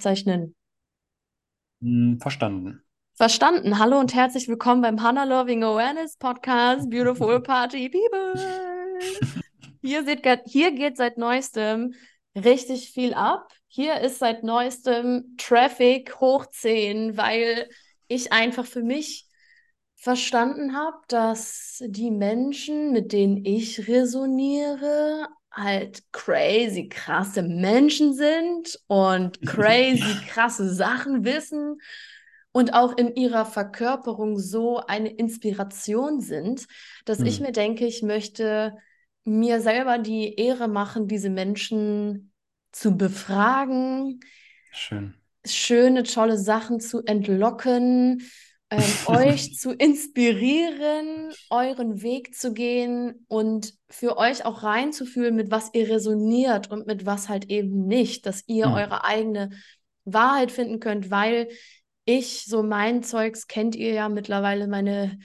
Zeichnen. Hm, verstanden. Verstanden. Hallo und herzlich willkommen beim Hannah Loving Awareness Podcast Beautiful Party People. Hier, seht, hier geht seit neuestem richtig viel ab. Hier ist seit neuestem Traffic hoch 10, weil ich einfach für mich verstanden habe, dass die Menschen, mit denen ich resoniere, halt crazy krasse Menschen sind und crazy krasse Sachen wissen und auch in ihrer Verkörperung so eine Inspiration sind, dass hm. ich mir denke, ich möchte mir selber die Ehre machen, diese Menschen zu befragen, Schön. schöne, tolle Sachen zu entlocken, ähm, euch zu inspirieren, euren Weg zu gehen und für euch auch reinzufühlen, mit was ihr resoniert und mit was halt eben nicht, dass ihr hm. eure eigene Wahrheit finden könnt, weil ich, so mein Zeugs, kennt ihr ja mittlerweile meine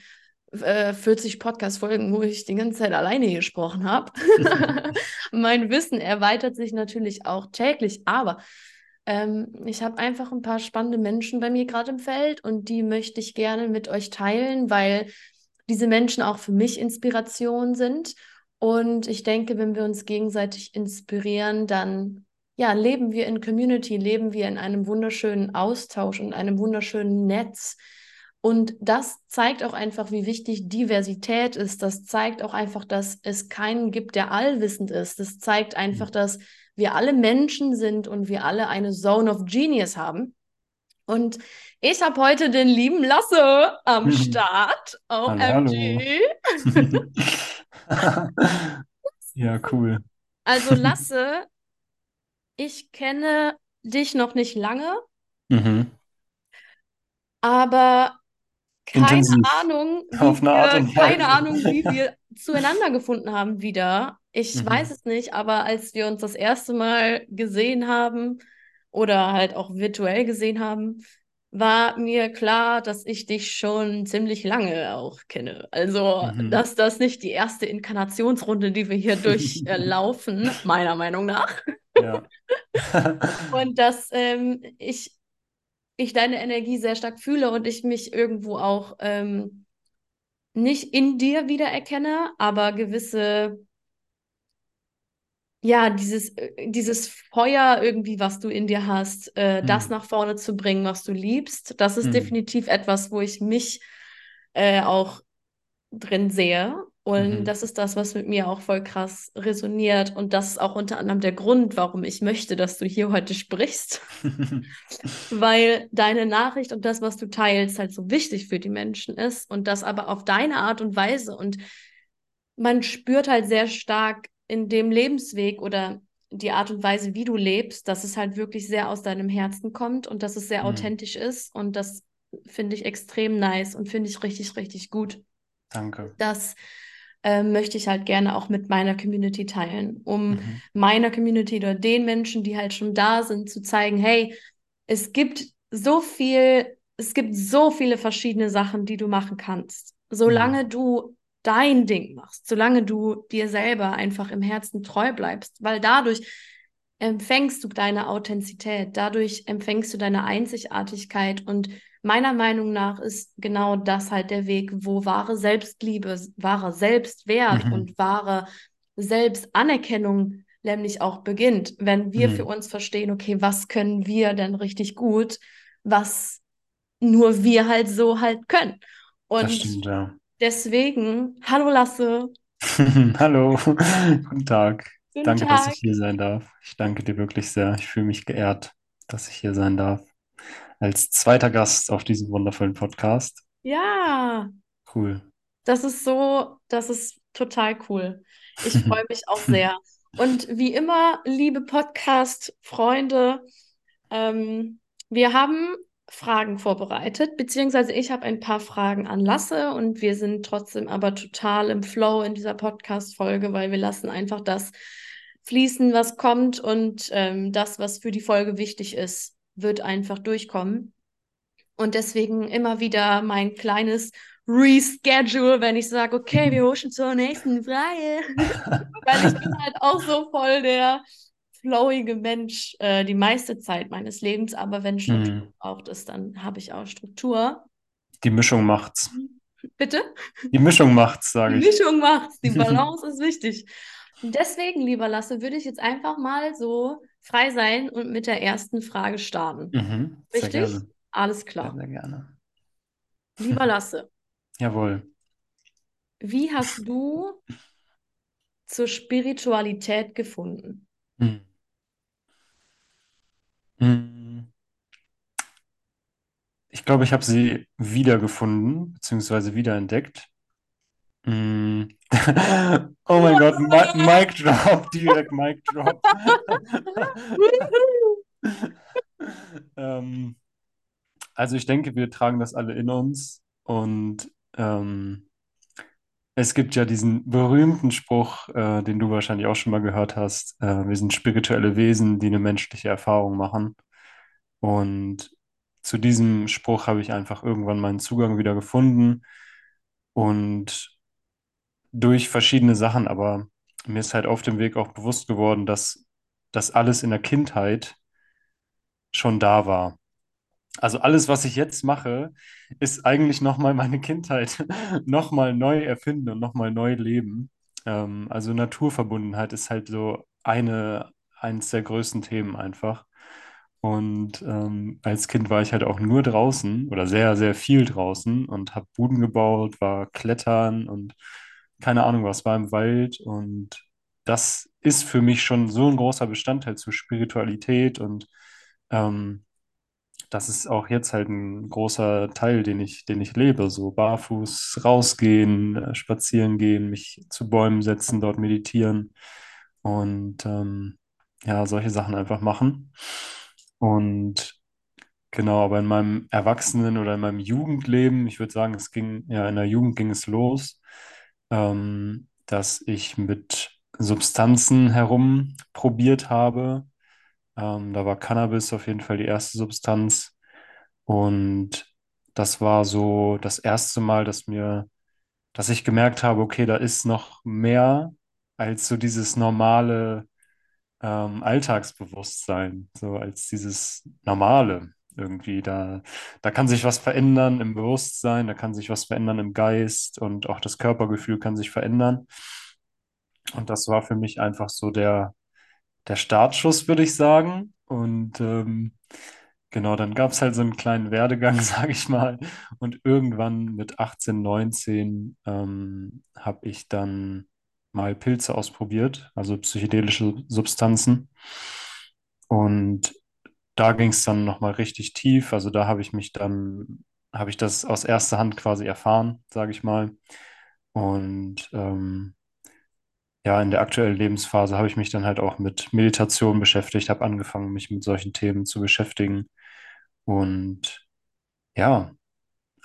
äh, 40 Podcast-Folgen, wo ich die ganze Zeit alleine gesprochen habe. mein Wissen erweitert sich natürlich auch täglich, aber ähm, ich habe einfach ein paar spannende Menschen bei mir gerade im Feld und die möchte ich gerne mit euch teilen, weil diese Menschen auch für mich Inspiration sind. Und ich denke, wenn wir uns gegenseitig inspirieren, dann ja, leben wir in Community, leben wir in einem wunderschönen Austausch und einem wunderschönen Netz. Und das zeigt auch einfach, wie wichtig Diversität ist. Das zeigt auch einfach, dass es keinen gibt, der allwissend ist. Das zeigt einfach, mhm. dass wir alle Menschen sind und wir alle eine Zone of Genius haben. Und ich habe heute den lieben Lasse am Start. OMG. ja, cool. Also Lasse, ich kenne dich noch nicht lange, mhm. aber keine Intensiv. Ahnung, wie wir, keine Ahnung, wie wir zueinander gefunden haben wieder. Ich mhm. weiß es nicht, aber als wir uns das erste Mal gesehen haben oder halt auch virtuell gesehen haben, war mir klar, dass ich dich schon ziemlich lange auch kenne. Also, mhm. dass das nicht die erste Inkarnationsrunde, die wir hier durchlaufen, meiner Meinung nach. Ja. Und dass ähm, ich ich deine Energie sehr stark fühle und ich mich irgendwo auch ähm, nicht in dir wiedererkenne, aber gewisse, ja, dieses, äh, dieses Feuer irgendwie, was du in dir hast, äh, mhm. das nach vorne zu bringen, was du liebst, das ist mhm. definitiv etwas, wo ich mich äh, auch drin sehe. Und mhm. das ist das, was mit mir auch voll krass resoniert. Und das ist auch unter anderem der Grund, warum ich möchte, dass du hier heute sprichst. Weil deine Nachricht und das, was du teilst, halt so wichtig für die Menschen ist. Und das aber auf deine Art und Weise. Und man spürt halt sehr stark in dem Lebensweg oder die Art und Weise, wie du lebst, dass es halt wirklich sehr aus deinem Herzen kommt und dass es sehr mhm. authentisch ist. Und das finde ich extrem nice und finde ich richtig, richtig gut. Danke. Dass äh, möchte ich halt gerne auch mit meiner Community teilen, um mhm. meiner Community oder den Menschen, die halt schon da sind, zu zeigen, hey, es gibt so viel, es gibt so viele verschiedene Sachen, die du machen kannst. Solange mhm. du dein Ding machst, solange du dir selber einfach im Herzen treu bleibst, weil dadurch empfängst du deine Authentizität, dadurch empfängst du deine Einzigartigkeit und meiner Meinung nach ist genau das halt der Weg, wo wahre Selbstliebe, wahre Selbstwert mhm. und wahre Selbstanerkennung nämlich auch beginnt, wenn wir mhm. für uns verstehen, okay, was können wir denn richtig gut, was nur wir halt so halt können. Und stimmt, ja. Deswegen, hallo Lasse. hallo, guten Tag. Guten danke, Tag. dass ich hier sein darf. Ich danke dir wirklich sehr. Ich fühle mich geehrt, dass ich hier sein darf als zweiter Gast auf diesem wundervollen Podcast. Ja. Cool. Das ist so, das ist total cool. Ich freue mich auch sehr. Und wie immer, liebe Podcast-Freunde, ähm, wir haben Fragen vorbereitet, beziehungsweise ich habe ein paar Fragen an Lasse und wir sind trotzdem aber total im Flow in dieser Podcast-Folge, weil wir lassen einfach das fließen, was kommt und ähm, das, was für die Folge wichtig ist, wird einfach durchkommen. Und deswegen immer wieder mein kleines Reschedule, wenn ich sage, okay, wir huschen zur nächsten Frage. Weil ich bin halt auch so voll der flowige Mensch äh, die meiste Zeit meines Lebens, aber wenn Struktur Mhm. braucht es, dann habe ich auch Struktur. Die Mischung macht's. Bitte? Die Mischung macht's, Die sage ich. Mischung macht's, die Balance ist wichtig. Und deswegen, lieber Lasse, würde ich jetzt einfach mal so frei sein und mit der ersten Frage starten. Mhm. Sehr Richtig? gerne. Alles Sehr, klar. sehr gerne. Lieber Lasse, Jawohl. wie hast du zur Spiritualität gefunden? Mhm. Mhm. Ich glaube, ich habe sie wiedergefunden, beziehungsweise wiederentdeckt. Mhm. Oh mein Gott, Mi Mic Drop, direkt Mic Drop. Ähm, also ich denke, wir tragen das alle in uns und ähm, es gibt ja diesen berühmten Spruch, äh, den du wahrscheinlich auch schon mal gehört hast. Äh, wir sind spirituelle Wesen, die eine menschliche Erfahrung machen. Und zu diesem Spruch habe ich einfach irgendwann meinen Zugang wieder gefunden und durch verschiedene Sachen, aber mir ist halt auf dem Weg auch bewusst geworden, dass das alles in der Kindheit schon da war. Also alles, was ich jetzt mache, ist eigentlich nochmal meine Kindheit nochmal neu erfinden und nochmal neu leben. Ähm, also Naturverbundenheit ist halt so eine, eines der größten Themen einfach. Und ähm, als Kind war ich halt auch nur draußen oder sehr, sehr viel draußen und habe Buden gebaut, war klettern und keine Ahnung was, war im Wald. Und das ist für mich schon so ein großer Bestandteil zur Spiritualität und ähm, das ist auch jetzt halt ein großer Teil, den ich, den ich lebe. So barfuß rausgehen, äh, spazieren gehen, mich zu Bäumen setzen, dort meditieren und ähm, ja, solche Sachen einfach machen. Und genau, aber in meinem Erwachsenen- oder in meinem Jugendleben, ich würde sagen, es ging, ja, in der Jugend ging es los, ähm, dass ich mit Substanzen herumprobiert habe ähm, da war Cannabis auf jeden Fall die erste Substanz. Und das war so das erste Mal, dass mir, dass ich gemerkt habe, okay, da ist noch mehr als so dieses normale ähm, Alltagsbewusstsein, so als dieses Normale irgendwie. Da, da kann sich was verändern im Bewusstsein, da kann sich was verändern im Geist und auch das Körpergefühl kann sich verändern. Und das war für mich einfach so der der Startschuss, würde ich sagen. Und ähm, genau, dann gab es halt so einen kleinen Werdegang, sage ich mal. Und irgendwann mit 18, 19 ähm, habe ich dann mal Pilze ausprobiert, also psychedelische Substanzen. Und da ging es dann nochmal richtig tief. Also da habe ich mich dann, habe ich das aus erster Hand quasi erfahren, sage ich mal. Und ähm, ja, in der aktuellen Lebensphase habe ich mich dann halt auch mit Meditation beschäftigt, habe angefangen, mich mit solchen Themen zu beschäftigen. Und ja,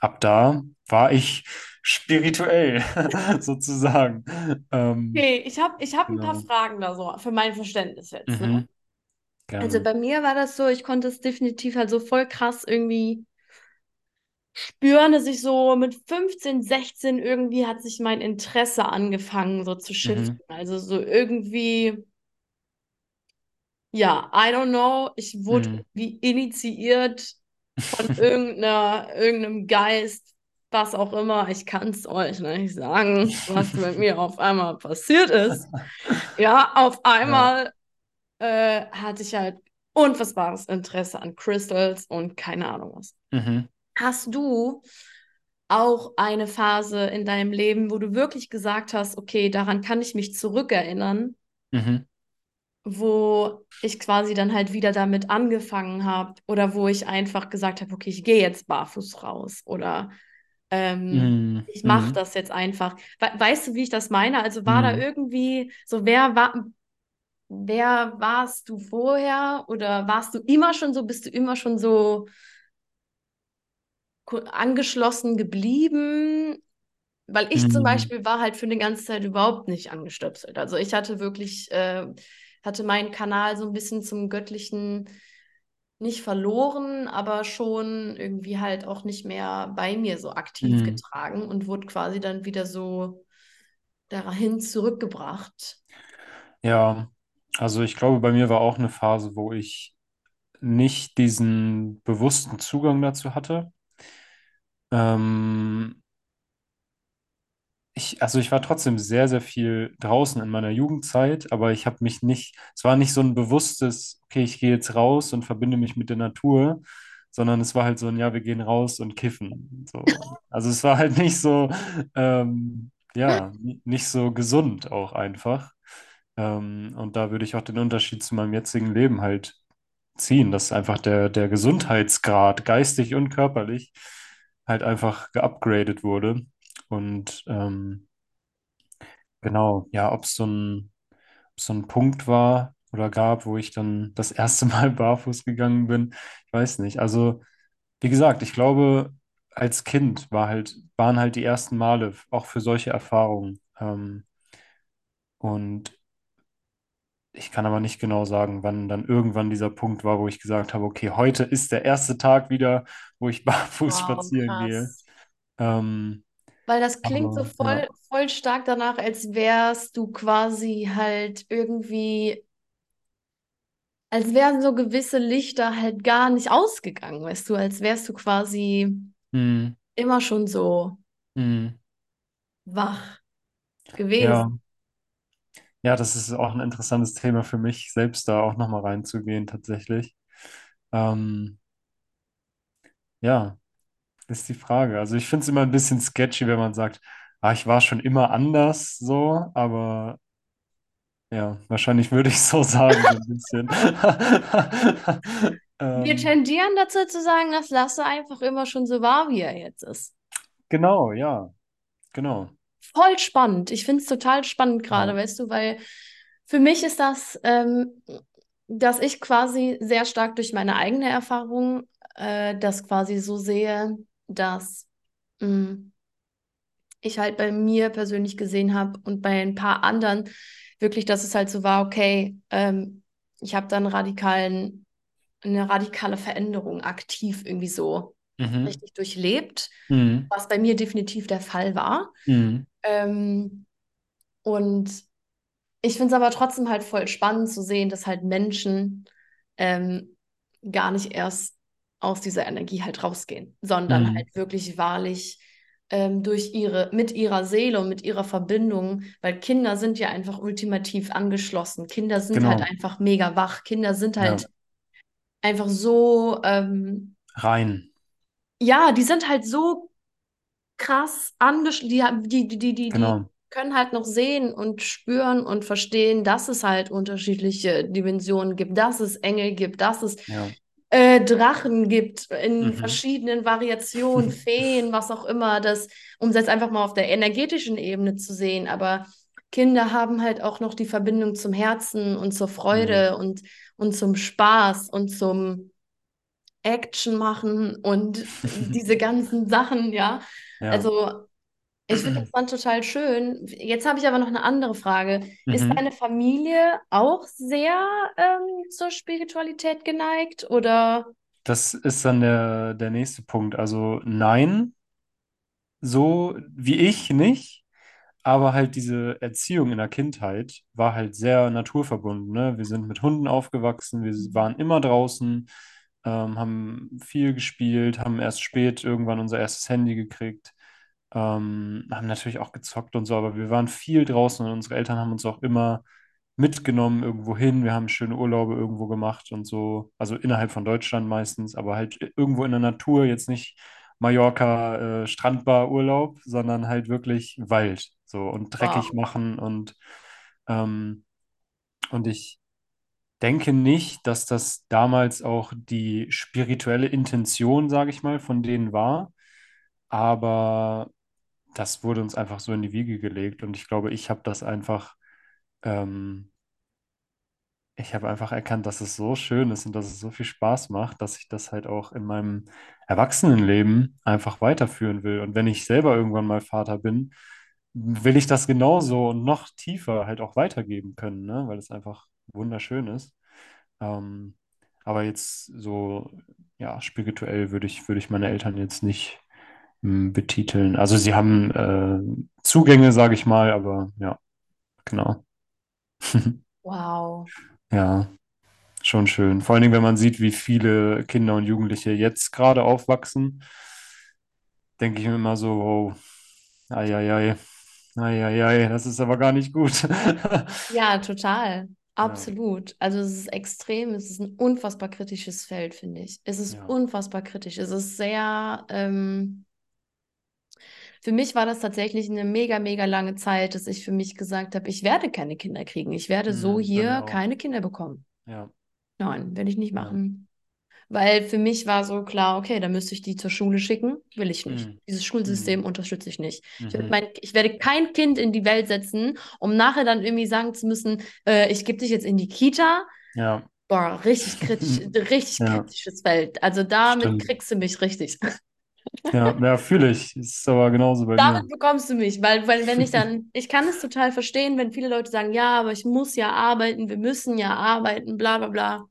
ab da war ich spirituell, sozusagen. Ähm, Okay, ich habe ich hab ein paar genau. Fragen da so für mein Verständnis jetzt, ne? Mhm, Also gerne. bei mir war das so, ich konnte es definitiv halt so voll krass irgendwie spüren, dass ich so mit 15, 16 irgendwie hat sich mein Interesse angefangen so zu shiften. Mhm, Also so irgendwie, ja, I don't know, ich wurde mhm, irgendwie initiiert von irgendeiner, irgendeinem Geist, was auch immer. Ich kann es euch nicht sagen, was mit mir auf einmal passiert ist. Ja, auf Ja. einmal äh, hatte ich halt unfassbares Interesse an Crystals und keine Ahnung was. Mhm, Hast du auch eine Phase in deinem Leben, wo du wirklich gesagt hast, okay, daran kann ich mich zurückerinnern, mhm, wo ich quasi dann halt wieder damit angefangen habe oder wo ich einfach gesagt habe, okay, ich gehe jetzt barfuß raus oder ähm, mhm, ich mache mhm, das jetzt einfach. We weißt du, wie ich das meine? Also war da mhm, irgendwie so, wer war, wer warst du vorher oder warst du immer schon so, bist du immer schon so angeschlossen geblieben? Weil ich zum mhm, Beispiel war halt für eine ganze Zeit überhaupt nicht angestöpselt. Also ich hatte wirklich, äh, hatte meinen Kanal so ein bisschen zum Göttlichen nicht verloren, aber schon irgendwie halt auch nicht mehr bei mir so aktiv mhm. getragen und wurde quasi dann wieder so dahin zurückgebracht. Ja. Also ich glaube, bei mir war auch eine Phase, wo ich nicht diesen bewussten Zugang dazu hatte. Ähm, ich, also ich war trotzdem sehr, sehr viel draußen in meiner Jugendzeit, aber ich habe mich nicht, es war nicht so ein bewusstes, okay, ich gehe jetzt raus und verbinde mich mit der Natur, sondern es war halt so ein, ja, wir gehen raus und kiffen. So. Also es war halt nicht so, ähm, ja, ni- nicht so gesund auch einfach. Ähm, und da würde ich auch den Unterschied zu meinem jetzigen Leben halt ziehen, dass einfach der, der Gesundheitsgrad, geistig und körperlich, halt einfach geupgradet wurde. Und ähm, genau, ja, ob es so ein, so ein Punkt war oder gab, wo ich dann das erste Mal barfuß gegangen bin, ich weiß nicht. Also, wie gesagt, ich glaube, als Kind war halt, waren halt die ersten Male auch für solche Erfahrungen. Ähm, und Ich kann aber nicht genau sagen, wann dann irgendwann dieser Punkt war, wo ich gesagt habe, okay, heute ist der erste Tag wieder, wo ich barfuß Wow, spazieren gehe. krass. Ähm, Weil das klingt so aber ja. voll, voll stark danach, als wärst du quasi halt irgendwie, als wären so gewisse Lichter halt gar nicht ausgegangen, weißt du, als wärst du quasi Hm, immer schon so hm, wach gewesen. Ja, das ist auch ein interessantes Thema für mich, selbst da auch nochmal reinzugehen, tatsächlich. Ähm, ja, ist die Frage. Also ich finde es immer ein bisschen sketchy, wenn man sagt, ah, ich war schon immer anders so, aber ja, wahrscheinlich würde ich so sagen, so ein bisschen. Wir Ähm, tendieren dazu zu sagen, dass Lasse einfach immer schon so war, wie er jetzt ist. genau, ja, genau. Voll spannend. Ich finde es total spannend gerade, Ja. weißt du, weil für mich ist das, ähm, dass ich quasi sehr stark durch meine eigene Erfahrung äh, das quasi so sehe, dass mh, ich halt bei mir persönlich gesehen habe und bei ein paar anderen wirklich, dass es halt so war, okay, ähm, ich habe dann radikalen, eine radikale Veränderung aktiv irgendwie so Mhm. richtig durchlebt, Mhm. was bei mir definitiv der Fall war. Mhm. Ähm, und ich finde es aber trotzdem halt voll spannend zu sehen, dass halt Menschen ähm, gar nicht erst aus dieser Energie halt rausgehen, sondern Mhm. halt wirklich wahrlich ähm, durch ihre, mit ihrer Seele und mit ihrer Verbindung, weil Kinder sind ja einfach ultimativ angeschlossen. Kinder sind halt Genau, einfach mega wach. Kinder sind ja, halt einfach so, ähm, rein, ja, die sind halt so krass angeschlossen, die, die, die, die, genau, können halt noch sehen und spüren und verstehen, dass es halt unterschiedliche Dimensionen gibt, dass es Engel gibt, dass es ja. äh, Drachen gibt in Mhm. verschiedenen Variationen, Feen, was auch immer, das, um es jetzt einfach mal auf der energetischen Ebene zu sehen, aber Kinder haben halt auch noch die Verbindung zum Herzen und zur Mhm. Freude und, und zum Spaß und zum Action machen und diese ganzen Sachen, ja. Ja. Also ich finde das dann total schön. Jetzt habe ich aber noch eine andere Frage. Ist Mhm. deine Familie auch sehr ähm, zur Spiritualität geneigt oder? Das ist dann der, der nächste Punkt. Also nein, so wie ich nicht, aber halt diese Erziehung in der Kindheit war halt sehr naturverbunden. Ne? Wir sind mit Hunden aufgewachsen, wir waren immer draußen, ähm, haben viel gespielt, haben erst spät irgendwann unser erstes Handy gekriegt. Ähm, haben natürlich auch gezockt und so, aber wir waren viel draußen und unsere Eltern haben uns auch immer mitgenommen irgendwo hin. Wir haben schöne Urlaube irgendwo gemacht und so, also innerhalb von Deutschland meistens, aber halt irgendwo in der Natur, jetzt nicht Mallorca, äh, Strandbar Urlaub, sondern halt wirklich Wald, so und dreckig Wow. machen und, ähm, und ich denke nicht, dass das damals auch die spirituelle Intention, sage ich mal, von denen war, aber das wurde uns einfach so in die Wiege gelegt und ich glaube, ich habe das einfach, ähm, ich habe einfach erkannt, dass es so schön ist und dass es so viel Spaß macht, dass ich das halt auch in meinem Erwachsenenleben einfach weiterführen will. Und wenn ich selber irgendwann mal Vater bin, will ich das genauso und noch tiefer halt auch weitergeben können, ne? Weil es einfach wunderschön ist. Ähm, aber jetzt so, ja, spirituell würde ich, würde ich meine Eltern jetzt nicht hm, betiteln. Also sie haben äh, Zugänge, sage ich mal, aber ja, genau. Wow. Ja, schon schön. Vor allen Dingen, wenn man sieht, wie viele Kinder und Jugendliche jetzt gerade aufwachsen, denke ich mir immer so, oh, ei, ei, ei, ei, ei, ei, das ist aber gar nicht gut. Ja, total. Ja, Absolut. Also es ist extrem, es ist ein unfassbar kritisches Feld, finde ich. Es ist ja. unfassbar kritisch. Es ist sehr, ähm, für mich war das tatsächlich eine mega, mega lange Zeit, dass ich für mich gesagt habe, ich werde keine Kinder kriegen. Ich werde so Hm, mir hier auch. keine Kinder bekommen. Ja, Nein, werde ich nicht ja. machen. Weil für mich war so klar, okay, dann müsste ich die zur Schule schicken. Will ich nicht. Hm, Dieses Schulsystem unterstütze ich nicht. Ich werde, mhm. mein, ich werde kein Kind in die Welt setzen, um nachher dann irgendwie sagen zu müssen, äh, ich gebe dich jetzt in die Kita. Ja, Boah, richtig kritisch, richtig ja, kritisches Feld. Also damit stimmt. kriegst du mich richtig. Ja, ja, fühle ich. Ist aber genauso bei mir. Damit bekommst du mich, weil, weil wenn ich dann, ich kann es total verstehen, wenn viele Leute sagen, ja, aber ich muss ja arbeiten, wir müssen ja arbeiten, bla bla bla.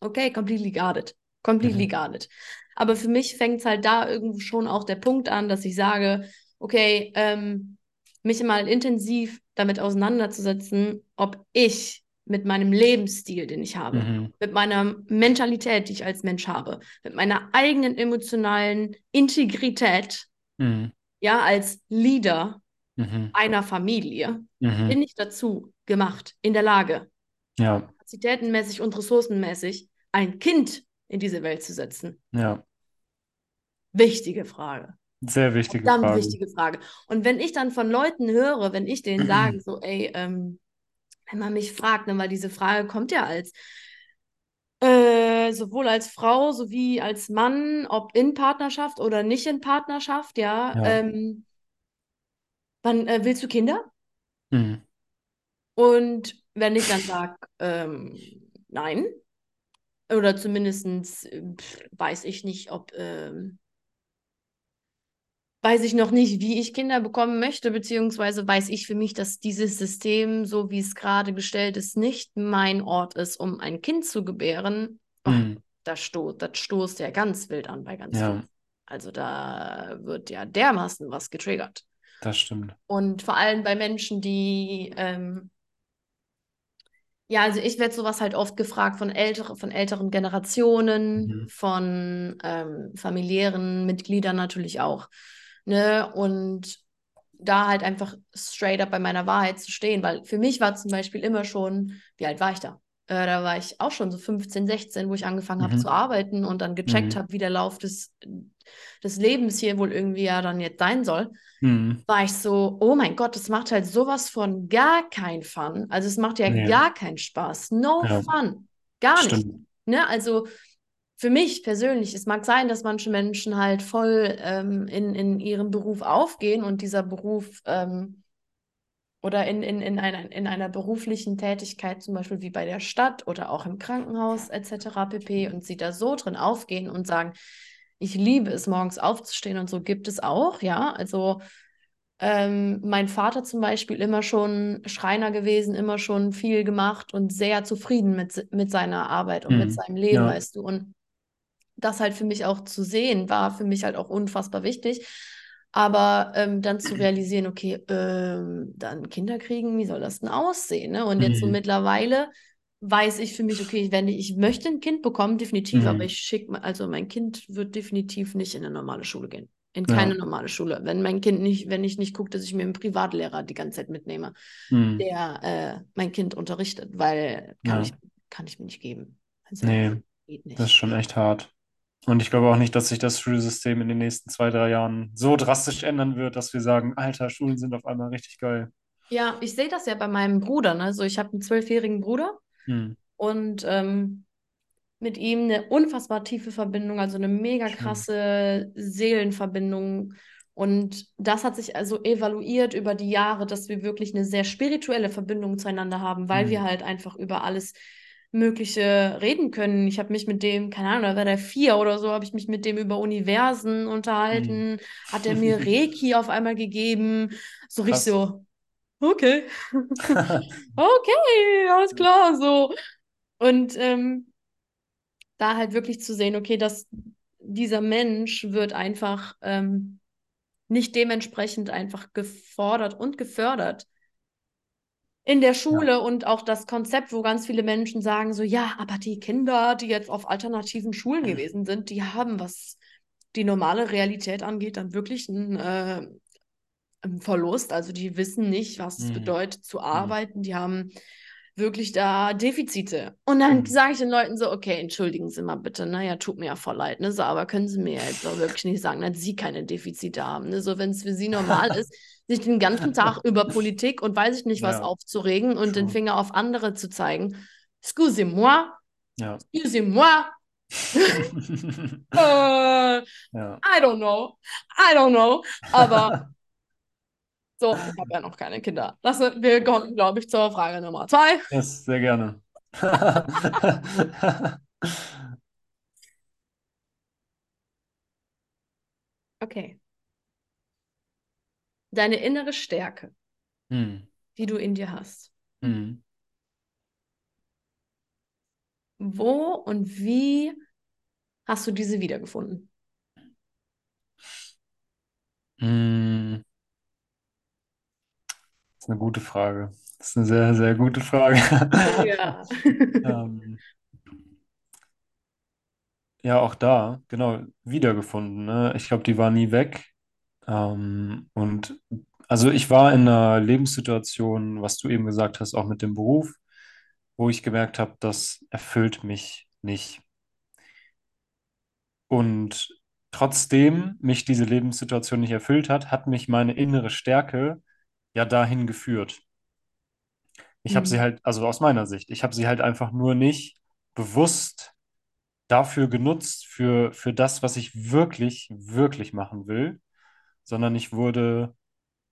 Okay, completely it. Completely Mhm. got it. Aber für mich fängt es halt da irgendwo schon auch der Punkt an, dass ich sage, okay, ähm, mich mal intensiv damit auseinanderzusetzen, ob ich mit meinem Lebensstil, den ich habe, Mhm. mit meiner Mentalität, die ich als Mensch habe, mit meiner eigenen emotionalen Integrität, Mhm. ja, als Leader Mhm. einer Familie, Mhm. bin ich dazu gemacht, in der Lage, Ja, kapazitätenmäßig und ressourcenmäßig ein Kind in diese Welt zu setzen? ja. Wichtige Frage. Sehr wichtige Verdammt Frage. wichtige Frage. Und wenn ich dann von Leuten höre, wenn ich denen sage, so, ey, ähm, wenn man mich fragt, ne, weil diese Frage kommt ja als äh, sowohl als Frau sowie als Mann, ob in Partnerschaft oder nicht in Partnerschaft, ja, Ja. ähm, wann äh, willst du Kinder? Mhm. Und wenn ich dann sage, ähm, nein, oder zumindest weiß ich nicht, ob, ähm, weiß ich noch nicht, wie ich Kinder bekommen möchte, beziehungsweise weiß ich für mich, dass dieses System, so wie es gerade gestellt ist, nicht mein Ort ist, um ein Kind zu gebären. Mhm. das, sto das stoßt ja ganz wild an bei ganz Ja, vielen. Also da wird ja dermaßen was getriggert. das stimmt. Und vor allem bei Menschen, die ähm, Ja, also ich werde sowas halt oft gefragt von ältere, von älteren Generationen, Mhm. von ähm, familiären Mitgliedern natürlich auch. Ne? Und da halt einfach straight up bei meiner Wahrheit zu stehen, weil für mich war zum Beispiel immer schon, wie alt war ich da? Äh, da war ich auch schon so 15, 16, wo ich angefangen habe zu Mhm. arbeiten und dann gecheckt Mhm. habe, wie der Lauf des, des Lebens hier wohl irgendwie ja dann jetzt sein soll Mhm. war ich so, oh mein Gott, das macht halt sowas von gar kein Fun. Also es macht ja Nee, gar keinen Spaß. No ja, fun. Gar nicht. stimmt. Ne? Also für mich persönlich, es mag sein, dass manche Menschen halt voll ähm, in, in ihrem Beruf aufgehen und dieser Beruf ähm, oder in, in, in, einer, in einer beruflichen Tätigkeit, zum Beispiel wie bei der Stadt oder auch im Krankenhaus etc. pp. und sie da so drin aufgehen und sagen, ich liebe es, morgens aufzustehen und so gibt es auch, ja. Also ähm, mein Vater zum Beispiel immer schon Schreiner gewesen, immer schon viel gemacht und sehr zufrieden mit, mit seiner Arbeit und mit Mhm. seinem Leben, Ja. weißt du. Und das halt für mich auch zu sehen, war für mich halt auch unfassbar wichtig. Aber ähm, dann zu realisieren, okay, ähm, dann Kinder kriegen, wie soll das denn aussehen? Ne? Und jetzt so Mhm. mittlerweile weiß ich für mich, okay, wenn ich, ich möchte ein Kind bekommen, definitiv, aber Mhm. ich schicke, also mein Kind wird definitiv nicht in eine normale Schule gehen. In Ja. keine normale Schule. Wenn mein Kind nicht, wenn ich nicht gucke, dass ich mir einen Privatlehrer die ganze Zeit mitnehme, Mhm. der äh, mein Kind unterrichtet, weil kann Ja. ich, kann ich mir nicht geben. Also Nee, das ist schon echt hart. Und ich glaube auch nicht, dass sich das Schulsystem in den nächsten zwei, drei Jahren so drastisch ändern wird, dass wir sagen, Alter, Schulen sind auf einmal richtig geil. Ja, ich sehe das ja bei meinem Bruder. Ne? Also ich habe einen zwölfjährigen Bruder Mhm. und ähm, mit ihm eine unfassbar tiefe Verbindung, also eine mega krasse Seelenverbindung. Und das hat sich also evaluiert über die Jahre, dass wir wirklich eine sehr spirituelle Verbindung zueinander haben, weil wir Mhm. halt einfach über alles Mögliche reden können. Ich habe mich mit dem, keine Ahnung, da war der vier oder so, habe ich mich mit dem über Universen Mhm. unterhalten, hat er mir Reiki auf einmal gegeben, so richtig so, okay, okay, alles klar, so. Und ähm, da halt wirklich zu sehen, okay, dass dieser Mensch wird einfach ähm, nicht dementsprechend einfach gefordert und gefördert. In der Schule ja. und auch das Konzept, wo ganz viele Menschen sagen, so ja, aber die Kinder, die jetzt auf alternativen Schulen gewesen sind, die haben, was die normale Realität angeht, dann wirklich einen, äh, einen Verlust. Also die wissen nicht, was es mhm. bedeutet zu mhm. arbeiten. Die haben wirklich da Defizite. Und dann mhm. sage ich den Leuten so, okay, entschuldigen Sie mal bitte, naja, tut mir ja voll leid, ne? So, aber können Sie mir jetzt auch wirklich nicht sagen, dass Sie keine Defizite haben. Ne? So, wenn es für Sie normal ist, sich den ganzen Tag über Politik und weiß ich nicht was ja. aufzuregen und True. den Finger auf andere zu zeigen. Excusez-moi. Ja. Excusez-moi. uh, ja. I don't know. I don't know. Aber so, ich habe ja noch keine Kinder. Das, wir kommen, glaube ich, zur Frage Nummer zwei. Yes, sehr gerne. okay. Deine innere Stärke, hm. die du in dir hast. Hm. Wo und wie hast du diese wiedergefunden? Hm ist eine gute Frage. Das ist eine sehr, sehr gute Frage. Ja. ähm, ja, auch da, genau, wiedergefunden. Ne? Ich glaube, die war nie weg. Ähm, und also ich war in einer Lebenssituation, was du eben gesagt hast, auch mit dem Beruf, wo ich gemerkt habe, das erfüllt mich nicht. Und trotzdem mich diese Lebenssituation nicht erfüllt hat, hat mich meine innere Stärke ja dahin geführt. Ich habe sie Mhm. halt, also aus meiner Sicht, ich habe sie halt einfach nur nicht bewusst dafür genutzt, für, für das, was ich wirklich, wirklich machen will, sondern ich wurde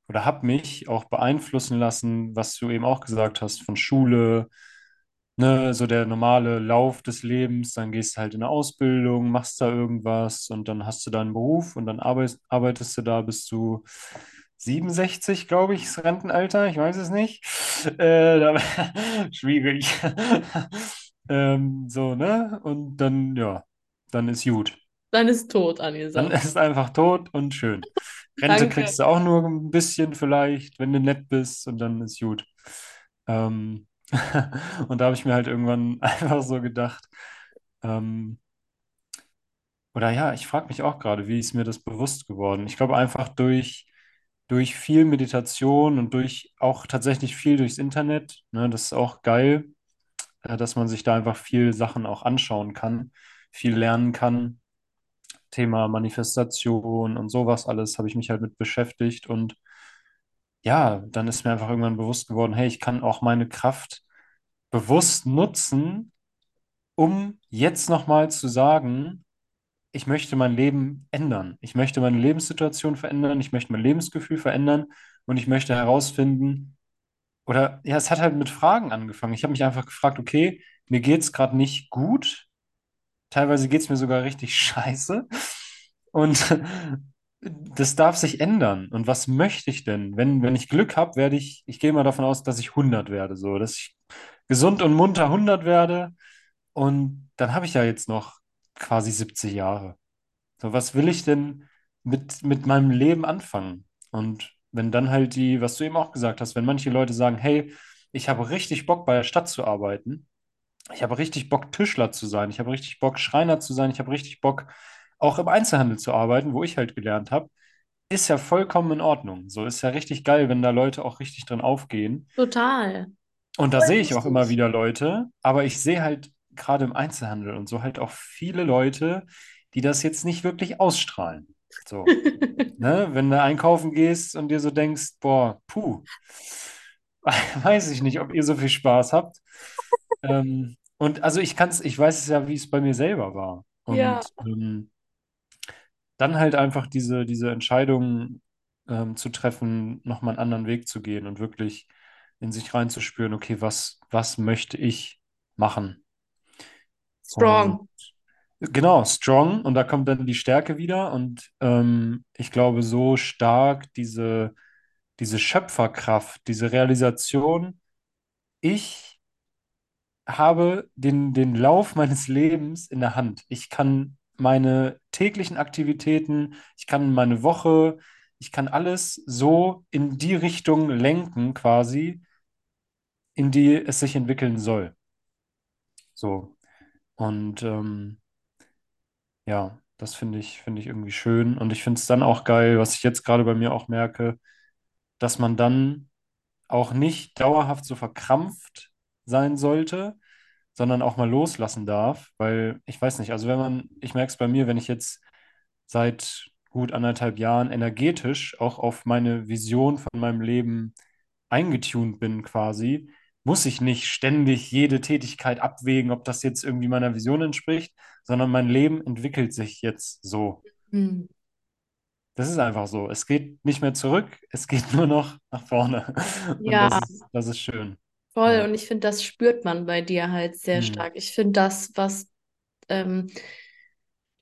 oder habe mich auch beeinflussen lassen, was du eben auch gesagt hast, von Schule, ne, so der normale Lauf des Lebens, dann gehst du halt in eine Ausbildung, machst da irgendwas und dann hast du da einen Beruf und dann arbeitest, arbeitest du da, bis du 67, glaube ich, ist Rentenalter, ich weiß es nicht. Äh, da, schwierig. ähm, so, ne? Und dann, ja, dann ist gut. Dann ist tot Dann angesagt. ist einfach tot und schön. Rente Danke. kriegst du auch nur ein bisschen vielleicht, wenn du nett bist und dann ist gut. Ähm, und da habe ich mir halt irgendwann einfach so gedacht, ähm, oder ja, ich frage mich auch gerade, wie ist mir das bewusst geworden? Ich glaube einfach durch durch viel Meditation und durch auch tatsächlich viel durchs Internet. Ne, das ist auch geil, äh, dass man sich da einfach viel Sachen auch anschauen kann, viel lernen kann. Thema Manifestation und sowas alles habe ich mich halt mit beschäftigt und ja, dann ist mir einfach irgendwann bewusst geworden, hey, ich kann auch meine Kraft bewusst nutzen, um jetzt nochmal zu sagen, ich möchte mein Leben ändern. Ich möchte meine Lebenssituation verändern, ich möchte mein Lebensgefühl verändern und ich möchte herausfinden, oder ja, es hat halt mit Fragen angefangen. Ich habe mich einfach gefragt, okay, mir geht es gerade nicht gut. Teilweise geht es mir sogar richtig scheiße. Und das darf sich ändern. Und was möchte ich denn? Wenn, wenn ich Glück habe, werde ich, ich gehe mal davon aus, dass ich 100 werde, so, dass ich gesund und munter 100 werde. Und dann habe ich ja jetzt noch quasi 70 Jahre. So, was will ich denn mit, mit meinem Leben anfangen? Und wenn dann halt die, was du eben auch gesagt hast, wenn manche Leute sagen, hey, ich habe richtig Bock bei der Stadt zu arbeiten, ich habe richtig Bock Tischler zu sein, ich habe richtig Bock Schreiner zu sein, ich habe richtig Bock auch im Einzelhandel zu arbeiten, wo ich halt gelernt habe, ist ja vollkommen in Ordnung. So ist ja richtig geil, wenn da Leute auch richtig drin aufgehen. Total. Und da sehe ich auch immer wieder Leute, aber ich sehe halt gerade im Einzelhandel und so halt auch viele Leute, die das jetzt nicht wirklich ausstrahlen. So, ne? Wenn du einkaufen gehst und dir so denkst, boah, puh, weiß ich nicht, ob ihr so viel Spaß habt. Ähm, und also ich kann es, ich weiß es ja, wie es bei mir selber war. Und Ja. ähm, dann halt einfach diese, diese Entscheidung ähm, zu treffen, nochmal einen anderen Weg zu gehen und wirklich in sich reinzuspüren, okay, was, was möchte ich machen? Strong. Und genau, strong. Und da kommt dann die Stärke wieder. Und ähm, ich glaube, so stark diese, diese Schöpferkraft, diese Realisation, ich habe den, den Lauf meines Lebens in der Hand. Ich kann meine täglichen Aktivitäten, ich kann meine Woche, ich kann alles so in die Richtung lenken quasi, in die es sich entwickeln soll. So. Und ähm, ja, das finde ich, finde ich irgendwie schön. Und ich finde es dann auch geil, was ich jetzt gerade bei mir auch merke, dass man dann auch nicht dauerhaft so verkrampft sein sollte, sondern auch mal loslassen darf. Weil ich weiß nicht, also wenn man, ich merke es bei mir, wenn ich jetzt seit gut anderthalb Jahren energetisch auch auf meine Vision von meinem Leben eingetunt bin quasi, muss ich nicht ständig jede Tätigkeit abwägen, ob das jetzt irgendwie meiner Vision entspricht, sondern mein Leben entwickelt sich jetzt so. Hm. Das ist einfach so. Es geht nicht mehr zurück, es geht nur noch nach vorne. Und Ja, das ist, das ist schön. Voll. Ja. Und ich finde, das spürt man bei dir halt sehr Hm. stark. Ich finde das, was ähm,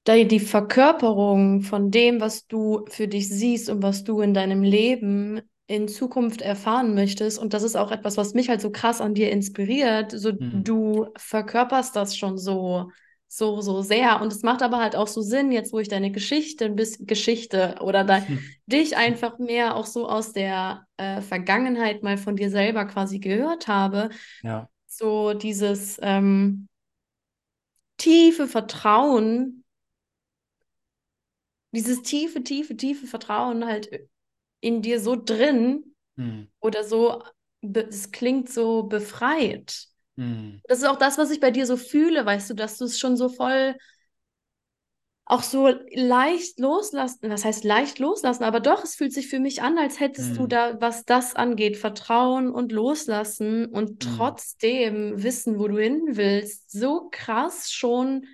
die Verkörperung von dem, was du für dich siehst und was du in deinem Leben in Zukunft erfahren möchtest. Und das ist auch etwas, was mich halt so krass an dir inspiriert. So, Hm. du verkörperst das schon so, so, so sehr. Und es macht aber halt auch so Sinn, jetzt wo ich deine Geschichte, ein bisschen Geschichte oder da, dich einfach mehr auch so aus der äh, Vergangenheit mal von dir selber quasi gehört habe. Ja. So dieses ähm, tiefe Vertrauen dieses tiefe, tiefe, tiefe Vertrauen halt in dir so drin Hm. oder so, es klingt so befreit. Hm. Das ist auch das, was ich bei dir so fühle, weißt du, dass du es schon so voll auch so leicht loslassen, was heißt leicht loslassen, aber doch, es fühlt sich für mich an, als hättest du Hm. da, was das angeht, Vertrauen und Loslassen und Hm. trotzdem wissen, wo du hin willst, so krass schon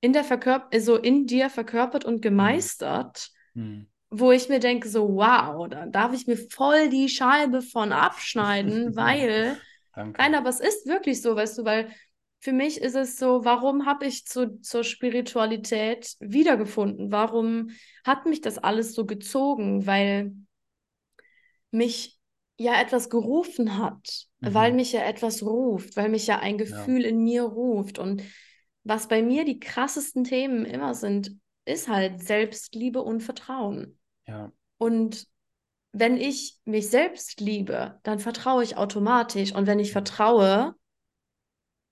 in der Verkörp so in dir verkörpert und gemeistert, Hm. wo ich mir denke, so wow, da darf ich mir voll die Scheibe von abschneiden, weil Danke. Nein, aber es ist wirklich so, weißt du, weil für mich ist es so, warum habe ich zu, zur Spiritualität wiedergefunden? Warum hat mich das alles so gezogen? Weil mich ja etwas gerufen hat, weil Mhm. mich ja etwas ruft, weil mich ja ein Gefühl in mir ruft. Und was bei mir die krassesten Themen immer sind, ist halt Selbstliebe und Vertrauen. Ja. Und wenn ich mich selbst liebe, dann vertraue ich automatisch. Und wenn ich vertraue,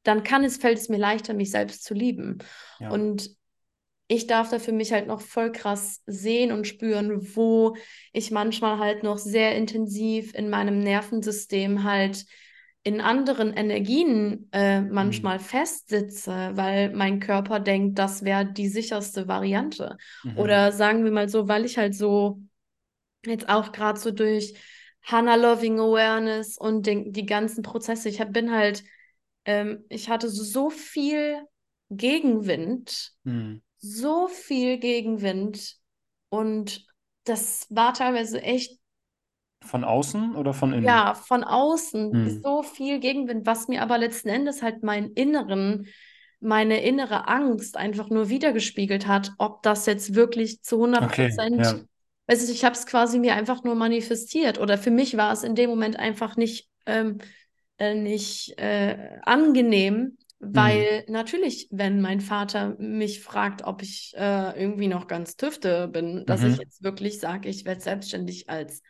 dann kann es, fällt es mir leichter, mich selbst zu lieben. Ja. Und ich darf da für mich halt noch voll krass sehen und spüren, wo ich manchmal halt noch sehr intensiv in meinem Nervensystem halt in anderen Energien äh, manchmal festsitze, weil mein Körper denkt, das wäre die sicherste Variante. Mhm. Oder sagen wir mal so, weil ich halt so jetzt auch gerade so durch Hannah Loving Awareness und den, die ganzen Prozesse, ich hab, bin halt, ähm, ich hatte so, viel Gegenwind, Mhm. so viel Gegenwind und das war teilweise echt, Von außen oder von innen? ja, von außen Mhm. so viel Gegenwind, was mir aber letzten Endes halt meinen inneren, meine innere Angst einfach nur wiedergespiegelt hat, ob das jetzt wirklich zu 100 Okay, Prozent ja. Weiß ich, ich habe es quasi mir einfach nur manifestiert. Oder für mich war es in dem Moment einfach nicht, ähm, äh, nicht äh, angenehm, weil natürlich, wenn mein Vater mich fragt, ob ich äh, irgendwie noch ganz tüfte bin, dass ich Mhm. jetzt wirklich sage, ich werde selbstständig als,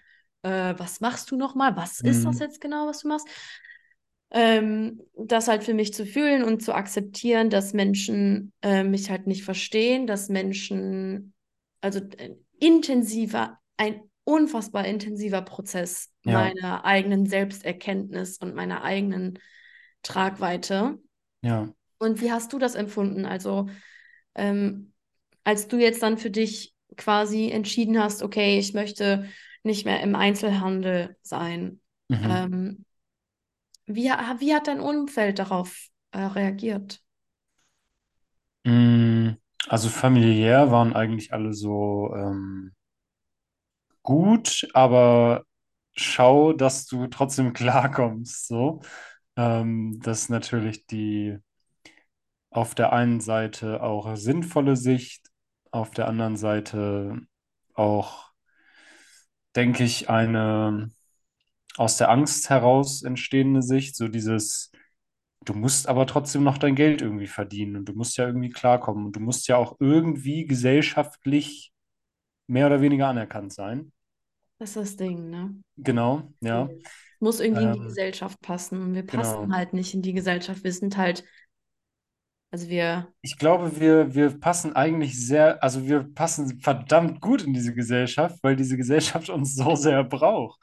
äh, was machst du nochmal? Was ist das Mhm. jetzt genau, was du machst? Ähm, das halt für mich zu fühlen und zu akzeptieren, dass Menschen äh, mich halt nicht verstehen, dass Menschen, also äh, intensiver, ein unfassbar intensiver Prozess Ja. meiner eigenen Selbsterkenntnis und meiner eigenen Tragweite. Ja. Und wie hast du das empfunden? Also, ähm, als du jetzt dann für dich quasi entschieden hast, okay, ich möchte nicht mehr im Einzelhandel sein. Mhm. Ähm, wie, wie hat dein Umfeld darauf äh, reagiert? Mm, Also familiär waren eigentlich alle so ähm, gut, aber schau, dass du trotzdem klarkommst. So, ähm, das ist natürlich die auf der einen Seite auch sinnvolle Sicht, auf der anderen Seite auch, denke ich, eine aus der Angst heraus entstehende Sicht, so dieses, du musst aber trotzdem noch dein Geld irgendwie verdienen und du musst ja irgendwie klarkommen und du musst ja auch irgendwie gesellschaftlich mehr oder weniger anerkannt sein. Das ist das Ding, ne? Genau, ja. muss irgendwie in die Ähm, Gesellschaft passen. Und wir passen genau. halt nicht in die Gesellschaft. Wir sind halt, also wir, Ich glaube, wir, wir passen eigentlich sehr, also wir passen verdammt gut in diese Gesellschaft, weil diese Gesellschaft uns so sehr braucht.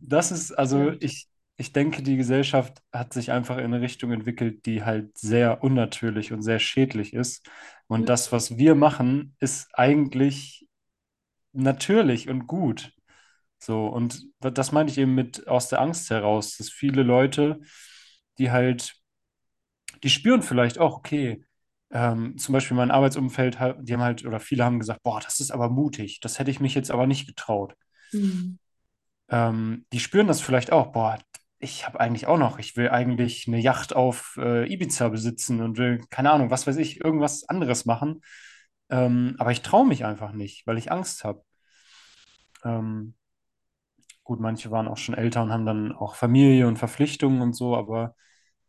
Das ist, also ich, ich denke, die Gesellschaft hat sich einfach in eine Richtung entwickelt, die halt sehr unnatürlich und sehr schädlich ist. Und das, was wir machen, ist eigentlich natürlich und gut. So, und das meine ich eben mit aus der Angst heraus, dass viele Leute, die halt die spüren vielleicht auch, okay, ähm, zum Beispiel mein Arbeitsumfeld, die haben halt, oder viele haben gesagt, boah, das ist aber mutig, das hätte ich mich jetzt aber nicht getraut. Mhm. Ähm, die spüren das vielleicht auch, boah, ich habe eigentlich auch noch, ich will eigentlich eine Yacht auf äh, Ibiza besitzen und will, keine Ahnung, was weiß ich, irgendwas anderes machen. Ähm, aber ich traue mich einfach nicht, weil ich Angst habe. Ähm, gut, manche waren auch schon älter und haben dann auch Familie und Verpflichtungen und so, aber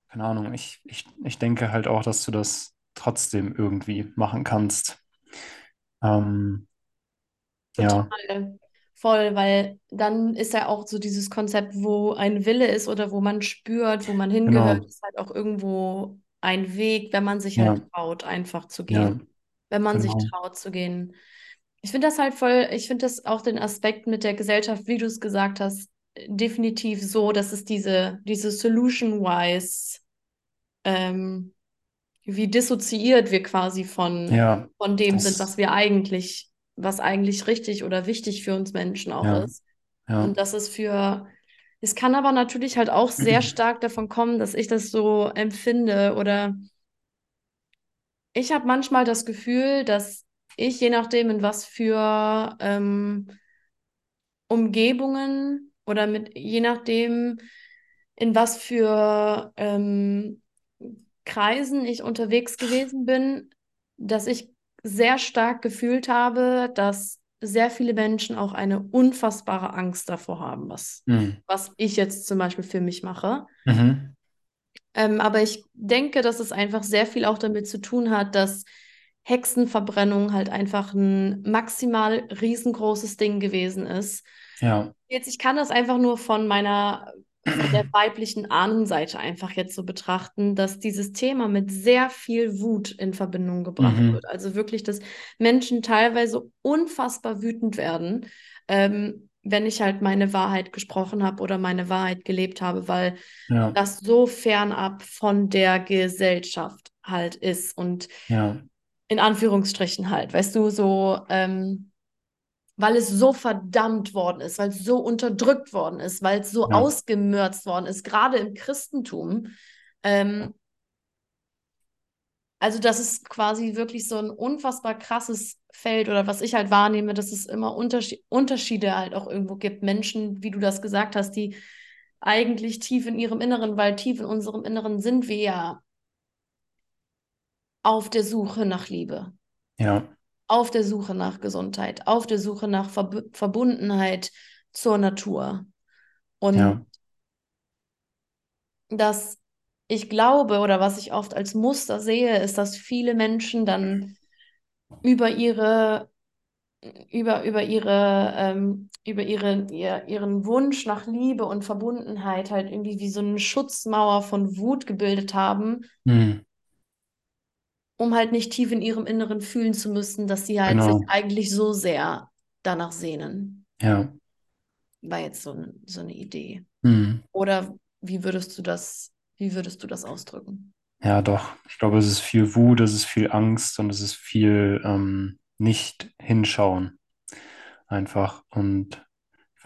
keine Ahnung, ich, ich, ich denke halt auch, dass du das trotzdem irgendwie machen kannst. Ähm, ja, voll, weil dann ist ja auch so dieses Konzept, wo ein Wille ist oder wo man spürt, wo man hingehört, genau. ist halt auch irgendwo ein Weg, wenn man sich Ja, halt traut, einfach zu ja, gehen. Wenn man sich genau. traut zu gehen. Ich finde das halt voll, ich finde das auch den Aspekt mit der Gesellschaft, wie du es gesagt hast, definitiv so, dass es diese, diese Solution-wise, ähm, wie dissoziiert wir quasi von, Ja, von dem sind, was wir eigentlich, was eigentlich richtig oder wichtig für uns Menschen auch ja, ist. ja, Und das ist für, es kann aber natürlich halt auch sehr stark davon kommen, dass ich das so empfinde oder ich habe manchmal das Gefühl, dass ich, je nachdem, in was für ähm, Umgebungen oder mit, je nachdem, in was für ähm, Kreisen ich unterwegs gewesen bin, dass ich sehr stark gefühlt habe, dass sehr viele Menschen auch eine unfassbare Angst davor haben, was, mhm. was ich jetzt zum Beispiel für mich mache. Mhm. Ähm, aber ich denke, dass es einfach sehr viel auch damit zu tun hat, dass Hexenverbrennung halt einfach ein maximal riesengroßes Ding gewesen ist. Ja, Jetzt, ich kann das einfach nur von meiner, der weiblichen Ahnenseite einfach jetzt so betrachten, dass dieses Thema mit sehr viel Wut in Verbindung gebracht mhm. wird. Also wirklich, dass Menschen teilweise unfassbar wütend werden, ähm, wenn ich halt meine Wahrheit gesprochen habe oder meine Wahrheit gelebt habe, weil Ja, das so fernab von der Gesellschaft halt ist und ja, in Anführungsstrichen halt, weißt du, so, ähm, weil es so verdammt worden ist, weil es so unterdrückt worden ist, weil es so ja, ausgemürzt worden ist, gerade im Christentum. Ähm, also, das ist quasi wirklich so ein unfassbar krasses Feld oder was ich halt wahrnehme, dass es immer Unterschied Unterschiede halt auch irgendwo gibt. Menschen, wie du das gesagt hast, die eigentlich tief in ihrem Inneren, weil tief in unserem Inneren sind wir ja auf der Suche nach Liebe, ja, auf der Suche nach Gesundheit, auf der Suche nach Verb Verbundenheit zur Natur. Und ja, dass ich glaube oder was ich oft als Muster sehe, ist, dass viele Menschen dann über ihre, über, über ihre, ähm, über ihre, ihr, ihren Wunsch nach Liebe und Verbundenheit halt irgendwie wie so eine Schutzmauer von Wut gebildet haben, mhm. Um halt nicht tief in ihrem Inneren fühlen zu müssen, dass sie halt sich Genau. eigentlich so sehr danach sehnen. Ja, War jetzt so, ein, so eine Idee. mhm. Oder wie würdest du das, wie würdest du das ausdrücken? Ja, doch. Ich glaube, es ist viel Wut, es ist viel Angst und es ist viel ähm, nicht hinschauen. Einfach. Und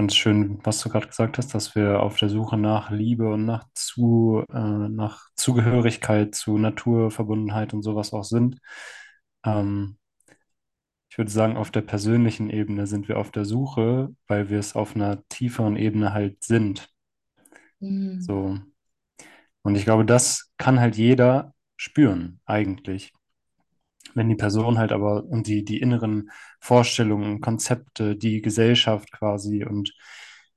es schön, was du gerade gesagt hast, dass wir auf der Suche nach Liebe und nach, zu, äh, nach Zugehörigkeit zu Naturverbundenheit und sowas auch sind. Ähm, ich würde sagen, auf der persönlichen Ebene sind wir auf der Suche, weil wir es auf einer tieferen Ebene halt sind. Hm. So. Und ich glaube, das kann halt jeder spüren, eigentlich. Wenn die Person halt aber und die, die inneren Vorstellungen, Konzepte, die Gesellschaft quasi und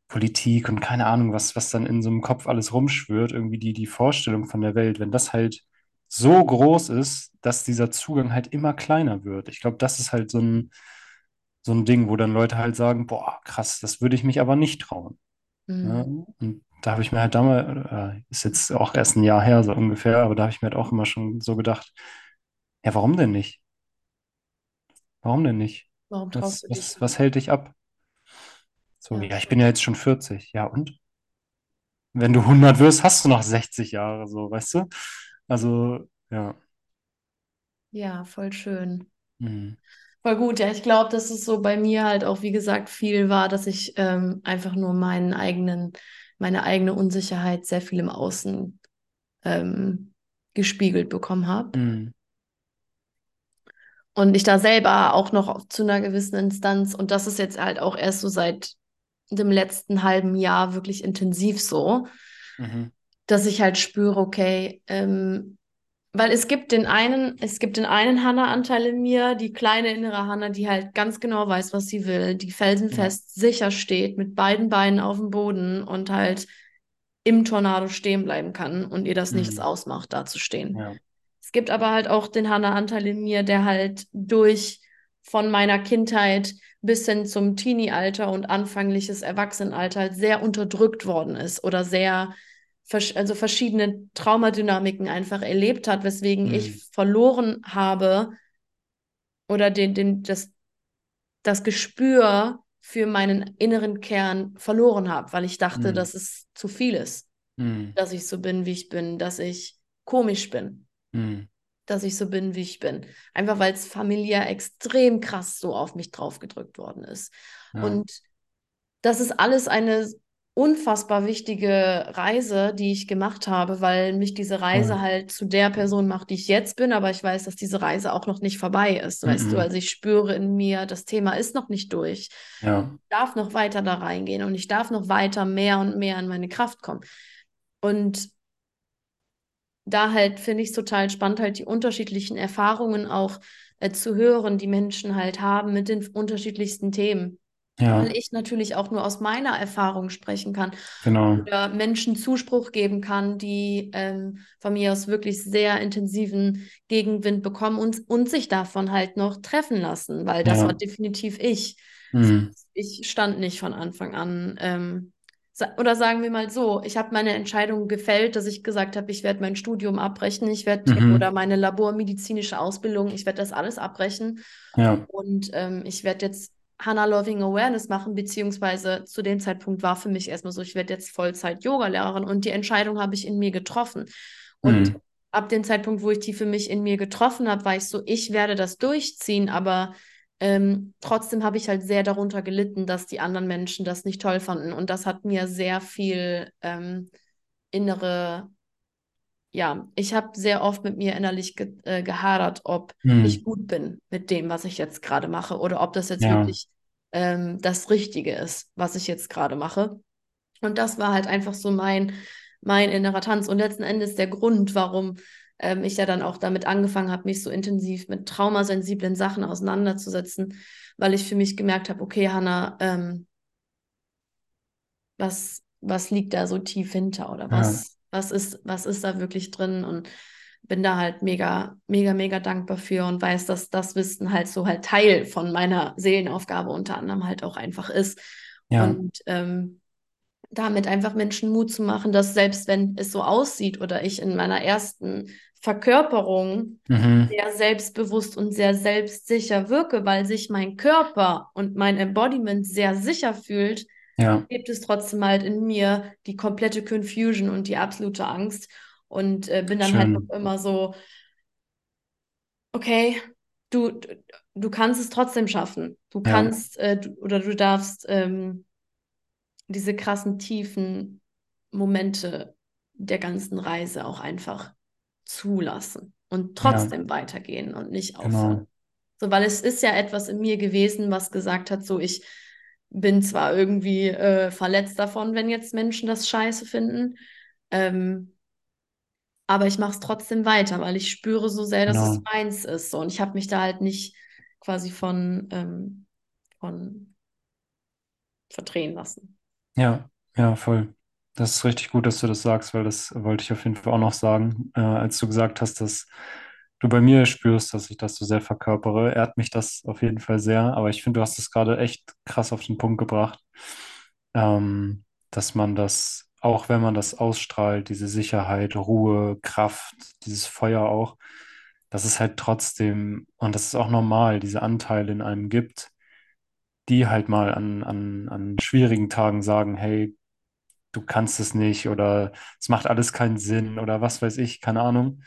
Politik und keine Ahnung, was, was dann in so einem Kopf alles rumschwirrt, irgendwie die, die Vorstellung von der Welt, wenn das halt so groß ist, dass dieser Zugang halt immer kleiner wird. Ich glaube, das ist halt so ein, so ein Ding, wo dann Leute halt sagen, boah, krass, das würde ich mich aber nicht trauen. Hm. Ne? Und da habe ich mir halt damals, äh, ist jetzt auch erst ein Jahr her, so ungefähr, aber da habe ich mir halt auch immer schon so gedacht, ja, warum denn nicht? Warum denn nicht? Warum traust Was, du dich was, hält dich ab? So, Ja, ja, ich bin ja jetzt schon 40. Ja, und? Wenn du 100 wirst, hast du noch 60 Jahre, so, weißt du? Also, ja. Ja, voll schön. Hm. Voll gut, ja, ich glaube, dass es so bei mir halt auch, wie gesagt, viel war, dass ich ähm, einfach nur meinen eigenen, meine eigene Unsicherheit sehr viel im Außen ähm, gespiegelt bekommen habe. Hm. Und ich da selber auch noch zu einer gewissen Instanz, und das ist jetzt halt auch erst so seit dem letzten halben Jahr wirklich intensiv so, Mhm. dass ich halt spüre, okay, ähm, weil es gibt den einen, es gibt den einen Hannah-Anteil in mir, die kleine innere Hannah, die halt ganz genau weiß, was sie will, die Ja. felsenfest sicher steht, mit beiden Beinen auf dem Boden und halt im Tornado stehen bleiben kann und ihr das nichts Hm. ausmacht, da zu stehen. Ja. Es gibt aber halt auch den Hannah-Anteil in mir, der halt durch von meiner Kindheit bis hin zum Teenie-Alter und anfängliches Erwachsenenalter halt sehr unterdrückt worden ist oder sehr, also verschiedene Traumadynamiken einfach erlebt hat, weswegen Hm. ich verloren habe oder den, den, das, das Gespür für meinen inneren Kern verloren habe, weil ich dachte, Hm. dass es zu viel ist, Hm. dass ich so bin, wie ich bin, dass ich komisch bin Hm. dass ich so bin, wie ich bin. Einfach weil es familiär extrem krass so auf mich draufgedrückt worden ist. Ja. Und das ist alles eine unfassbar wichtige Reise, die ich gemacht habe, weil mich diese Reise Voll. halt zu der Person macht, die ich jetzt bin, aber ich weiß, dass diese Reise auch noch nicht vorbei ist, weißt du? Mhm. Also ich spüre in mir, das Thema ist noch nicht durch. Ja. Ich darf noch weiter da reingehen und ich darf noch weiter mehr und mehr in meine Kraft kommen. Und da halt finde ich es total spannend, halt die unterschiedlichen Erfahrungen auch äh, zu hören, die Menschen halt haben mit den unterschiedlichsten Themen. Ja. Weil ich natürlich auch nur aus meiner Erfahrung sprechen kann Genau. oder Menschen Zuspruch geben kann, die ähm, von mir aus wirklich sehr intensiven Gegenwind bekommen und, und sich davon halt noch treffen lassen, weil das Ja. war definitiv ich. Mhm. Ich stand nicht von Anfang an. Ähm, oder sagen wir mal so, ich habe meine Entscheidung gefällt, dass ich gesagt habe, ich werde mein Studium abbrechen, ich werde Mhm. oder meine labormedizinische Ausbildung, ich werde das alles abbrechen Ja. und ähm, ich werde jetzt Hannah Loving Awareness machen, beziehungsweise zu dem Zeitpunkt war für mich erstmal so, ich werde jetzt Vollzeit-Yoga-Lehrerin und die Entscheidung habe ich in mir getroffen. Und Mhm. ab dem Zeitpunkt, wo ich die für mich in mir getroffen habe, war ich so, ich werde das durchziehen, aber ähm, trotzdem habe ich halt sehr darunter gelitten, dass die anderen Menschen das nicht toll fanden. Und das hat mir sehr viel ähm, innere, ja, ich habe sehr oft mit mir innerlich ge äh, gehadert, ob ich Mhm. gut bin mit dem, was ich jetzt gerade mache, oder ob das jetzt Ja. wirklich ähm, das Richtige ist, was ich jetzt gerade mache. Und das war halt einfach so mein, mein innerer Tanz. Und letzten Endes der Grund, warum ähm, ich ja dann auch damit angefangen habe, mich so intensiv mit traumasensiblen Sachen auseinanderzusetzen, weil ich für mich gemerkt habe, okay, Hannah, ähm, was, was liegt da so tief hinter oder Ja. was, was ist, was ist da wirklich drin? Und bin da halt mega, mega, mega dankbar für und weiß, dass das Wissen halt so halt Teil von meiner Seelenaufgabe unter anderem halt auch einfach ist. Ja. Und ähm, damit einfach Menschen Mut zu machen, dass selbst wenn es so aussieht oder ich in meiner ersten Verkörperung Mhm. sehr selbstbewusst und sehr selbstsicher wirke, weil sich mein Körper und mein Embodiment sehr sicher fühlt, Ja. gibt es trotzdem halt in mir die komplette Confusion und die absolute Angst und äh, bin dann halt Schön. noch immer so, okay, du, du, du kannst es trotzdem schaffen. Du Ja. kannst äh, du, oder du darfst ähm, diese krassen, tiefen Momente der ganzen Reise auch einfach zulassen und Ja. trotzdem weitergehen und nicht aufhören. Genau. So, weil es ist ja etwas in mir gewesen, was gesagt hat, so ich bin zwar irgendwie äh, verletzt davon, wenn jetzt Menschen das scheiße finden, ähm, aber ich mache es trotzdem weiter, weil ich spüre so sehr, dass es Genau. meins ist. So. Und ich habe mich da halt nicht quasi von, ähm, von verdrehen lassen. Ja, ja, voll. Das ist richtig gut, dass du das sagst, weil das wollte ich auf jeden Fall auch noch sagen. Äh, als du gesagt hast, dass du bei mir spürst, dass ich das so sehr verkörpere, ehrt mich das auf jeden Fall sehr. Aber ich finde, du hast es gerade echt krass auf den Punkt gebracht, ähm, dass man das auch wenn man das ausstrahlt, diese Sicherheit, Ruhe, Kraft, dieses Feuer auch, dass es halt trotzdem, und das ist auch normal, diese Anteile in einem gibt, die halt mal an, an, an schwierigen Tagen sagen, hey, du kannst es nicht oder es macht alles keinen Sinn oder was weiß ich, keine Ahnung.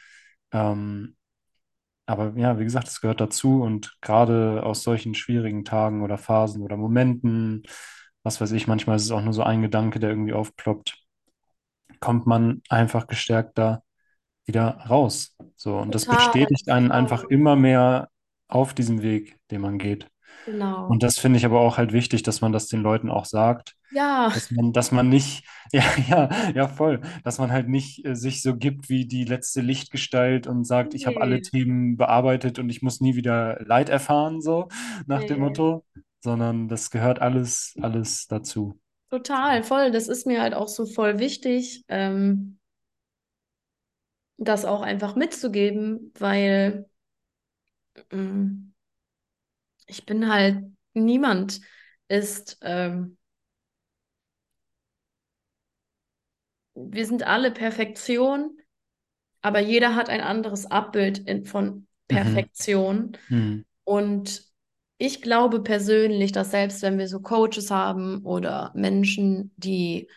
Ähm, aber ja, wie gesagt, es gehört dazu und gerade aus solchen schwierigen Tagen oder Phasen oder Momenten, was weiß ich, manchmal ist es auch nur so ein Gedanke, der irgendwie aufploppt, kommt man einfach gestärkter wieder raus. So, und das Total, bestätigt einen einfach immer mehr auf diesem Weg, den man geht. Und Genau. das finde ich aber auch halt wichtig, dass man das den Leuten auch sagt, Ja, dass man, dass man nicht, ja, ja, ja, voll, dass man halt nicht äh, sich so gibt wie die letzte Lichtgestalt und sagt, ich habe alle nee, Themen bearbeitet und ich muss nie wieder Leid erfahren, so nach dem nee. Motto, sondern das gehört alles, alles dazu. Total, voll. Das ist mir halt auch so voll wichtig, ähm, das auch einfach mitzugeben, weil ähm, ich bin halt, niemand ist, ähm, wir sind alle Perfektion, aber jeder hat ein anderes Abbild in, von Mhm. Perfektion. Mhm. Und ich glaube persönlich, dass selbst wenn wir so Coaches haben oder Menschen, die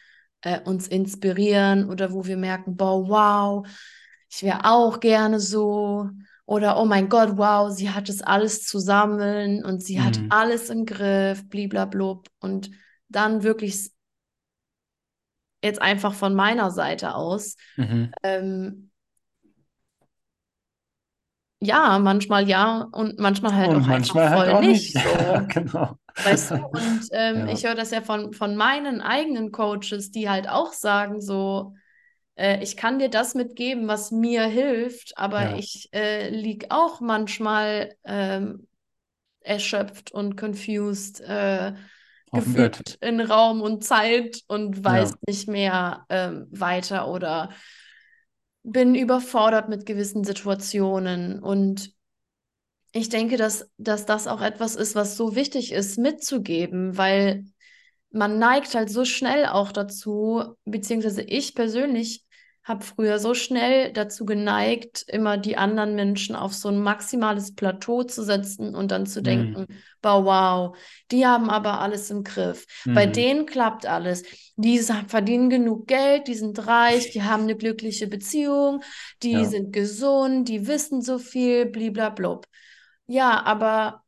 äh, uns inspirieren oder wo wir merken, boah, wow, ich wäre auch gerne so. Oder oh mein Gott, wow, sie hat es alles zusammen und sie hat Mhm. alles im Griff, bliblablub. Und dann wirklich jetzt einfach von meiner Seite aus, Mhm. ähm, ja, manchmal ja und manchmal halt Und auch einfach manchmal halt voll auch nicht. nicht Ja, so. genau. Weißt du? Und ähm, ich Ja, höre das ja von, von meinen eigenen Coaches, die halt auch sagen, so, äh, ich kann dir das mitgeben, was mir hilft, aber ja, ich äh, lieg auch manchmal ähm, erschöpft und confused, äh, gefühlt in Raum und Zeit und weiß Ja, nicht mehr ähm, weiter oder bin überfordert mit gewissen Situationen. Und ich denke, dass, dass das auch etwas ist, was so wichtig ist, mitzugeben, weil man neigt halt so schnell auch dazu, beziehungsweise ich persönlich habe früher so schnell dazu geneigt, immer die anderen Menschen auf so ein maximales Plateau zu setzen und dann zu mhm. denken, boah, wow, die haben aber alles im Griff. Bei Mhm. denen klappt alles. Die verdienen genug Geld, die sind reich, die haben eine glückliche Beziehung, die Ja, sind gesund, die wissen so viel, bliblablub. Ja, aber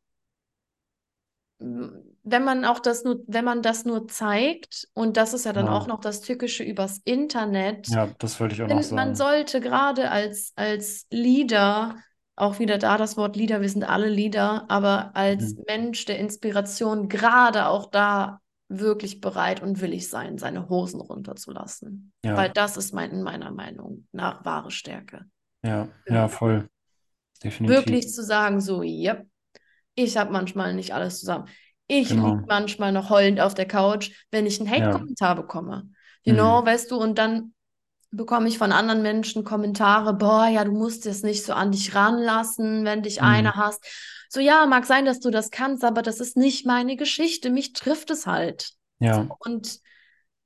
wenn man auch das nur, wenn man das nur zeigt, und das ist ja dann auch genau. noch das Tückische übers Internet, Ja, das wollte ich auch noch denn man sagen. sollte gerade als, als Leader, auch wieder da das Wort Leader, wir sind alle Leader, aber als Mhm. Mensch der Inspiration gerade auch da wirklich bereit und willig sein, seine Hosen runterzulassen. Weil Ja, das ist mein, in meiner Meinung nach wahre Stärke. ja, ja, voll. Definitiv. Wirklich zu sagen, so, yep, ich habe manchmal nicht alles zusammen. Ich liege Genau. manchmal noch heulend auf der Couch, wenn ich einen Ja. Hate-Kommentar bekomme. You know, Mhm. weißt du, und dann bekomme ich von anderen Menschen Kommentare, boah, ja, du musst es nicht so an dich ranlassen, wenn dich Mhm. einer hasst. So, ja, mag sein, dass du das kannst, aber das ist nicht meine Geschichte. Mich trifft es halt. So, Ja, und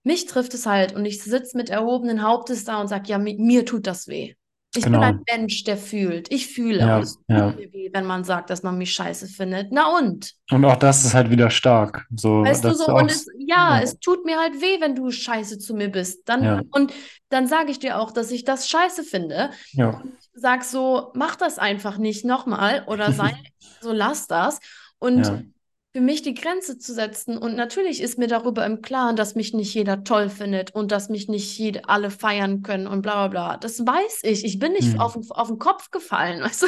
mich trifft es halt. Und ich sitze mit erhobenen Hauptes da und sage, ja, mi mir tut das weh. Ich bin ein genau. Mensch, der fühlt. Ich fühle Ja, es ja. wenn man sagt, dass man mich scheiße findet. Na und? Und auch das ist halt wieder stark. So, Weißt du so, und es, ja, ja, es tut mir halt weh, wenn du scheiße zu mir bist. Dann, ja, und dann sage ich dir auch, dass ich das scheiße finde. ja, Und sag so, mach das einfach nicht nochmal oder sei so, lass das. Und für mich die Grenze zu setzen. Und natürlich ist mir darüber im Klaren, dass mich nicht jeder toll findet und dass mich nicht jede, alle feiern können und bla bla bla. Das weiß ich. Ich bin nicht auf, mhm. den- auf den Kopf gefallen, weißt du?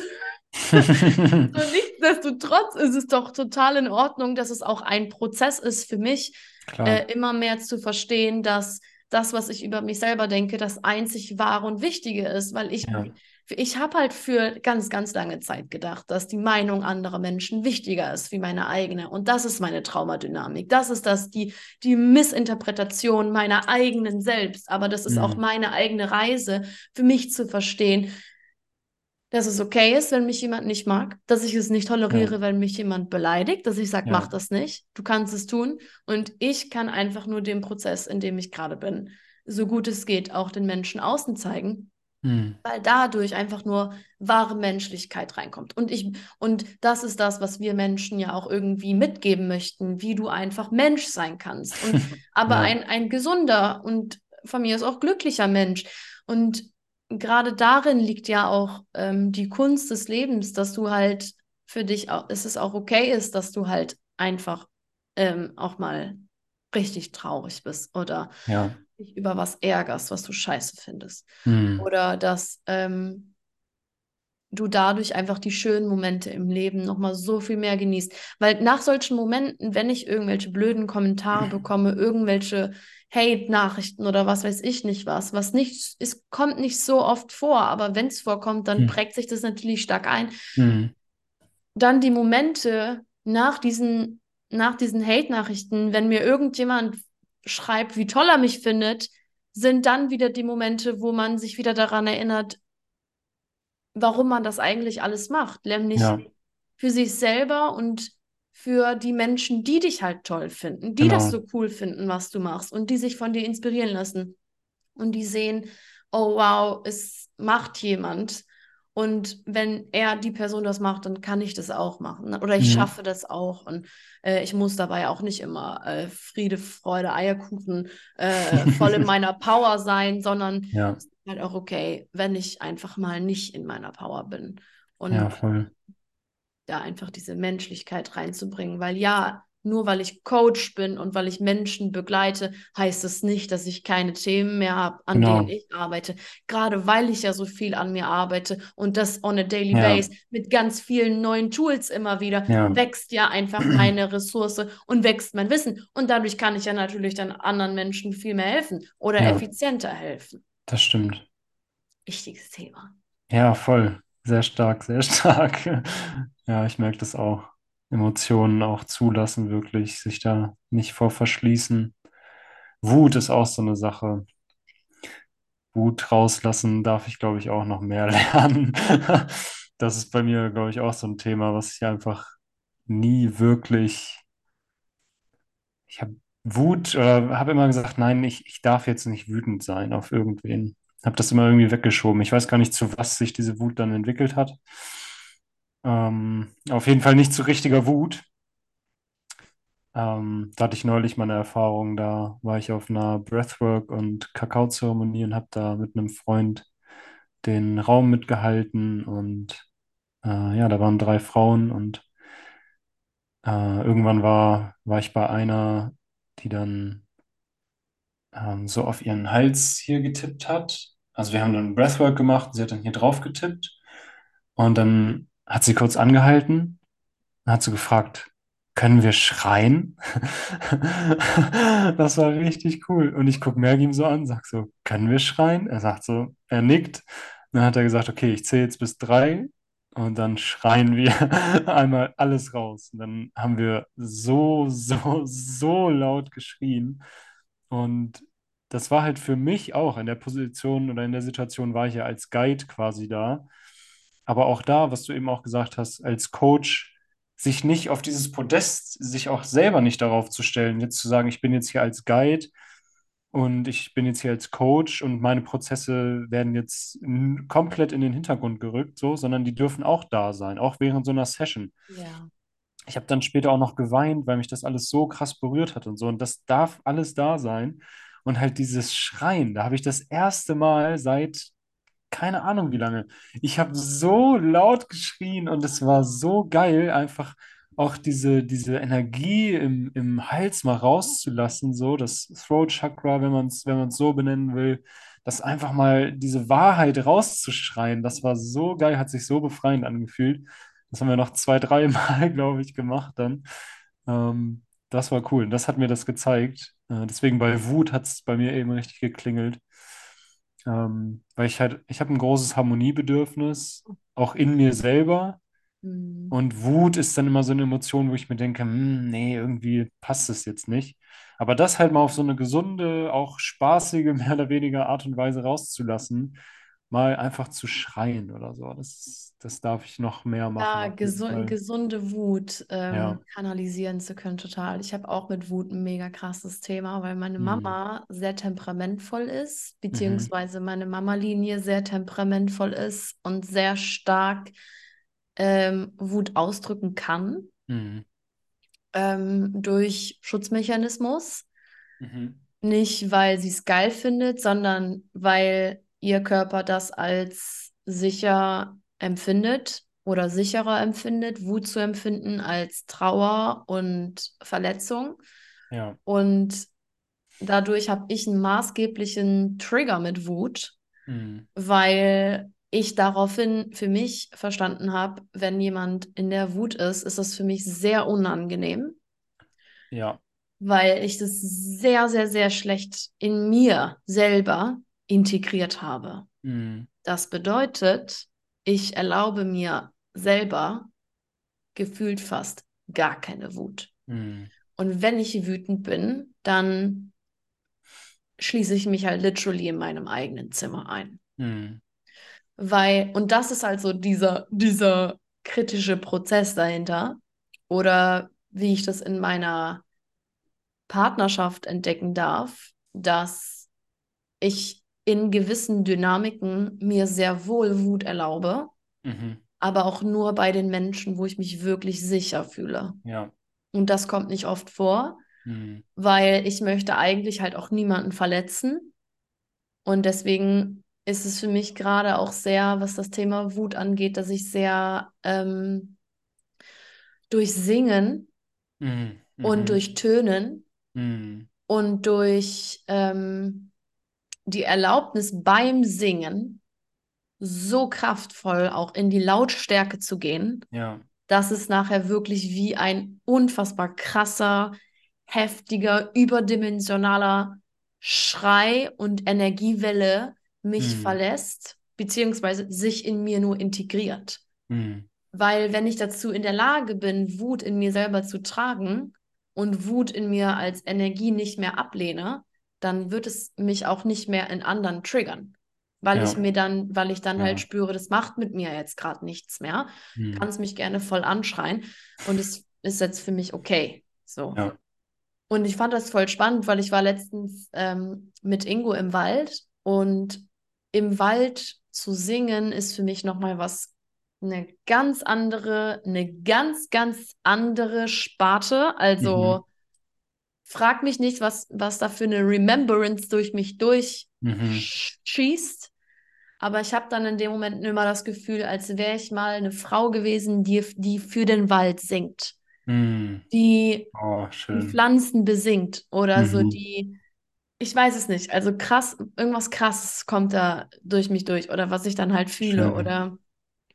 Nichtsdestotrotz ist es doch total in Ordnung, dass es auch ein Prozess ist für mich, äh, immer mehr zu verstehen, dass das, was ich über mich selber denke, das einzig wahre und wichtige ist, weil ich, ja, ich habe halt für ganz, ganz lange Zeit gedacht, dass die Meinung anderer Menschen wichtiger ist wie meine eigene. Und das ist meine Traumadynamik. Das ist das, die, die Missinterpretation meiner eigenen selbst. Aber das ist auch mhm. meine eigene Reise, für mich zu verstehen, dass es okay ist, wenn mich jemand nicht mag, dass ich es nicht Ja, toleriere, wenn mich jemand beleidigt, dass ich sage, mach ja, das nicht, du kannst es tun und ich kann einfach nur den Prozess, in dem ich gerade bin, so gut es geht, auch den Menschen außen zeigen. Mhm. Weil dadurch einfach nur wahre Menschlichkeit reinkommt. Und ich, und das ist das, was wir Menschen ja auch irgendwie mitgeben möchten, wie du einfach Mensch sein kannst. Und, aber Ja. ein, ein gesunder und von mir ist auch glücklicher Mensch. Und gerade darin liegt ja auch ähm, die Kunst des Lebens, dass du halt für dich auch, dass es auch okay ist, dass du halt einfach ähm, auch mal richtig traurig bist oder Ja. Dich über was ärgerst, was du scheiße findest. Mhm. Oder dass ähm, du dadurch einfach die schönen Momente im Leben nochmal so viel mehr genießt. Weil nach solchen Momenten, wenn ich irgendwelche blöden Kommentare bekomme, irgendwelche Hate-Nachrichten oder was weiß ich nicht was, was nicht, es kommt nicht so oft vor, aber wenn es vorkommt, dann Hm. prägt sich das natürlich stark ein. Mhm. Dann die Momente nach diesen, nach diesen Hate-Nachrichten, wenn mir irgendjemand schreibt, wie toll er mich findet, sind dann wieder die Momente, wo man sich wieder daran erinnert, warum man das eigentlich alles macht, nämlich Ja. für sich selber und für die Menschen, die dich halt toll finden, die das Genau. so cool finden, was du machst und die sich von dir inspirieren lassen und die sehen, oh wow, es macht jemand und wenn er die Person das macht, dann kann ich das auch machen oder ich Mhm. schaffe das auch und äh, ich muss dabei auch nicht immer äh, Friede, Freude, Eierkuchen äh, voll in meiner Power sein, sondern Ja. es ist halt auch okay, wenn ich einfach mal nicht in meiner Power bin und Ja, voll. da einfach diese Menschlichkeit reinzubringen, weil ja, nur weil ich Coach bin und weil ich Menschen begleite, heißt es nicht, dass ich keine Themen mehr habe, an Genau. denen ich arbeite. Gerade weil ich ja so viel an mir arbeite und das on a daily Ja. base mit ganz vielen neuen Tools immer wieder, Ja. wächst ja einfach meine Ressource und wächst mein Wissen. Und dadurch kann ich ja natürlich dann anderen Menschen viel mehr helfen oder Ja. effizienter helfen. Das stimmt. Wichtiges Thema. Ja, voll. Sehr stark, sehr stark. Ja, ich merke das auch. Emotionen auch zulassen, wirklich, sich da nicht vor verschließen. Wut ist auch so eine Sache. Wut rauslassen darf ich, glaube ich, auch noch mehr lernen. Das ist bei mir, glaube ich, auch so ein Thema, was ich einfach nie wirklich. Ich habe Wut oder habe immer gesagt, nein, ich, ich darf jetzt nicht wütend sein auf irgendwen. Habe das immer irgendwie weggeschoben. Ich weiß gar nicht, zu was sich diese Wut dann entwickelt hat. Ähm, auf jeden Fall nicht zu richtiger Wut. Ähm, da hatte ich neulich mal eine Erfahrung, da war ich auf einer Breathwork- und Kakaozeremonie und habe da mit einem Freund den Raum mitgehalten und äh, ja, da waren drei Frauen und äh, irgendwann war, war ich bei einer, die dann ähm, so auf ihren Hals hier getippt hat. Also wir haben dann Breathwork gemacht, sie hat dann hier drauf getippt und dann hat sie kurz angehalten hat so gefragt, können wir schreien? Das war richtig cool. Und ich gucke Mergim so an, sag so, können wir schreien? Er sagt so, er nickt. Dann hat er gesagt, okay, ich zähle jetzt bis drei und dann schreien wir einmal alles raus. Und dann haben wir so, so, so laut geschrien. Und das war halt für mich auch in der Position oder in der Situation war ich ja als Guide quasi da. Aber auch da, was du eben auch gesagt hast, als Coach, sich nicht auf dieses Podest, sich auch selber nicht darauf zu stellen, jetzt zu sagen, ich bin jetzt hier als Guide und ich bin jetzt hier als Coach und meine Prozesse werden jetzt komplett in den Hintergrund gerückt, so, sondern die dürfen auch da sein, auch während so einer Session. Ja. Ich habe dann später auch noch geweint, weil mich das alles so krass berührt hat und so. Und das darf alles da sein. Und halt dieses Schreien, da habe ich das erste Mal seit keine Ahnung wie lange. Ich habe so laut geschrien und es war so geil, einfach auch diese, diese Energie im, im Hals mal rauszulassen, so das Throat Chakra, wenn man es wenn so benennen will, das einfach mal diese Wahrheit rauszuschreien, das war so geil, hat sich so befreiend angefühlt. Das haben wir noch zwei, drei Mal, glaube ich, gemacht dann. Ähm, das war cool. Und das hat mir das gezeigt. Äh, deswegen bei Wut hat es bei mir eben richtig geklingelt. Ähm, weil ich halt, ich habe ein großes Harmoniebedürfnis, auch in mir selber. Mhm. Und Wut ist dann immer so eine Emotion, wo ich mir denke, hm, nee, irgendwie passt es jetzt nicht. Aber das halt mal auf so eine gesunde, auch spaßige, mehr oder weniger Art und Weise rauszulassen, mal einfach zu schreien oder so. Das, das darf ich noch mehr machen, Ja, gesu gesunde Wut ähm, Ja. kanalisieren zu können, total. Ich habe auch mit Wut ein mega krasses Thema, weil meine Mhm. Mama sehr temperamentvoll ist, Mhm. beziehungsweise meine Mama-Linie sehr temperamentvoll ist und sehr stark ähm, Wut ausdrücken kann Mhm. ähm, durch Schutzmechanismus. Mhm. Nicht, weil sie es geil findet, sondern weil ihr Körper das als sicher empfindet oder sicherer empfindet, Wut zu empfinden als Trauer und Verletzung. Ja. Und dadurch habe ich einen maßgeblichen Trigger mit Wut, Mhm. weil ich daraufhin für mich verstanden habe, wenn jemand in der Wut ist, ist das für mich sehr unangenehm Ja. weil ich das sehr, sehr, sehr schlecht in mir selber integriert habe. Mhm. Das bedeutet, ich erlaube mir selber gefühlt fast gar keine Wut. Mhm. Und wenn ich wütend bin, dann schließe ich mich halt literally in meinem eigenen Zimmer ein. Mhm. Weil, und das ist halt so dieser, dieser kritische Prozess dahinter. Oder wie ich das in meiner Partnerschaft entdecken darf, dass ich in gewissen Dynamiken mir sehr wohl Wut erlaube, Mhm. aber auch nur bei den Menschen, wo ich mich wirklich sicher fühle. Ja. Und das kommt nicht oft vor, Mhm. weil ich möchte eigentlich halt auch niemanden verletzen. Und deswegen ist es für mich gerade auch sehr, was das Thema Wut angeht, dass ich sehr ähm, durch Singen Mhm. und Mhm. durch Tönen Mhm. und durch ähm, die Erlaubnis beim Singen so kraftvoll auch in die Lautstärke zu gehen, Ja. dass es nachher wirklich wie ein unfassbar krasser, heftiger, überdimensionaler Schrei und Energiewelle mich Mhm. verlässt, beziehungsweise sich in mir nur integriert. Mhm. Weil wenn ich dazu in der Lage bin, Wut in mir selber zu tragen und Wut in mir als Energie nicht mehr ablehne, dann wird es mich auch nicht mehr in anderen triggern. Weil ich Ja. mir dann, weil ich dann halt Ja. spüre, das macht mit mir jetzt gerade nichts mehr. Mhm. Kannst mich gerne voll anschreien und es ist jetzt für mich okay. So. Ja. Und ich fand das voll spannend, weil ich war letztens ähm, mit Ingo im Wald und im Wald zu singen ist für mich nochmal was, eine ganz andere, eine ganz, ganz andere Sparte. Also Mhm. Frag mich nicht, was, was da für eine Remembrance durch mich Mhm. durchschießt. Aber ich habe dann in dem Moment immer das Gefühl, als wäre ich mal eine Frau gewesen, die, die für den Wald singt, Mhm. die Oh, die. Pflanzen besingt oder so Mhm. die, ich weiß es nicht, also krass, irgendwas krasses kommt da durch mich durch oder was ich dann halt fühle Schön. oder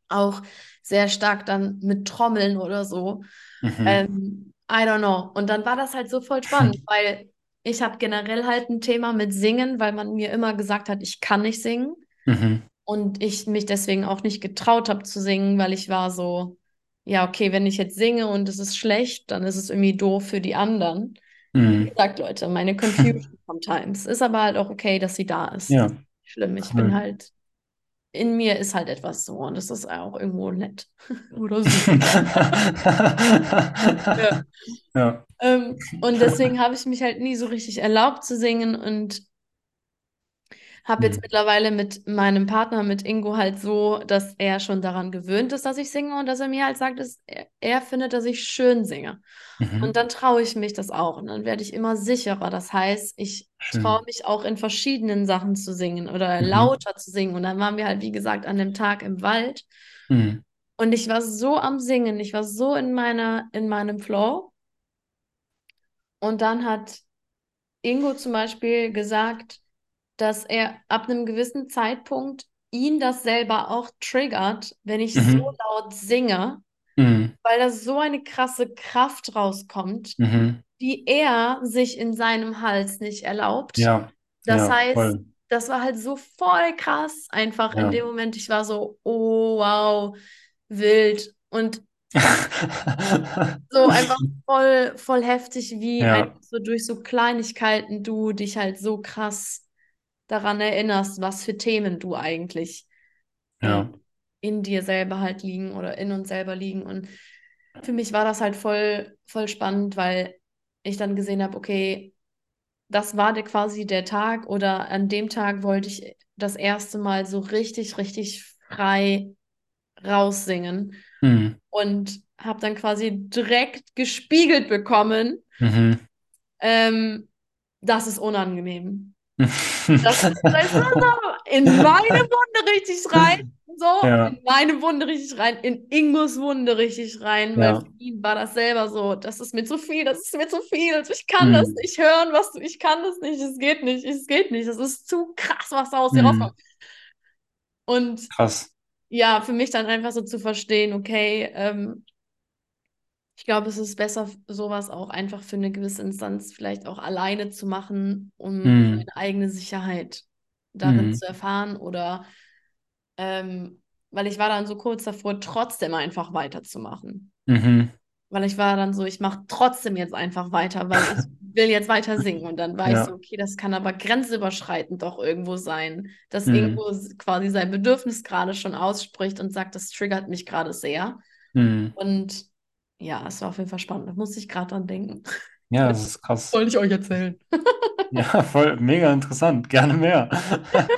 auch sehr stark dann mit Trommeln oder so. Mhm. Ähm, I don't know. Und dann war das halt so voll spannend, weil ich habe generell halt ein Thema mit Singen, weil man mir immer gesagt hat, ich kann nicht singen. Mhm. Und ich mich deswegen auch nicht getraut habe zu singen, weil ich war so, ja, okay, wenn ich jetzt singe und es ist schlecht, dann ist es irgendwie doof für die anderen. Wie Mhm. gesagt, Leute, meine Confusion sometimes. Ist aber halt auch okay, dass sie da ist. Ja, schlimm. Ich bin cool. halt, in mir ist halt etwas so und das ist auch irgendwo nett. Oder süß. Ja. Ja. Ähm, und deswegen habe ich mich halt nie so richtig erlaubt zu singen und habe jetzt Mhm. mittlerweile mit meinem Partner, mit Ingo, halt so, dass er schon daran gewöhnt ist, dass ich singe und dass er mir halt sagt, dass er, er findet, dass ich schön singe. Und Mhm. dann traue ich mich das auch und dann werde ich immer sicherer. Das heißt, ich traue mich auch in verschiedenen Sachen zu singen oder Mhm. lauter zu singen. Und dann waren wir halt, wie gesagt, an dem Tag im Wald Mhm. und ich war so am Singen, ich war so in meiner, in meinem Flow. Und dann hat Ingo zum Beispiel gesagt, dass er ab einem gewissen Zeitpunkt ihn das selber auch triggert, wenn ich so Mhm. laut singe, Mhm. weil da so eine krasse Kraft rauskommt, Mhm. die er sich in seinem Hals nicht erlaubt. Ja, Das ja, heißt, voll. das war halt so voll krass einfach in Ja. dem Moment. Ich war so, oh wow, wild. Und so einfach voll, voll heftig, wie Ja. so durch so Kleinigkeiten du dich halt so krass daran erinnerst, was für Themen du eigentlich Ja. äh, in dir selber halt liegen oder in uns selber liegen. Und für mich war das halt voll, voll spannend, weil ich dann gesehen habe, okay, das war der, quasi der Tag oder an dem Tag wollte ich das erste Mal so richtig, richtig frei raussingen Mhm. und habe dann quasi direkt gespiegelt bekommen, Mhm. ähm, das ist unangenehm. Das ist, in meine Wunde richtig rein, so, Ja. in meine Wunde richtig rein, in Ingos Wunde richtig rein, weil Ja. für ihn war das selber so, das ist mir zu viel, das ist mir zu viel, also ich kann das Mhm. nicht hören, was du, ich kann das nicht, es geht nicht, es geht nicht, es ist zu krass, was da aus dir Mhm. rauskommt. Und Krass. ja, für mich dann einfach so zu verstehen, okay, ähm, ich glaube, es ist besser, sowas auch einfach für eine gewisse Instanz vielleicht auch alleine zu machen, um Mhm. seine eigene Sicherheit darin Mhm. zu erfahren oder ähm, weil ich war dann so kurz davor, trotzdem einfach weiterzumachen. Mhm. Weil ich war dann so, ich mache trotzdem jetzt einfach weiter, weil ich will jetzt weiter singen. Und dann war ich Ja. so, okay, das kann aber grenzüberschreitend doch irgendwo sein, dass Mhm. irgendwo quasi sein Bedürfnis gerade schon ausspricht und sagt, das triggert mich gerade sehr. Mhm. Und ja, es war auf jeden Fall spannend. Da musste ich gerade dran denken. Ja, das ist krass. Wollte ich euch erzählen. Ja, voll mega interessant. Gerne mehr.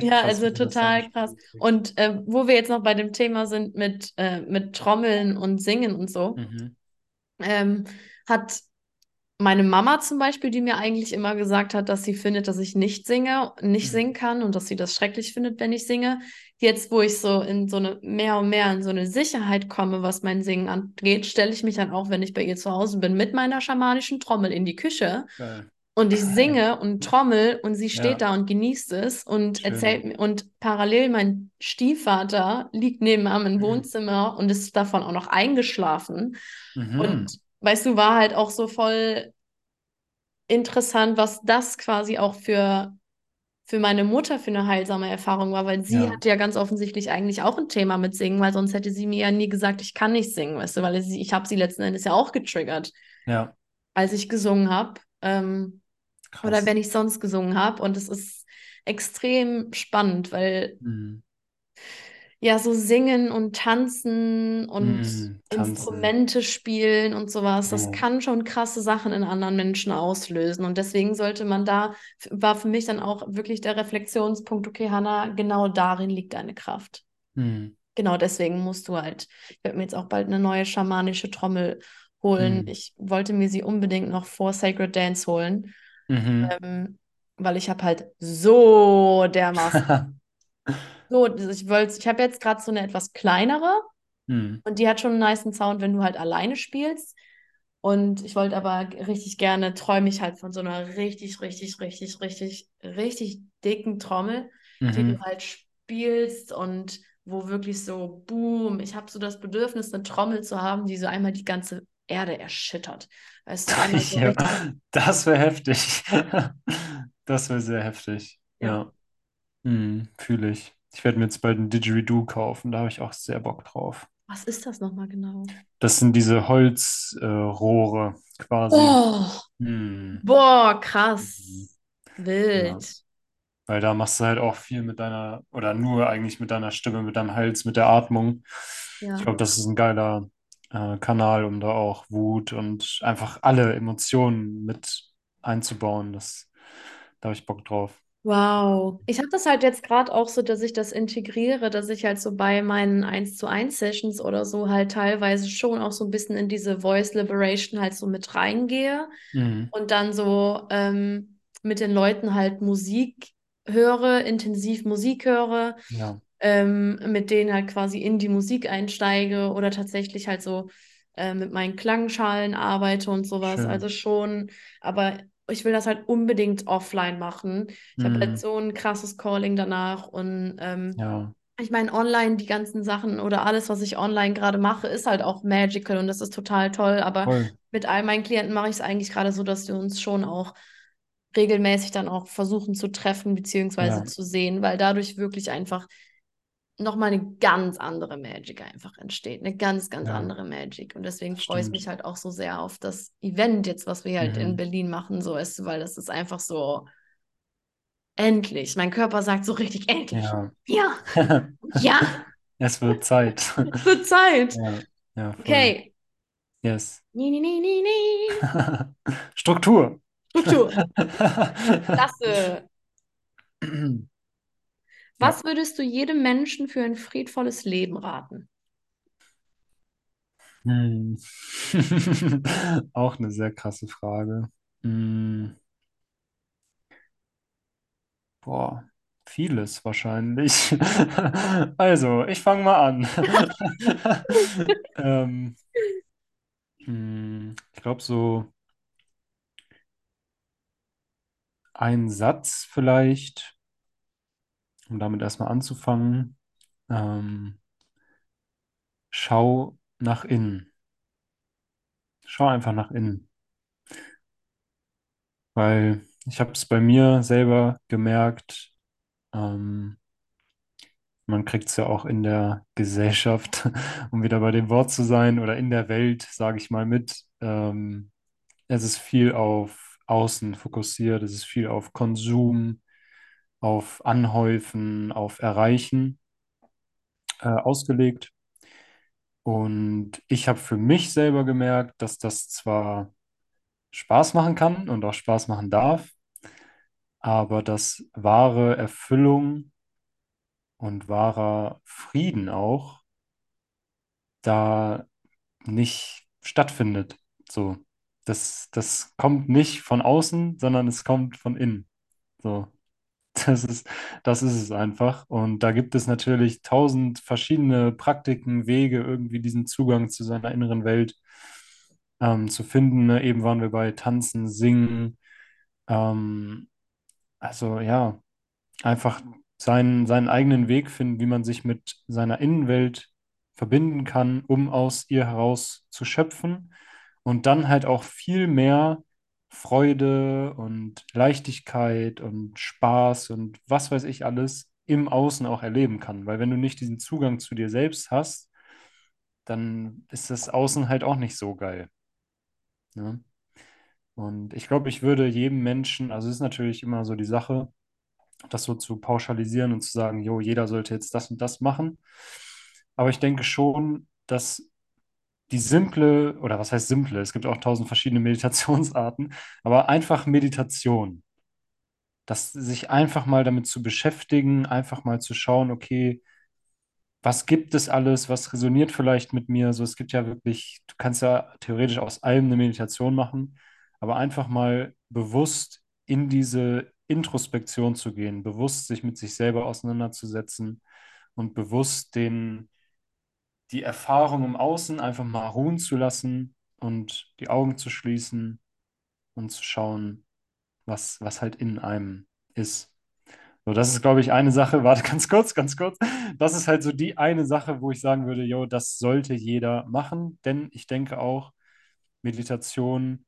Ja, krass, also total krass. Und äh, wo wir jetzt noch bei dem Thema sind mit, äh, mit Trommeln und Singen und so, Mhm. ähm, hat meine Mama zum Beispiel, die mir eigentlich immer gesagt hat, dass sie findet, dass ich nicht singe, nicht Mhm. singen kann und dass sie das schrecklich findet, wenn ich singe. Jetzt, wo ich so in so eine mehr und mehr in so eine Sicherheit komme, was mein Singen angeht, stelle ich mich dann auch, wenn ich bei ihr zu Hause bin, mit meiner schamanischen Trommel in die Küche Geil. und ich singe und trommel und sie steht Ja. da und genießt es und Schön. erzählt mir. Und parallel mein Stiefvater liegt nebenan im Mhm. Wohnzimmer und ist davon auch noch eingeschlafen. Mhm. Und weißt du, war halt auch so voll interessant, was das quasi auch für, für meine Mutter für eine heilsame Erfahrung war, weil sie Ja. hat ja ganz offensichtlich eigentlich auch ein Thema mit Singen, weil sonst hätte sie mir ja nie gesagt, ich kann nicht singen, weißt du, weil sie, ich habe sie letzten Endes ja auch getriggert, Ja, als ich gesungen habe. Ähm, oder wenn ich sonst gesungen habe. Und es ist extrem spannend, weil Mhm. Ja, so singen und tanzen und Mhm. Tanzen. Instrumente spielen und sowas, das Ja. kann schon krasse Sachen in anderen Menschen auslösen. Und deswegen sollte man da, war für mich dann auch wirklich der Reflexionspunkt, okay, Hannah, genau darin liegt deine Kraft. Mhm. Genau deswegen musst du halt, ich werde mir jetzt auch bald eine neue schamanische Trommel holen. Mhm. Ich wollte mir sie unbedingt noch vor Sacred Dance holen, Mhm. ähm, weil ich habe halt so dermaßen So, ich wollte, ich habe jetzt gerade so eine etwas kleinere Mhm. und die hat schon einen nicen Sound, wenn du halt alleine spielst. Und ich wollte aber richtig gerne, träume ich halt von so einer richtig, richtig, richtig, richtig, richtig dicken Trommel, die du Mhm. halt spielst und wo wirklich so, boom, ich habe so das Bedürfnis, eine Trommel zu haben, die so einmal die ganze Erde erschüttert. Weißt du, so Ja, das wäre heftig. Das wäre sehr heftig. ja. Ja, mhm. Fühle ich. Ich werde mir jetzt bald ein Didgeridoo kaufen, da habe ich auch sehr Bock drauf. Was ist das nochmal genau? Das sind diese Holzrohre äh, quasi. Oh, Mhm. boah, Mhm. krass. Ja, Wild. weil da machst du halt auch viel mit deiner, oder nur eigentlich mit deiner Stimme, mit deinem Hals, mit der Atmung. Ich Ja. glaube, das ist ein geiler äh, Kanal, um da auch Wut und einfach alle Emotionen mit einzubauen. Das, da habe ich Bock drauf. Wow. Ich habe das halt jetzt gerade auch so, dass ich das integriere, dass ich halt so bei meinen 1 zu 1 Sessions oder so halt teilweise schon auch so ein bisschen in diese Voice Liberation halt so mit reingehe Mhm. und dann so ähm, mit den Leuten halt Musik höre, intensiv Musik höre, Ja, ähm, mit denen halt quasi in die Musik einsteige oder tatsächlich halt so äh, mit meinen Klangschalen arbeite und sowas. Also schön. schon, aber ich will das halt unbedingt offline machen. Ich habe halt Mhm. so ein krasses Calling danach und ähm, Ja, ich meine, online die ganzen Sachen oder alles, was ich online gerade mache, ist halt auch magical und das ist total toll. Aber voll. mit all meinen Klienten mache ich es eigentlich gerade so, dass wir uns schon auch regelmäßig dann auch versuchen zu treffen beziehungsweise Ja, zu sehen, weil dadurch wirklich einfach nochmal eine ganz andere Magic einfach entsteht. Eine ganz, ganz ja, andere Magic. Und deswegen freue ich mich halt auch so sehr auf das Event jetzt, was wir halt in Mhm. Berlin machen, so ist, weil das ist einfach so, Endlich. Mein Körper sagt so richtig endlich. Ja. Ja. Ja. Es wird Zeit. Es wird Zeit. Ja, ja. Okay. Yes. Nee, nee, nee, nee, nee. Struktur. Struktur. Klasse. Was würdest du jedem Menschen für ein friedvolles Leben raten? Hm. Auch eine sehr krasse Frage. Hm. Boah, vieles wahrscheinlich. Also, ich fange mal an. Ähm, hm, ich glaube, so ein Satz vielleicht, um damit erstmal anzufangen. Ähm, schau nach innen. Schau einfach nach innen. Weil ich habe es bei mir selber gemerkt, ähm, man kriegt es ja auch in der Gesellschaft, um wieder bei dem Wort zu sein, oder in der Welt, sage ich mal mit. Ähm, es ist viel auf Außen fokussiert, es ist viel auf Konsum, auf Anhäufen, auf Erreichen äh, ausgelegt. Und ich habe für mich selber gemerkt, dass das zwar Spaß machen kann und auch Spaß machen darf, aber dass wahre Erfüllung und wahrer Frieden auch da nicht stattfindet. So, das, das kommt nicht von außen, sondern es kommt von innen. So, das ist, das ist es einfach. Und da gibt es natürlich tausend verschiedene Praktiken, Wege, irgendwie diesen Zugang zu seiner inneren Welt ähm, zu finden. Ne? Eben waren wir bei Tanzen, Singen. Ähm, also ja, einfach seinen, seinen eigenen Weg finden, wie man sich mit seiner Innenwelt verbinden kann, um aus ihr heraus zu schöpfen und dann halt auch viel mehr Freude und Leichtigkeit und Spaß und was weiß ich alles im Außen auch erleben kann. Weil wenn du nicht diesen Zugang zu dir selbst hast, dann ist das Außen halt auch nicht so geil. Ne? Und ich glaube, ich würde jedem Menschen, also es ist natürlich immer so die Sache, das so zu pauschalisieren und zu sagen, jo, jeder sollte jetzt das und das machen. Aber ich denke schon, dass die simple, oder was heißt simple? Es gibt auch tausend verschiedene Meditationsarten, aber einfach Meditation. Das sich einfach mal damit zu beschäftigen, einfach mal zu schauen, okay, was gibt es alles, was resoniert vielleicht mit mir? So, es gibt ja wirklich, du kannst ja theoretisch aus allem eine Meditation machen, aber einfach mal bewusst in diese Introspektion zu gehen, bewusst sich mit sich selber auseinanderzusetzen und bewusst den, die Erfahrung im Außen einfach mal ruhen zu lassen und die Augen zu schließen und zu schauen, was, was halt in einem ist. So, das ist, glaube ich, eine Sache. Warte, ganz kurz, ganz kurz. Das ist halt so die eine Sache, wo ich sagen würde, jo, das sollte jeder machen, denn ich denke auch, Meditation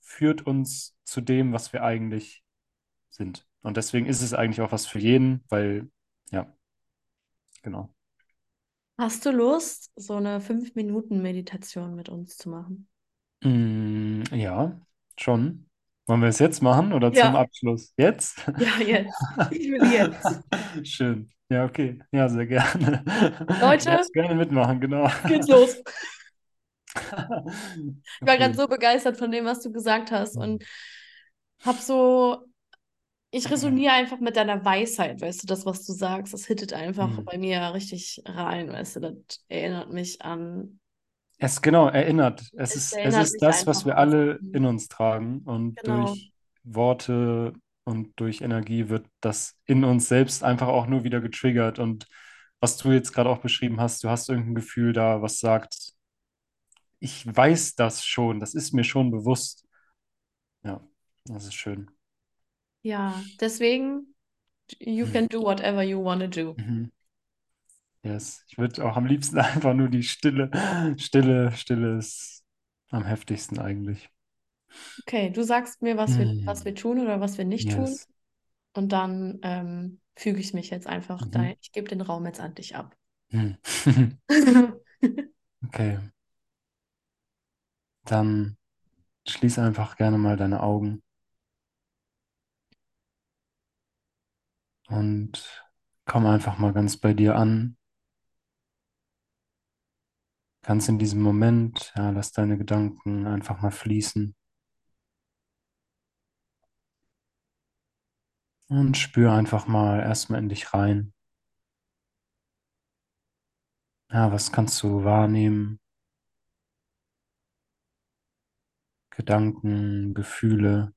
führt uns zu dem, was wir eigentlich sind. Und deswegen ist es eigentlich auch was für jeden, weil, ja, genau. Hast du Lust, so eine 5-Minuten-Meditation mit uns zu machen? Mm, ja, schon. Wollen wir es jetzt machen oder Ja. zum Abschluss? Jetzt? Ja, jetzt. Ich will jetzt. Schön. Ja, okay. Ja, sehr gerne. Leute? Gerne mitmachen, genau. Geht's los. Ich war gerade so begeistert von dem, was du gesagt hast und hab so, ich resoniere einfach mit deiner Weisheit, weißt du, das, was du sagst, das hittet einfach Mhm. bei mir richtig rein, weißt du, das erinnert mich an, Es genau erinnert. Es Es ist, es erinnert ist mich das, was wir alle in uns tragen. Und Genau. durch Worte und durch Energie wird das in uns selbst einfach auch nur wieder getriggert. Und was du jetzt gerade auch beschrieben hast, du hast irgendein Gefühl da, was sagt, ich weiß das schon, das ist mir schon bewusst. Ja, das ist schön. Ja, deswegen, you can do whatever you wanna do. Mhm. Yes. Ich würde auch am liebsten einfach nur die Stille. Stille, Stille ist am heftigsten eigentlich. Okay, du sagst mir, was wir, was Mhm. wir tun oder was wir nicht tun Yes. und dann ähm, füge ich mich jetzt einfach Mhm. da, ich gebe den Raum jetzt an dich ab. Hm. Okay. Dann schließ einfach gerne mal deine Augen. Und komm einfach mal ganz bei dir an. Ganz in diesem Moment, ja, lass deine Gedanken einfach mal fließen. Und spür einfach mal erstmal in dich rein. Ja, was kannst du wahrnehmen? Gedanken, Gefühle,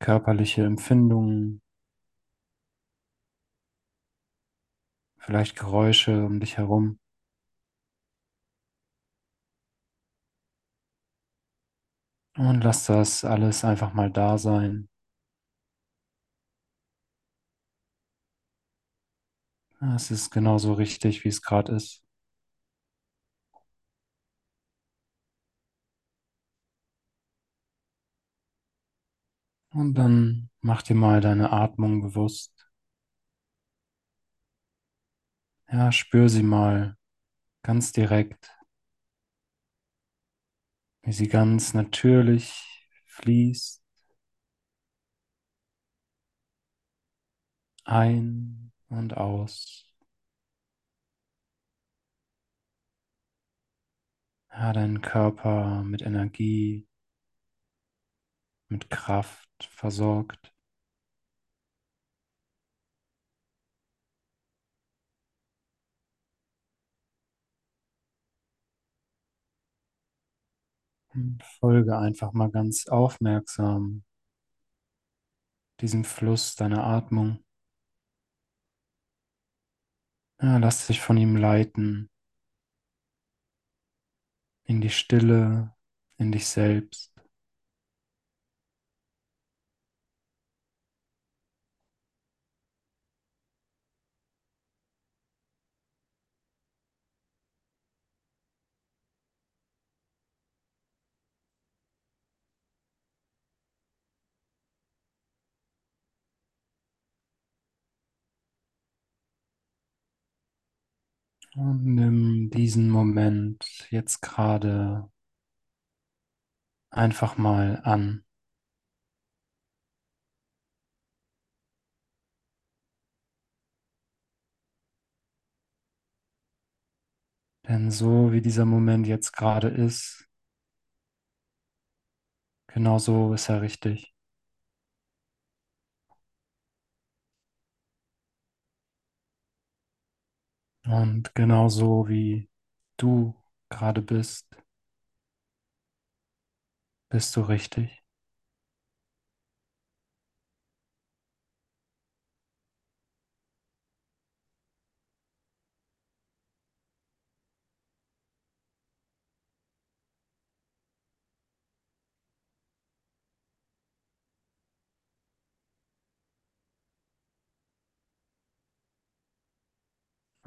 körperliche Empfindungen, vielleicht Geräusche um dich herum. Und lass das alles einfach mal da sein. Es ist genauso richtig, wie es gerade ist. Und dann mach dir mal deine Atmung bewusst. Ja, spür sie mal ganz direkt, wie sie ganz natürlich fließt. Ein und aus. Ja, deinen Körper mit Energie, mit Kraft versorgt. Folge einfach mal ganz aufmerksam diesem Fluss deiner Atmung. Ja, lass dich von ihm leiten in die Stille, in dich selbst. Und nimm diesen Moment jetzt gerade einfach mal an. Denn so wie dieser Moment jetzt gerade ist, genau so ist er richtig. Und genau so wie du gerade bist, bist du richtig.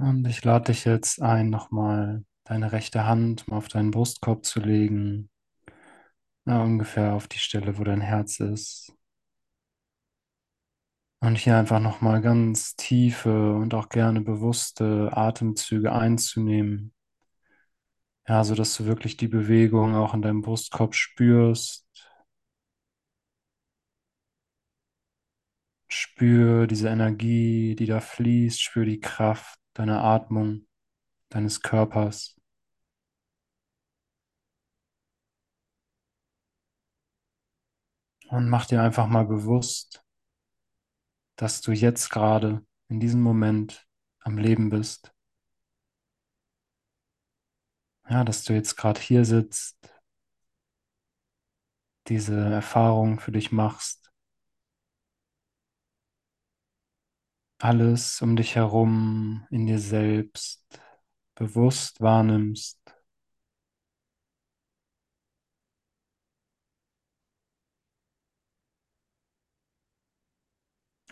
Und ich lade dich jetzt ein, nochmal deine rechte Hand mal auf deinen Brustkorb zu legen. Ja, ungefähr auf die Stelle, wo dein Herz ist. Und hier einfach nochmal ganz tiefe und auch gerne bewusste Atemzüge einzunehmen. Ja, so dass du wirklich die Bewegung auch in deinem Brustkorb spürst. Spür diese Energie, die da fließt. Spür die Kraft deiner Atmung, deines Körpers. Und mach dir einfach mal bewusst, dass du jetzt gerade in diesem Moment am Leben bist. Ja, dass du jetzt gerade hier sitzt, diese Erfahrung für dich machst. Alles um dich herum in dir selbst bewusst wahrnimmst.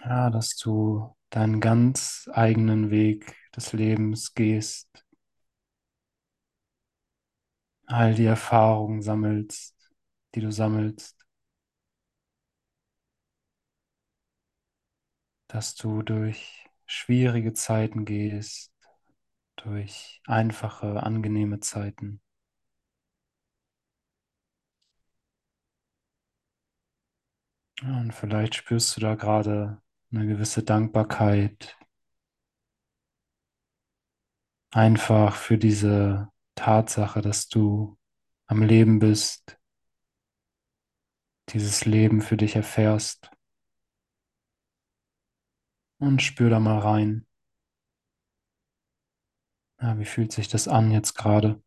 Ja, dass du deinen ganz eigenen Weg des Lebens gehst, all die Erfahrungen sammelst, die du sammelst, dass du durch schwierige Zeiten gehst, durch einfache, angenehme Zeiten. Und vielleicht spürst du da gerade eine gewisse Dankbarkeit, einfach für diese Tatsache, dass du am Leben bist, dieses Leben für dich erfährst. Und spür da mal rein. Ja, wie fühlt sich das an jetzt gerade?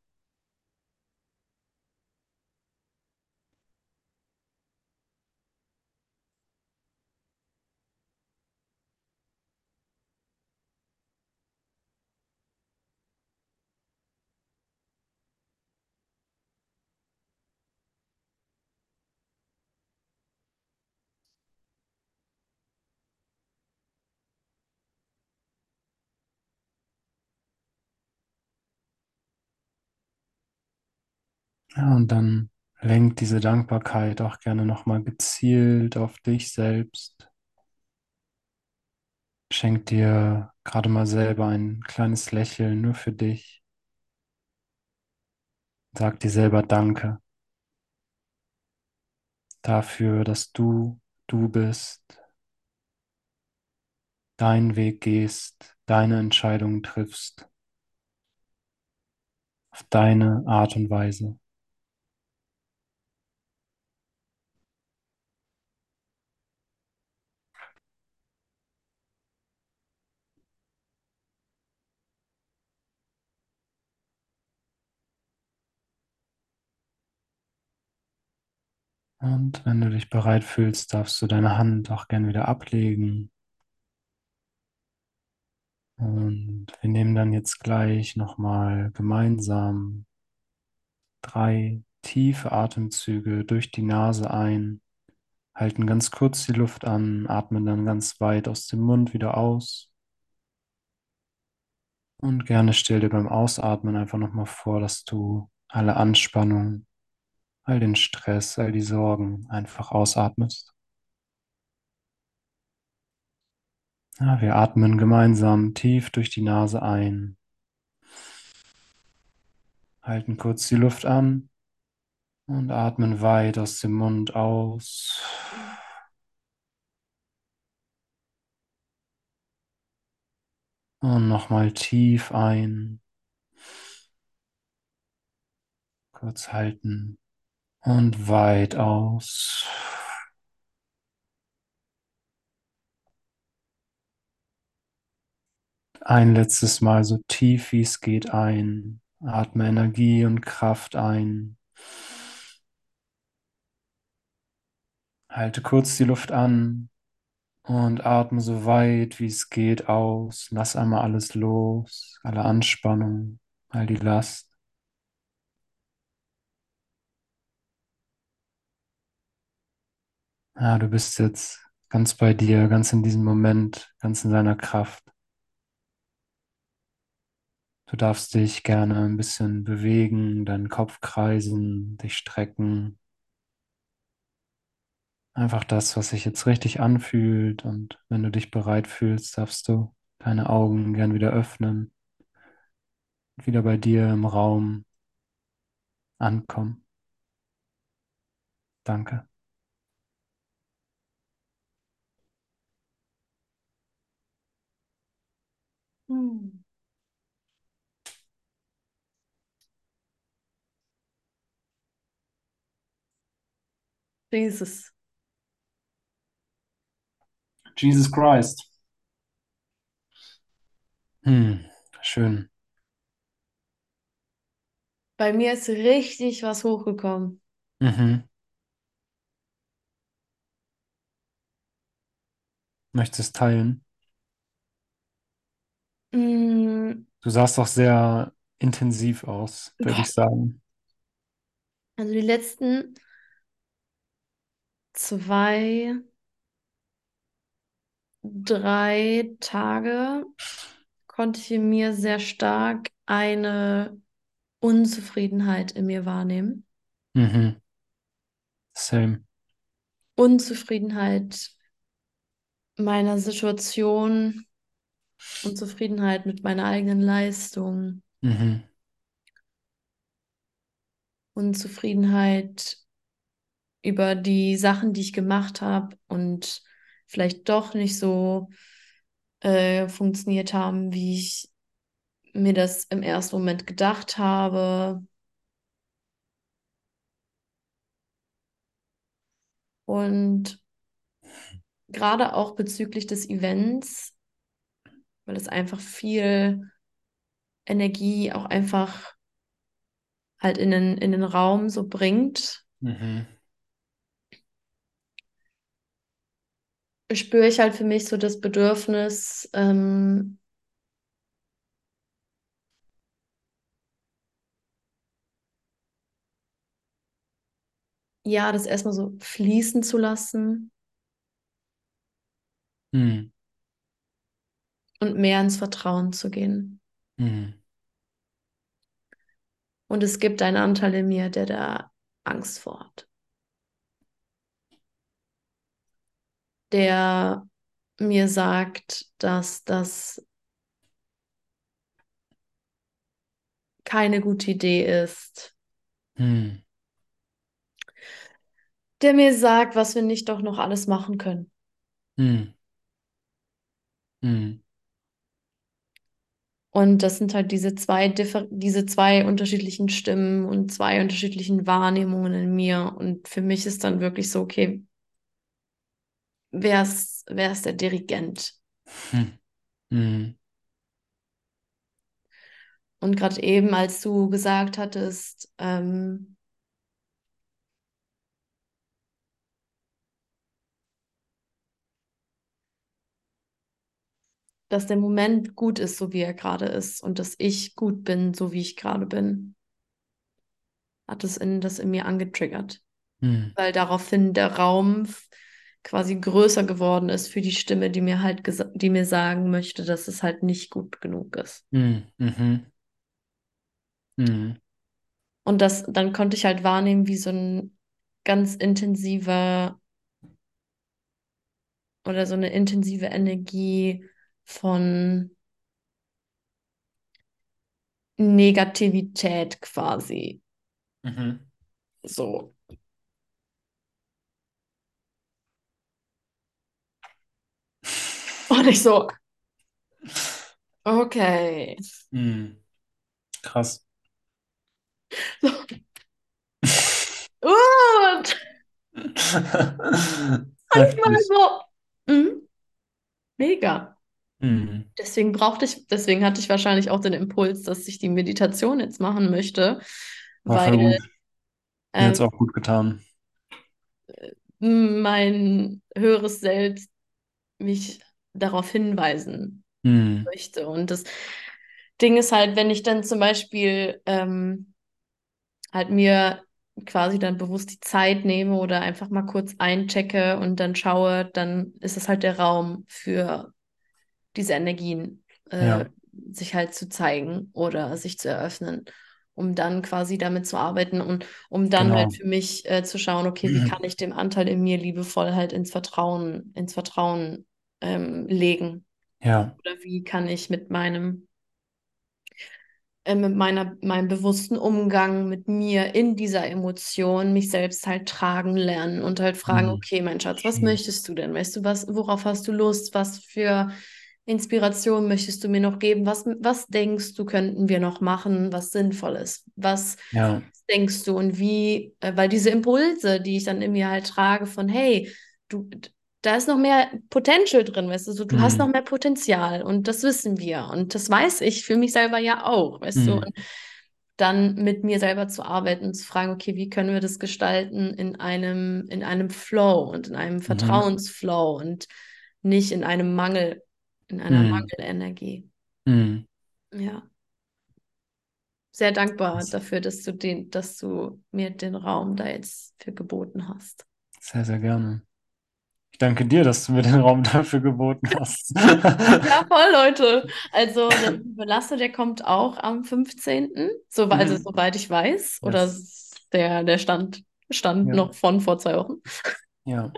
Ja, und dann lenk diese Dankbarkeit auch gerne nochmal gezielt auf dich selbst. Schenk dir gerade mal selber ein kleines Lächeln nur für dich. Sag dir selber Danke dafür, dass du du bist, deinen Weg gehst, deine Entscheidungen triffst, auf deine Art und Weise. Und wenn du dich bereit fühlst, darfst du deine Hand auch gern wieder ablegen. Und wir nehmen dann jetzt gleich nochmal gemeinsam drei tiefe Atemzüge durch die Nase ein, halten ganz kurz die Luft an, atmen dann ganz weit aus dem Mund wieder aus. Und gerne stell dir beim Ausatmen einfach nochmal vor, dass du alle Anspannung, all den Stress, all die Sorgen einfach ausatmest. Ja, wir atmen gemeinsam tief durch die Nase ein, halten kurz die Luft an und atmen weit aus dem Mund aus. Und nochmal tief ein. Kurz halten und weit aus. Ein letztes Mal so tief wie es geht ein. Atme Energie und Kraft ein. Halte kurz die Luft an und atme so weit wie es geht aus. Lass einmal alles los, alle Anspannung, all die Last. Ja, du bist jetzt ganz bei dir, ganz in diesem Moment, ganz in deiner Kraft. Du darfst dich gerne ein bisschen bewegen, deinen Kopf kreisen, dich strecken. Einfach das, was sich jetzt richtig anfühlt. Und wenn du dich bereit fühlst, darfst du deine Augen gern wieder öffnen. Und wieder bei dir im Raum ankommen. Danke. Hm. Jesus. Jesus Christ. Hm, schön. Bei mir ist richtig was hochgekommen. Mhm. Möchtest du es teilen? Mm, Du sahst doch sehr intensiv aus, würde ich sagen. Also die letzten zwei, drei Tage konnte ich in mir sehr stark eine Unzufriedenheit in mir wahrnehmen. Mhm. Same. Unzufriedenheit meiner Situation, Unzufriedenheit mit meiner eigenen Leistung, Mhm. Unzufriedenheit über die Sachen, die ich gemacht habe und vielleicht doch nicht so äh, funktioniert haben, wie ich mir das im ersten Moment gedacht habe. Und gerade auch bezüglich des Events, weil es einfach viel Energie auch einfach halt in den, in den Raum so bringt, Mhm. spüre ich halt für mich so das Bedürfnis, ähm, ja, das erstmal so fließen zu lassen Mhm. Und mehr ins Vertrauen zu gehen. Mhm. Und es gibt einen Anteil in mir, der da Angst vor hat. Der mir sagt, dass das keine gute Idee ist. Mhm. Der mir sagt, was wir nicht doch noch alles machen können. Mhm. Und das sind halt diese zwei, differ diese zwei unterschiedlichen Stimmen und zwei unterschiedlichen Wahrnehmungen in mir. Und für mich ist dann wirklich so, okay, wer ist, wer ist der Dirigent? Mhm. Und gerade eben, als du gesagt hattest, ähm, dass der Moment gut ist, so wie er gerade ist und dass ich gut bin, so wie ich gerade bin, hat es in, das in mir angetriggert. Mhm. Weil daraufhin der Raum quasi größer geworden ist für die Stimme, die mir halt die mir sagen möchte, dass es halt nicht gut genug ist. Mhm. Mhm. Mhm. Und das, dann konnte ich halt wahrnehmen, wie so ein ganz intensiver oder so eine intensive Energie von Negativität quasi. Mhm. So. Und ich so, okay. Mhm. Krass. So. Und manchmal so, mhm. mega. Mhm. Deswegen brauchte ich, deswegen hatte ich wahrscheinlich auch den Impuls, dass ich die Meditation jetzt machen möchte, War weil voll gut. Mir hat es ähm, auch gut getan. mein höheres Selbst mich darauf hinweisen Mhm. möchte. Und das Ding ist halt, wenn ich dann zum Beispiel ähm, halt mir quasi dann bewusst die Zeit nehme oder einfach mal kurz einchecke und dann schaue, dann ist es halt der Raum für diese Energien äh, Ja. sich halt zu zeigen oder sich zu eröffnen, um dann quasi damit zu arbeiten und um dann Genau. halt für mich äh, zu schauen, okay, wie kann ich dem Anteil in mir liebevoll halt ins Vertrauen, ins Vertrauen ähm, legen? Ja. Oder wie kann ich mit meinem äh, mit meiner, meinem bewussten Umgang mit mir in dieser Emotion mich selbst halt tragen lernen und halt fragen, Mhm. okay, mein Schatz, was möchtest du denn? Weißt du, was, worauf hast du Lust? Was für Inspiration möchtest du mir noch geben? Was, was denkst du, könnten wir noch machen, was sinnvoll ist? Was Ja. denkst du und wie, äh, weil diese Impulse, die ich dann in mir halt trage von, hey, du, da ist noch mehr Potential drin, weißt du, so, du hast noch Mhm. mehr Potenzial und das wissen wir und das weiß ich für mich selber ja auch, weißt du, Mhm. und dann mit mir selber zu arbeiten und zu fragen, okay, wie können wir das gestalten in einem, in einem Flow und in einem Mhm. Vertrauensflow und nicht in einem Mangel, in einer Mhm. Mangelenergie. Mhm. Ja. Sehr dankbar Krass. dafür, dass du den, dass du mir den Raum da jetzt für geboten hast. Sehr, sehr gerne. Ich danke dir, dass du mir den Raum dafür geboten hast. Ja, voll, Leute. Also der liebe Lasse, der kommt auch am 15. So, also Mhm. soweit ich weiß. Oder Yes. der, der stand, stand Ja. noch von vor zwei Wochen. Ja.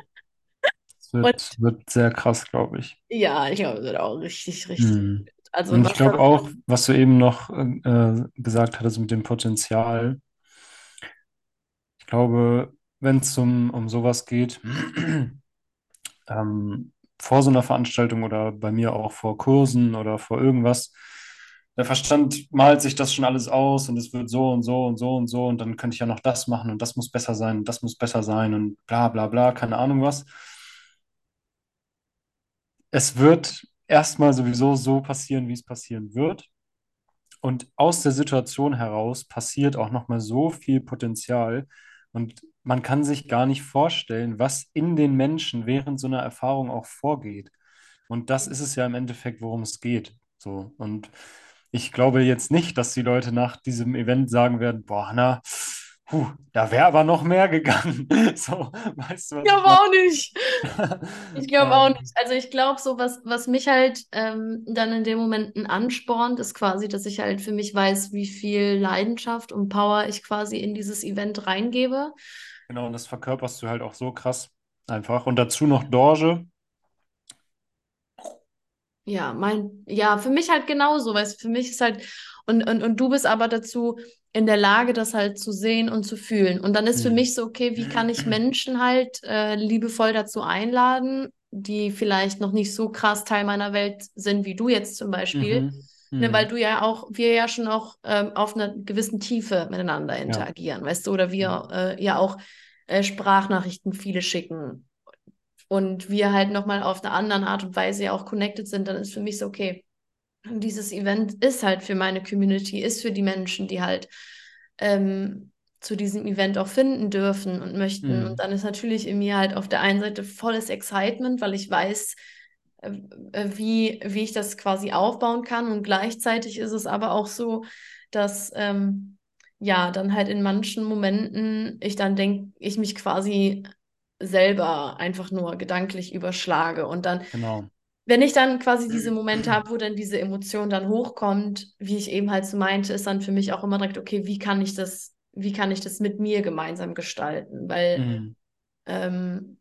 Es wird, wird sehr krass, glaube ich. ja, ich glaube, das wird auch richtig, richtig. Mhm. Also Und ich glaube auch, was du eben noch äh, gesagt hattest mit dem Potenzial, ich glaube, wenn es um, um sowas geht, ähm, vor so einer Veranstaltung oder bei mir auch vor Kursen oder vor irgendwas, der Verstand malt sich das schon alles aus und es wird so und so und so und so und dann könnte ich ja noch das machen und das muss besser sein und das muss besser sein und bla bla bla, keine Ahnung was. Es wird erstmal sowieso so passieren, wie es passieren wird. Und aus der Situation heraus passiert auch nochmal so viel Potenzial. Und man kann sich gar nicht vorstellen, was in den Menschen während so einer Erfahrung auch vorgeht. Und das ist es ja im Endeffekt, worum es geht. So. Und ich glaube jetzt nicht, dass die Leute nach diesem Event sagen werden, boah, na, puh, da wäre aber noch mehr gegangen. So, weißt du, ich glaube auch nicht. Ich glaube auch nicht. Also ich glaube, so was, was mich halt ähm, dann in dem Moment anspornt, ist quasi, dass ich halt für mich weiß, wie viel Leidenschaft und Power ich quasi in dieses Event reingebe. Genau, und das verkörperst du halt auch so krass einfach. Und dazu noch Dorje. Ja, mein, ja, für mich halt genauso, weil für mich ist halt, und, und, und du bist aber dazu in der Lage, das halt zu sehen und zu fühlen. Und dann ist für mhm. mich so, okay, wie kann ich Menschen halt äh, liebevoll dazu einladen, die vielleicht noch nicht so krass Teil meiner Welt sind wie du jetzt zum Beispiel. Mhm. Ne, weil mhm. du ja auch, wir ja schon auch ähm, auf einer gewissen Tiefe miteinander interagieren, ja. weißt du, oder wir äh, ja auch äh, Sprachnachrichten viele schicken und wir halt nochmal auf eine andere Art und Weise ja auch connected sind, dann ist für mich so, okay, dieses Event ist halt für meine Community, ist für die Menschen, die halt ähm, zu diesem Event auch finden dürfen und möchten. Mhm. Und dann ist natürlich in mir halt auf der einen Seite volles Excitement, weil ich weiß, äh, äh, wie, wie ich das quasi aufbauen kann. Und gleichzeitig ist es aber auch so, dass ähm, ja, dann halt in manchen Momenten ich dann denke, ich mich quasi selber einfach nur gedanklich überschlage. Und dann, genau. Wenn ich dann quasi diese Momente habe, wo dann diese Emotion dann hochkommt, wie ich eben halt so meinte, ist dann für mich auch immer direkt, okay, wie kann ich das, wie kann ich das mit mir gemeinsam gestalten? Weil mhm. ähm,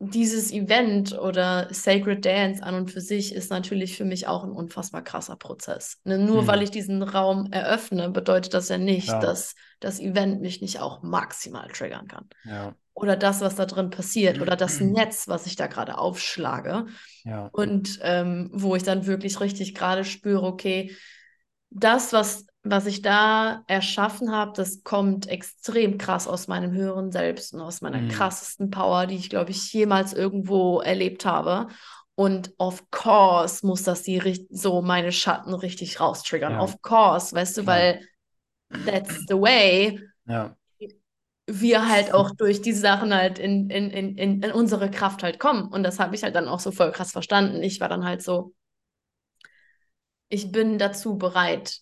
dieses Event oder Sacred Dance an und für sich ist natürlich für mich auch ein unfassbar krasser Prozess. Ne? Nur mhm. weil ich diesen Raum eröffne, bedeutet das ja nicht, Klar. dass das Event mich nicht auch maximal triggern kann. Ja oder das, was da drin passiert oder das Netz, was ich da gerade aufschlage. Ja. Und ähm, wo ich dann wirklich richtig gerade spüre, okay, das, was, was ich da erschaffen habe, das kommt extrem krass aus meinem höheren Selbst und aus meiner mhm. krassesten Power, die ich, glaube ich, jemals irgendwo erlebt habe. Und of course muss das die so meine Schatten richtig raustriggern. Ja. Of course, weißt du, weil that's the way. Ja wir halt auch durch diese Sachen halt in, in, in, in unsere Kraft halt kommen. Und das habe ich halt dann auch so voll krass verstanden. Ich war dann halt so, ich bin dazu bereit,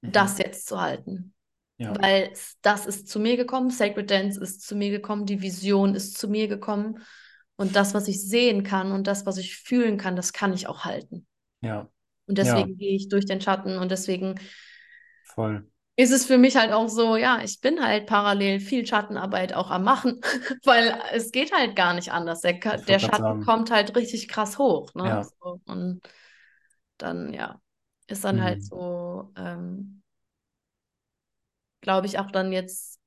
mhm. das jetzt zu halten. Ja. Weil das ist zu mir gekommen, Sacred Dance ist zu mir gekommen, die Vision ist zu mir gekommen. Und das, was ich sehen kann und das, was ich fühlen kann, das kann ich auch halten. Ja. Und deswegen ja. gehe ich durch den Schatten und deswegen Voll ist es für mich halt auch so, ja, ich bin halt parallel viel Schattenarbeit auch am Machen, weil es geht halt gar nicht anders. Der, der Schatten kommt halt richtig krass hoch. Ne? Ja. So, und dann, ja, ist dann halt mhm. halt so, ähm, glaube ich, auch dann jetzt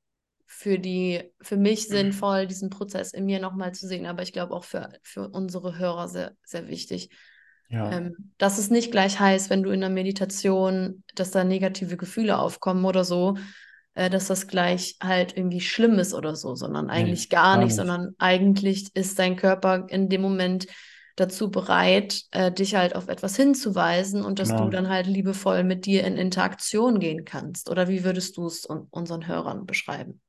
für die, für mich mhm. sinnvoll, diesen Prozess in mir nochmal zu sehen, aber ich glaube auch für, für unsere Hörer sehr, sehr wichtig, ja. Ähm, dass es nicht gleich heißt, wenn du in der Meditation, dass da negative Gefühle aufkommen oder so, äh, dass das gleich halt irgendwie schlimm ist oder so, sondern eigentlich nee, gar, gar nicht, nicht, sondern eigentlich ist dein Körper in dem Moment dazu bereit, äh, dich halt auf etwas hinzuweisen und dass genau. du dann halt liebevoll mit dir in Interaktion gehen kannst. Oder wie würdest du es unseren Hörern beschreiben?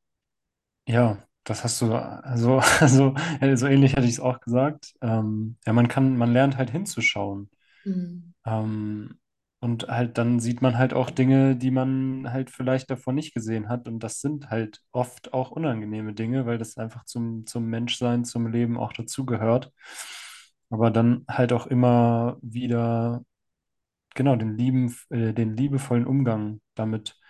Ja, das hast du, also, also so ähnlich hätte ich es auch gesagt. Ähm, ja, man kann, man lernt halt hinzuschauen. Mhm. Ähm, und halt dann sieht man halt auch Dinge, die man halt vielleicht davor nicht gesehen hat. Und das sind halt oft auch unangenehme Dinge, weil das einfach zum, zum Menschsein, zum Leben auch dazugehört. Aber dann halt auch immer wieder, genau, den lieben, äh, den liebevollen Umgang damit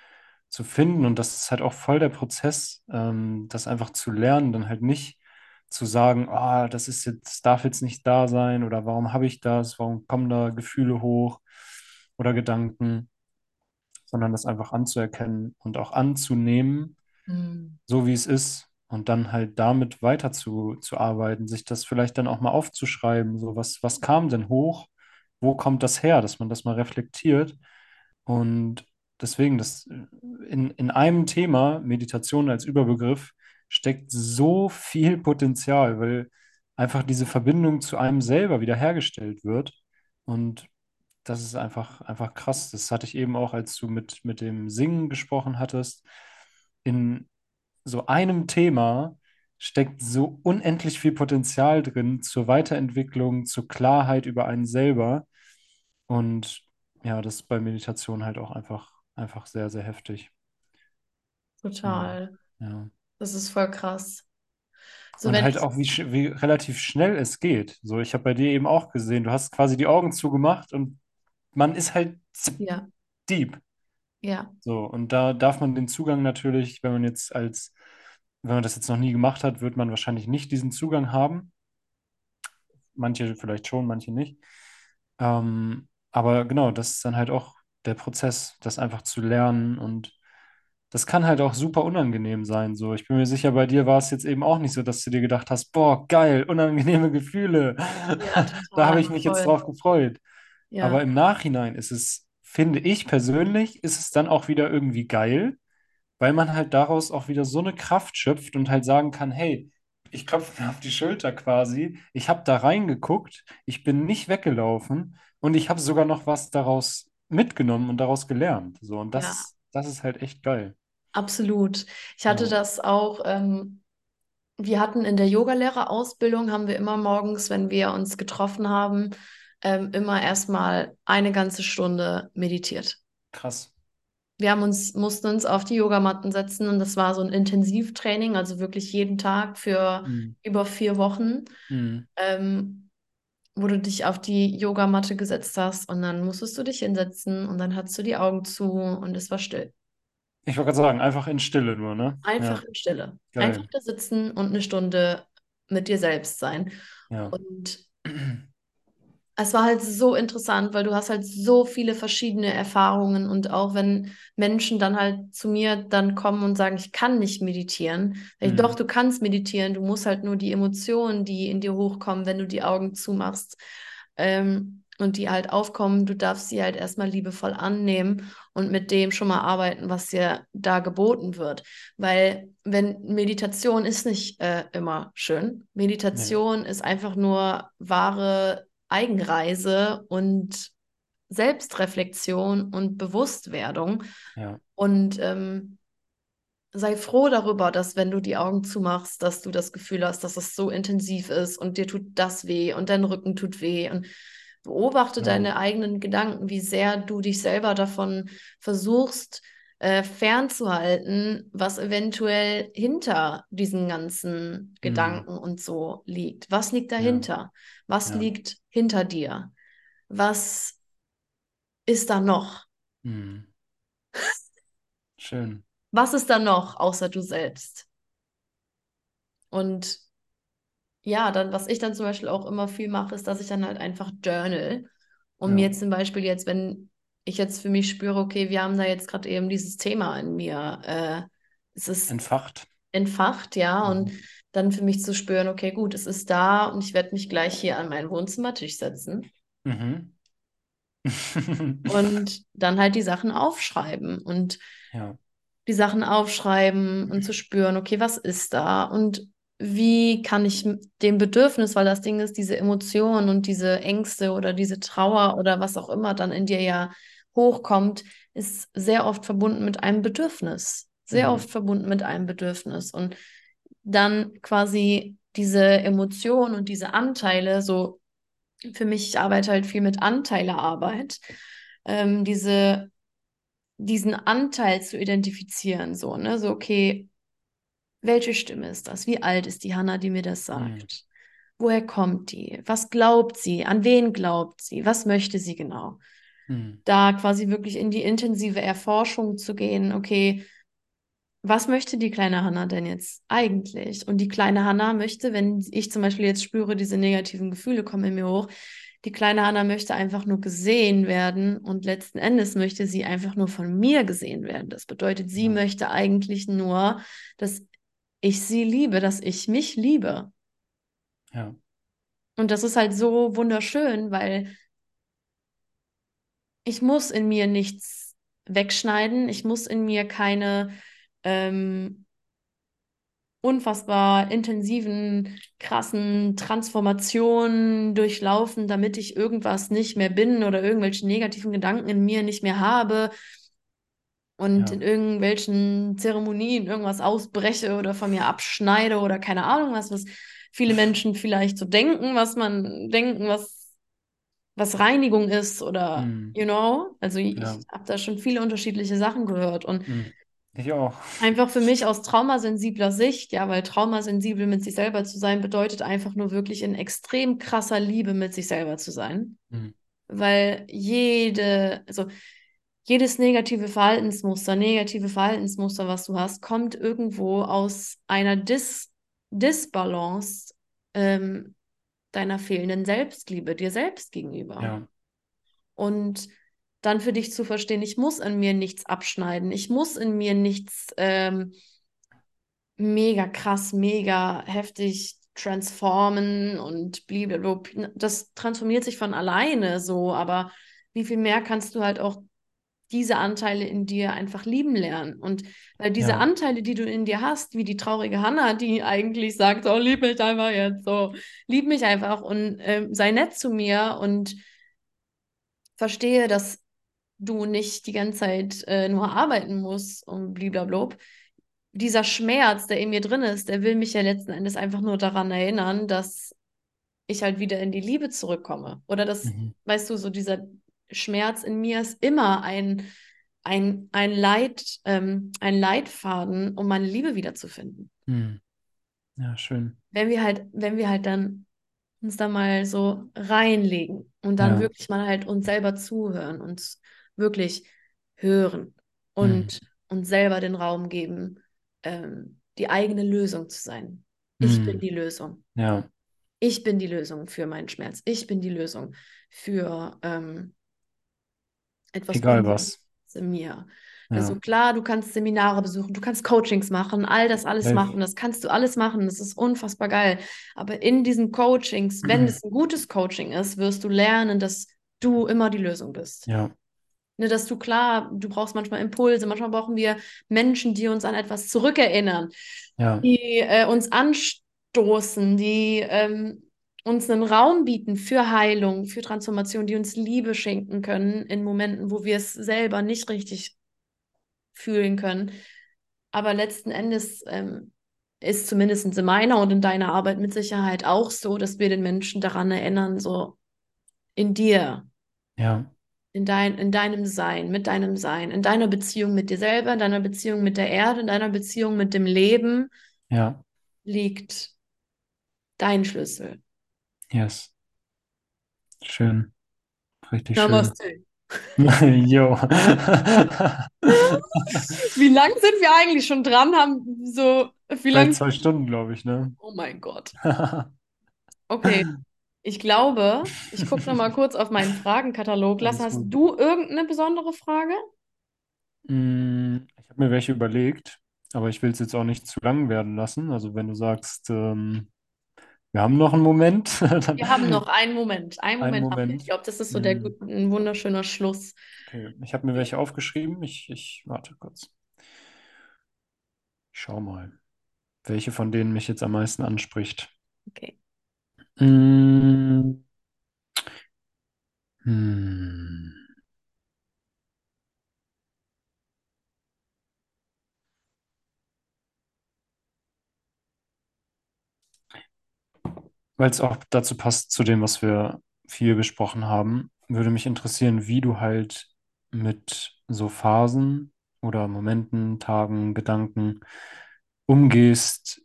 zu finden. Und das ist halt auch voll der Prozess, ähm, das einfach zu lernen, dann halt nicht zu sagen, ah, das ist jetzt, darf jetzt nicht da sein oder warum habe ich das, warum kommen da Gefühle hoch oder Gedanken, sondern das einfach anzuerkennen und auch anzunehmen, mhm. so wie es ist und dann halt damit weiter zu, zu arbeiten, sich das vielleicht dann auch mal aufzuschreiben, so was, was kam denn hoch, wo kommt das her, dass man das mal reflektiert und deswegen, das in, in einem Thema, Meditation als Überbegriff, steckt so viel Potenzial, weil einfach diese Verbindung zu einem selber wiederhergestellt wird und das ist einfach, einfach krass. Das hatte ich eben auch, als du mit, mit dem Singen gesprochen hattest. In so einem Thema steckt so unendlich viel Potenzial drin zur Weiterentwicklung, zur Klarheit über einen selber. Und ja, das ist bei Meditation halt auch einfach, einfach sehr, sehr heftig. Total. Ja. ja. Das ist voll krass. So, und halt auch, wie, wie relativ schnell es geht. So, ich habe bei dir eben auch gesehen, du hast quasi die Augen zugemacht und man ist halt ja. deep. Ja. So, und da darf man den Zugang natürlich, wenn man jetzt als, wenn man das jetzt noch nie gemacht hat, wird man wahrscheinlich nicht diesen Zugang haben. Manche vielleicht schon, manche nicht. Ähm, aber genau, das ist dann halt auch der Prozess, das einfach zu lernen und das kann halt auch super unangenehm sein. So, ich bin mir sicher, bei dir war es jetzt eben auch nicht so, dass du dir gedacht hast, boah, geil, unangenehme Gefühle. Ja, da habe ich mich voll. jetzt drauf gefreut. Ja. Aber im Nachhinein ist es, finde ich persönlich, ist es dann auch wieder irgendwie geil, weil man halt daraus auch wieder so eine Kraft schöpft und halt sagen kann, hey, ich klopfe mir auf die Schulter quasi, ich habe da reingeguckt, ich bin nicht weggelaufen und ich habe sogar noch was daraus mitgenommen und daraus gelernt. So, und das, ja. das ist halt echt geil. Absolut. Ich hatte ja. das auch, ähm, wir hatten in der Yogalehrerausbildung, haben wir immer morgens, wenn wir uns getroffen haben, ähm, immer erstmal eine ganze Stunde meditiert. Krass. Wir haben uns, mussten uns auf die Yogamatten setzen und das war so ein Intensivtraining, also wirklich jeden Tag für mhm. über vier Wochen, mhm. ähm, wo du dich auf die Yogamatte gesetzt hast und dann musstest du dich hinsetzen und dann hattest du die Augen zu und es war still. Ich wollte gerade sagen, einfach in Stille nur, ne? Einfach ja. in Stille. Geil. Einfach da sitzen und eine Stunde mit dir selbst sein. Ja. Und es war halt so interessant, weil du hast halt so viele verschiedene Erfahrungen und auch wenn Menschen dann halt zu mir dann kommen und sagen, ich kann nicht meditieren, mhm. ich, doch, du kannst meditieren, du musst halt nur die Emotionen, die in dir hochkommen, wenn du die Augen zumachst ähm, und die halt aufkommen, du darfst sie halt erstmal liebevoll annehmen und mit dem schon mal arbeiten, was dir da geboten wird. Weil wenn Meditation ist nicht äh, immer schön. Meditation nee. ist einfach nur wahre Eigenreise und Selbstreflexion und Bewusstwerdung. Ja. Und ähm, sei froh darüber, dass wenn du die Augen zumachst, dass du das Gefühl hast, dass es so intensiv ist und dir tut das weh und dein Rücken tut weh und beobachte ja. deine eigenen Gedanken, wie sehr du dich selber davon versuchst äh, fernzuhalten, was eventuell hinter diesen ganzen mhm. Gedanken und so liegt. Was liegt dahinter? Ja. Was ja. liegt hinter dir? Was ist da noch? Mhm. Schön. Was ist da noch außer du selbst? Und ja, dann, was ich dann zum Beispiel auch immer viel mache, ist, dass ich dann halt einfach journal. Und ja. mir zum Beispiel jetzt, wenn ich jetzt für mich spüre, okay, wir haben da jetzt gerade eben dieses Thema in mir. Äh, es ist entfacht. Entfacht, ja. Mhm. Und dann für mich zu spüren, okay, gut, es ist da und ich werde mich gleich hier an meinen Wohnzimmertisch setzen. Mhm. und dann halt die Sachen aufschreiben und ja. die Sachen aufschreiben und zu spüren, okay, was ist da und wie kann ich dem Bedürfnis, weil das Ding ist, diese Emotionen und diese Ängste oder diese Trauer oder was auch immer dann in dir ja hochkommt, ist sehr oft verbunden mit einem Bedürfnis. Sehr mhm. oft verbunden mit einem Bedürfnis. Und dann quasi diese Emotionen und diese Anteile, so für mich, ich arbeite halt viel mit Anteilearbeit, ähm, diese, diesen Anteil zu identifizieren, so, ne, so, okay, welche Stimme ist das? Wie alt ist die Hanna, die mir das sagt? Mhm. Woher kommt die? Was glaubt sie? An wen glaubt sie? Was möchte sie genau? Mhm. Da quasi wirklich in die intensive Erforschung zu gehen, okay, was möchte die kleine Hanna denn jetzt eigentlich? Und die kleine Hanna möchte, wenn ich zum Beispiel jetzt spüre, diese negativen Gefühle kommen in mir hoch, die kleine Hanna möchte einfach nur gesehen werden und letzten Endes möchte sie einfach nur von mir gesehen werden. Das bedeutet, sie ja. möchte eigentlich nur, dass ich sie liebe, dass ich mich liebe. Ja. Und das ist halt so wunderschön, weil ich muss in mir nichts wegschneiden, ich muss in mir keine ähm, unfassbar intensiven, krassen Transformationen durchlaufen, damit ich irgendwas nicht mehr bin oder irgendwelche negativen Gedanken in mir nicht mehr habe und Ja. in irgendwelchen Zeremonien irgendwas ausbreche oder von mir abschneide oder keine Ahnung was, was viele Menschen vielleicht so denken, was man denken, was, was Reinigung ist oder, Mm. you know, also ich Ja. habe da schon viele unterschiedliche Sachen gehört und Mm. Ich auch. Einfach für mich aus traumasensibler Sicht, ja, weil traumasensibel mit sich selber zu sein bedeutet einfach nur wirklich in extrem krasser Liebe mit sich selber zu sein. Mm. Weil jede, also jedes negative Verhaltensmuster, negative Verhaltensmuster, was du hast, kommt irgendwo aus einer Dis Disbalance ähm, deiner fehlenden Selbstliebe, dir selbst gegenüber. Ja. Und dann für dich zu verstehen, ich muss in mir nichts abschneiden, ich muss in mir nichts ähm, mega krass, mega heftig transformen und blablabla. Das transformiert sich von alleine so, aber wie viel mehr kannst du halt auch diese Anteile in dir einfach lieben lernen. Und weil diese Ja. Anteile, die du in dir hast, wie die traurige Hannah, die eigentlich sagt, oh, lieb mich einfach jetzt, so, lieb mich einfach und ähm, sei nett zu mir und verstehe, dass du nicht die ganze Zeit äh, nur arbeiten musst und blablabla. Dieser Schmerz, der in mir drin ist, der will mich ja letzten Endes einfach nur daran erinnern, dass ich halt wieder in die Liebe zurückkomme. Oder das, Mhm. weißt du, so dieser Schmerz in mir ist immer ein, ein, ein, Leit, ähm, ein Leitfaden, um meine Liebe wiederzufinden. Mm. Ja, schön. Wenn wir halt, wenn wir halt dann uns da mal so reinlegen und dann Ja. wirklich mal halt uns selber zuhören, uns wirklich hören und uns selber den Raum geben, ähm, die eigene Lösung zu sein. Ich bin Mm. die Lösung. Ja. Ich bin die Lösung für meinen Schmerz. Ich bin die Lösung für ähm, etwas Egal was. in mir. Ja. Also klar, du kannst Seminare besuchen, du kannst Coachings machen, all das alles Safe. machen, das kannst du alles machen, das ist unfassbar geil. Aber in diesen Coachings, wenn es ein gutes Coaching ist, wirst du lernen, dass du immer die Lösung bist. Ja. Ne, dass du klar, du brauchst manchmal Impulse, manchmal brauchen wir Menschen, die uns an etwas zurückerinnern, Ja. die äh, uns anstoßen, die ähm, uns einen Raum bieten für Heilung, für Transformation, die uns Liebe schenken können in Momenten, wo wir es selber nicht richtig fühlen können. Aber letzten Endes ähm, ist zumindest in meiner und in deiner Arbeit mit Sicherheit auch so, dass wir den Menschen daran erinnern, so in dir, Ja. in, dein, in deinem Sein, mit deinem Sein, in deiner Beziehung mit dir selber, in deiner Beziehung mit der Erde, in deiner Beziehung mit dem Leben Ja. liegt dein Schlüssel. Yes. Schön. Richtig schön. Namaste. Jo. Wie lang sind wir eigentlich schon dran? Haben so, wie lang? zwei Stunden, glaube ich, ne? Oh mein Gott. Okay, ich glaube, ich gucke noch mal kurz auf meinen Fragenkatalog. Lass, hast gut. du irgendeine besondere Frage? Mm, Ich habe mir welche überlegt, aber ich will es jetzt auch nicht zu lang werden lassen. Also wenn du sagst, ähm, wir haben noch einen Moment, Wir haben noch einen Moment. Einen einen Moment. Ich glaube, das ist so der, Mm, gut- ein wunderschöner Schluss. Okay, ich habe mir welche aufgeschrieben. Ich, ich warte kurz. Ich schau mal, welche von denen mich jetzt am meisten anspricht. Okay. Mm, hm. Weil es auch dazu passt, zu dem, was wir viel besprochen haben, würde mich interessieren, wie du halt mit so Phasen oder Momenten, Tagen, Gedanken umgehst,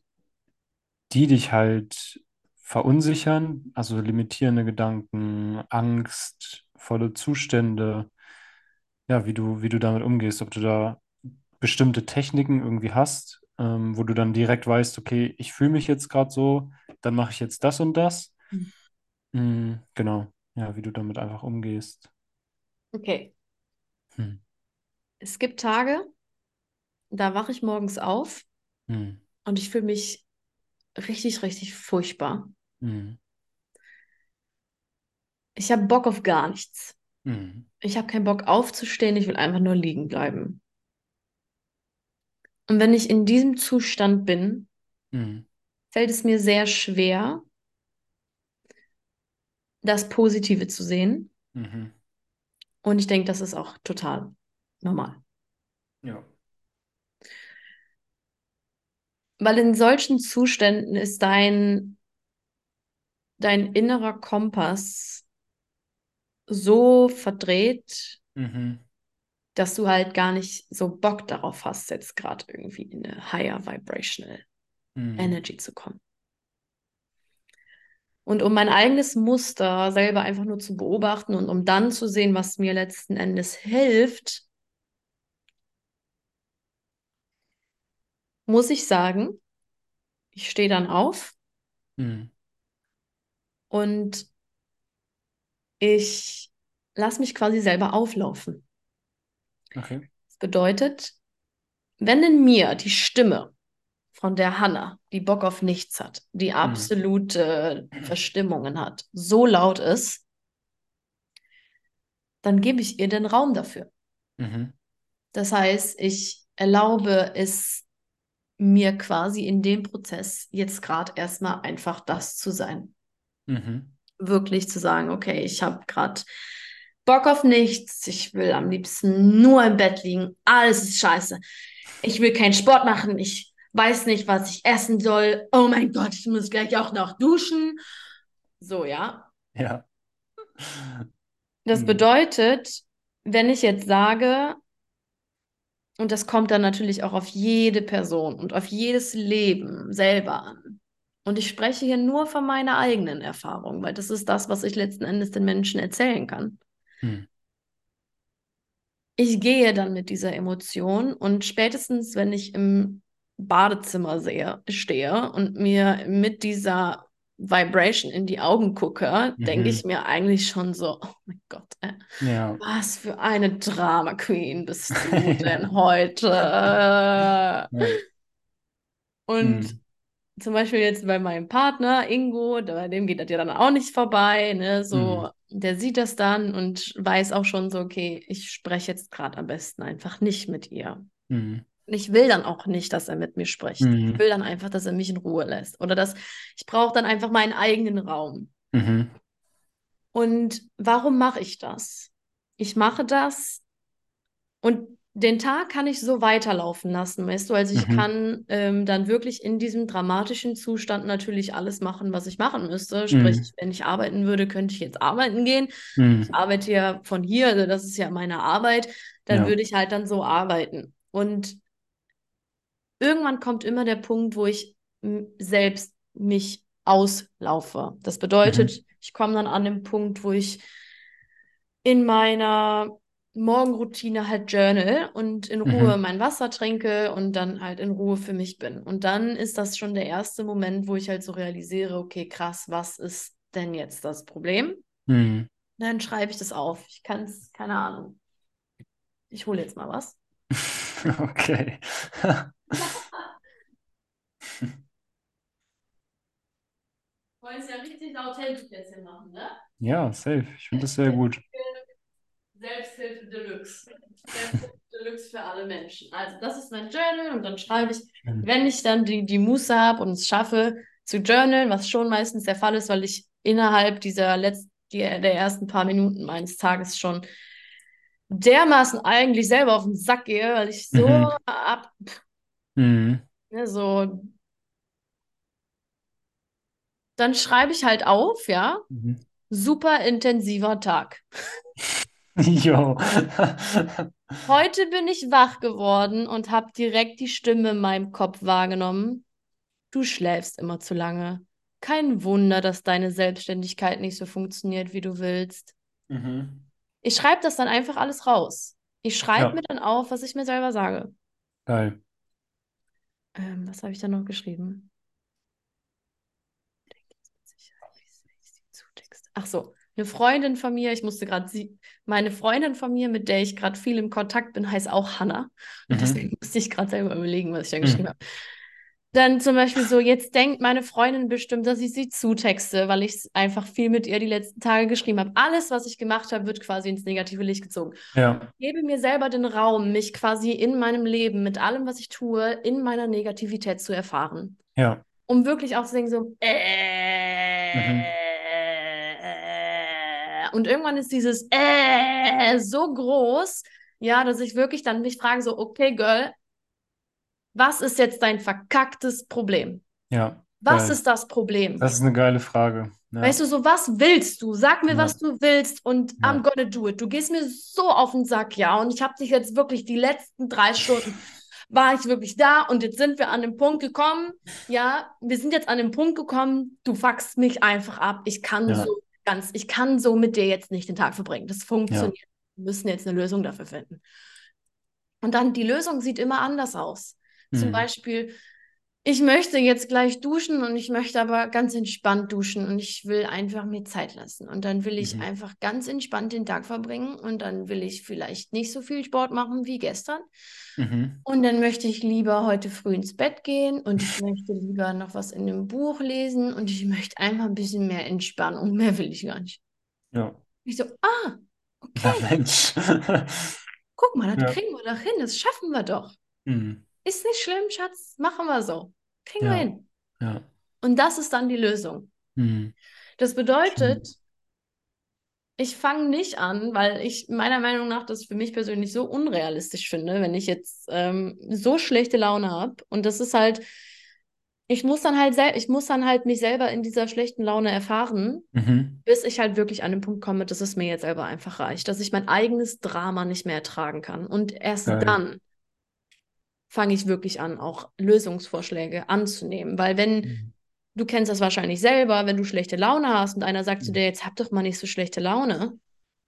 die dich halt verunsichern, also limitierende Gedanken, angstvolle Zustände, ja, wie du, wie du damit umgehst, ob du da bestimmte Techniken irgendwie hast, ähm, wo du dann direkt weißt, okay, ich fühle mich jetzt gerade so, dann mache ich jetzt das und das. Hm. Mm, genau, ja, wie du damit einfach umgehst. Okay. Hm. Es gibt Tage, da wache ich morgens auf Hm. und ich fühle mich richtig, richtig furchtbar. Mhm. Ich habe Bock auf gar nichts. Mhm. Ich habe keinen Bock aufzustehen, ich will einfach nur liegen bleiben. Und wenn ich in diesem Zustand bin, mhm. Fällt es mir sehr schwer, das Positive zu sehen. Mhm. Und ich denke, das ist auch total normal. Ja. Weil in solchen Zuständen ist dein, dein innerer Kompass so verdreht, mhm. dass du halt gar nicht so Bock darauf hast, jetzt gerade irgendwie in eine higher vibrational mhm. Energy zu kommen. Und um mein eigenes Muster selber einfach nur zu beobachten und um dann zu sehen, was mir letzten Endes hilft, muss ich sagen, ich stehe dann auf mhm. und ich lasse mich quasi selber auflaufen. Okay. Das bedeutet, wenn in mir die Stimme von der Hanna, die Bock auf nichts hat, die mhm. absolute mhm. Verstimmungen hat, so laut ist, dann gebe ich ihr den Raum dafür. Mhm. Das heißt, ich erlaube es mir quasi in dem Prozess jetzt gerade erstmal einfach das zu sein. Mhm wirklich zu sagen, okay, ich habe gerade Bock auf nichts, ich will am liebsten nur im Bett liegen, alles ist scheiße. Ich will keinen Sport machen, ich weiß nicht, was ich essen soll. Oh mein Gott, ich muss gleich auch noch duschen. So, ja. Ja. Das hm. bedeutet, wenn ich jetzt sage, und das kommt dann natürlich auch auf jede Person und auf jedes Leben selber an. Und ich spreche hier nur von meiner eigenen Erfahrung, weil das ist das, was ich letzten Endes den Menschen erzählen kann. Hm. Ich gehe dann mit dieser Emotion und spätestens, wenn ich im Badezimmer sehe, stehe und mir mit dieser Vibration in die Augen gucke, mhm. denke ich mir eigentlich schon so, oh mein Gott, äh, ja. was für eine Drama Queen bist du denn heute? Ja. Und mhm zum Beispiel jetzt bei meinem Partner Ingo, bei dem geht das ja dann auch nicht vorbei, ne? So, mhm. der sieht das dann und weiß auch schon so, okay, ich spreche jetzt gerade am besten einfach nicht mit ihr. Ich will dann auch nicht, dass er mit mir spricht. Mhm. Ich will dann einfach, dass er mich in Ruhe lässt. Oder dass ich brauche dann einfach meinen eigenen Raum. Mhm. Und warum mache ich das? Ich mache das und den Tag kann ich so weiterlaufen lassen, weißt du? Also ich mhm. kann ähm, dann wirklich in diesem dramatischen Zustand natürlich alles machen, was ich machen müsste. Sprich, mhm. wenn ich arbeiten würde, könnte ich jetzt arbeiten gehen. Mhm. Ich arbeite ja von hier, also das ist ja meine Arbeit. Dann ja. würde ich halt dann so arbeiten. Und irgendwann kommt immer der Punkt, wo ich selbst mich auslaufe. Das bedeutet, mhm. ich komme dann an den Punkt, wo ich in meiner Morgenroutine halt Journal und in Ruhe mhm. mein Wasser trinke und dann halt in Ruhe für mich bin. Und dann ist das schon der erste Moment, wo ich halt so realisiere, okay, krass, was ist denn jetzt das Problem? Mhm. Dann schreibe ich das auf. Ich kann es, keine Ahnung. Ich hole jetzt mal was. okay. Wollen es ja richtig authentisch jetzt hier machen, ne? Ja, safe. Ich finde das sehr gut. Selbsthilfe Deluxe. Selbsthilfe Deluxe für alle Menschen. Also das ist mein Journal und dann schreibe ich, wenn ich dann die, die Muße habe und es schaffe zu journalen, was schon meistens der Fall ist, weil ich innerhalb dieser letzten, der ersten paar Minuten meines Tages schon dermaßen eigentlich selber auf den Sack gehe, weil ich so mhm. ab, mhm. ne, so dann schreibe ich halt auf, ja, mhm. super intensiver Tag. Jo. Heute bin ich wach geworden und habe direkt die Stimme in meinem Kopf wahrgenommen. Du schläfst immer zu lange. Kein Wunder, dass deine Selbstständigkeit nicht so funktioniert, wie du willst. Mhm. Ich schreibe das dann einfach alles raus. Ich schreibe ja. mir dann auf, was ich mir selber sage. Geil. Ähm, was habe ich da noch geschrieben? Ach so, eine Freundin von mir, ich musste gerade sie, meine Freundin von mir, mit der ich gerade viel im Kontakt bin, heißt auch Hannah. Und mhm. deswegen musste ich gerade selber überlegen, was ich da geschrieben mhm. habe. Dann zum Beispiel so, jetzt denkt meine Freundin bestimmt, dass ich sie zutexte, weil ich einfach viel mit ihr die letzten Tage geschrieben habe. Alles, was ich gemacht habe, wird quasi ins negative Licht gezogen. Ja. Ich gebe mir selber den Raum, mich quasi in meinem Leben mit allem, was ich tue, in meiner Negativität zu erfahren. Ja. Um wirklich auch zu denken, so, äh, Mhm. und irgendwann ist dieses äh so groß, ja, dass ich wirklich dann mich frage, so, okay, Girl, was ist jetzt dein verkacktes Problem? Ja. Was Geil. ist das Problem? Das ist eine geile Frage. Ja. Weißt du, so was willst du? Sag mir, Ja. was du willst und Ja. I'm gonna do it. Du gehst mir so auf den Sack, ja, und ich habe dich jetzt wirklich die letzten drei Stunden war ich wirklich da und jetzt sind wir an den Punkt gekommen, ja, wir sind jetzt an den Punkt gekommen, du fuckst mich einfach ab. Ich kann Ja. so ganz, ich kann so mit dir jetzt nicht den Tag verbringen. Das funktioniert. Wir müssen jetzt eine Lösung dafür finden. Und dann die Lösung sieht immer anders aus. Zum Mhm. Beispiel, ich möchte jetzt gleich duschen und ich möchte aber ganz entspannt duschen und ich will einfach mir Zeit lassen. Und dann will ich Mhm. einfach ganz entspannt den Tag verbringen und dann will ich vielleicht nicht so viel Sport machen wie gestern. Mhm. Und dann möchte ich lieber heute früh ins Bett gehen und ich möchte lieber noch was in dem Buch lesen und ich möchte einfach ein bisschen mehr Entspannung. Mehr will ich gar nicht. Ja. Ich so, ah, okay, Mensch. guck mal, das Ja. kriegen wir doch hin, das schaffen wir doch. Mhm. Ist nicht schlimm, Schatz, machen wir so. Kriegen wir Ja. hin. Ja. Und das ist dann die Lösung. Mhm. Das bedeutet, ich fange nicht an, weil ich meiner Meinung nach das für mich persönlich so unrealistisch finde, wenn ich jetzt ähm, so schlechte Laune habe. Und das ist halt, ich muss dann halt sel ich muss dann halt mich selber in dieser schlechten Laune erfahren, Mhm. bis ich halt wirklich an den Punkt komme, dass es mir jetzt selber einfach reicht, dass ich mein eigenes Drama nicht mehr ertragen kann. Und erst Geil. dann fange ich wirklich an, auch Lösungsvorschläge anzunehmen. Weil wenn, Mhm. du kennst das wahrscheinlich selber, wenn du schlechte Laune hast und einer sagt zu Mhm. dir, jetzt hab doch mal nicht so schlechte Laune,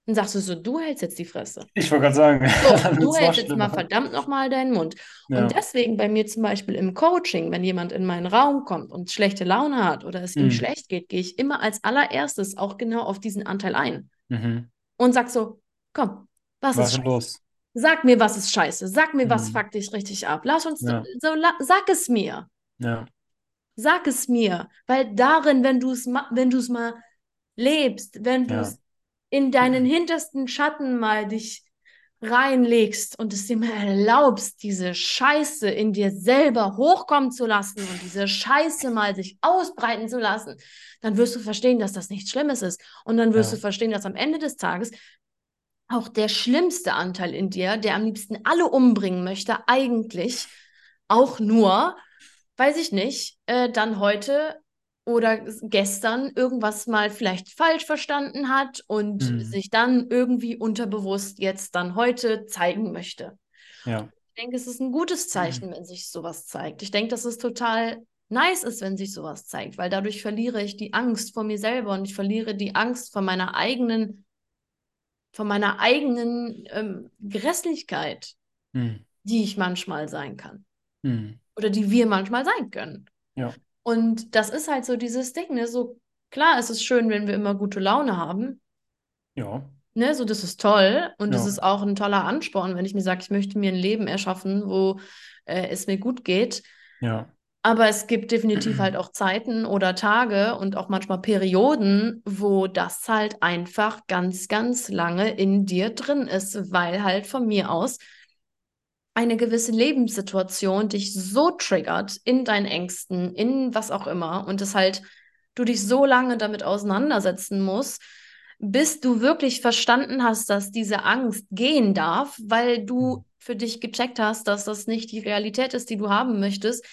dann sagst du so, du hältst jetzt die Fresse. Ich wollte gerade sagen, So, du hältst jetzt mal verdammt nochmal deinen Mund. Ja. Und deswegen bei mir zum Beispiel im Coaching, wenn jemand in meinen Raum kommt und schlechte Laune hat oder es ihm Mhm. schlecht geht, gehe ich immer als allererstes auch genau auf diesen Anteil ein Mhm. und sag so, komm, was Was ist los? Sag mir, was ist scheiße. Sag mir, was Mhm. fuckt dich richtig ab. Lass uns Ja. so, la sag es mir. Ja. Sag es mir, weil darin, wenn du es wenn du es mal lebst, wenn du Ja. es in deinen hintersten Schatten mal dich reinlegst und es dir mal erlaubst, diese Scheiße in dir selber hochkommen zu lassen und diese Scheiße mal sich ausbreiten zu lassen, dann wirst du verstehen, dass das nichts Schlimmes ist. Und dann wirst Ja. du verstehen, dass am Ende des Tages auch der schlimmste Anteil in dir, der am liebsten alle umbringen möchte, eigentlich auch nur, weiß ich nicht, äh, dann heute oder gestern irgendwas mal vielleicht falsch verstanden hat und Mhm. sich dann irgendwie unterbewusst jetzt dann heute zeigen möchte. Ja. Ich denke, es ist ein gutes Zeichen, wenn sich sowas zeigt. Ich denke, dass es total nice ist, wenn sich sowas zeigt, weil dadurch verliere ich die Angst vor mir selber und ich verliere die Angst vor meiner eigenen, von meiner eigenen ähm, Grässlichkeit, Mhm. die ich manchmal sein kann Mhm. oder die wir manchmal sein können. Ja. Und das ist halt so dieses Ding, ne? So klar, es ist schön, wenn wir immer gute Laune haben, Ja. ne? So das ist toll und es Ja. ist auch ein toller Ansporn, wenn ich mir sage, ich möchte mir ein Leben erschaffen, wo äh, es mir gut geht. Ja. Aber es gibt definitiv halt auch Zeiten oder Tage und auch manchmal Perioden, wo das halt einfach ganz, ganz lange in dir drin ist, weil halt von mir aus eine gewisse Lebenssituation dich so triggert in deinen Ängsten, in was auch immer und es halt du dich so lange damit auseinandersetzen musst, bis du wirklich verstanden hast, dass diese Angst gehen darf, weil du für dich gecheckt hast, dass das nicht die Realität ist, die du haben möchtest.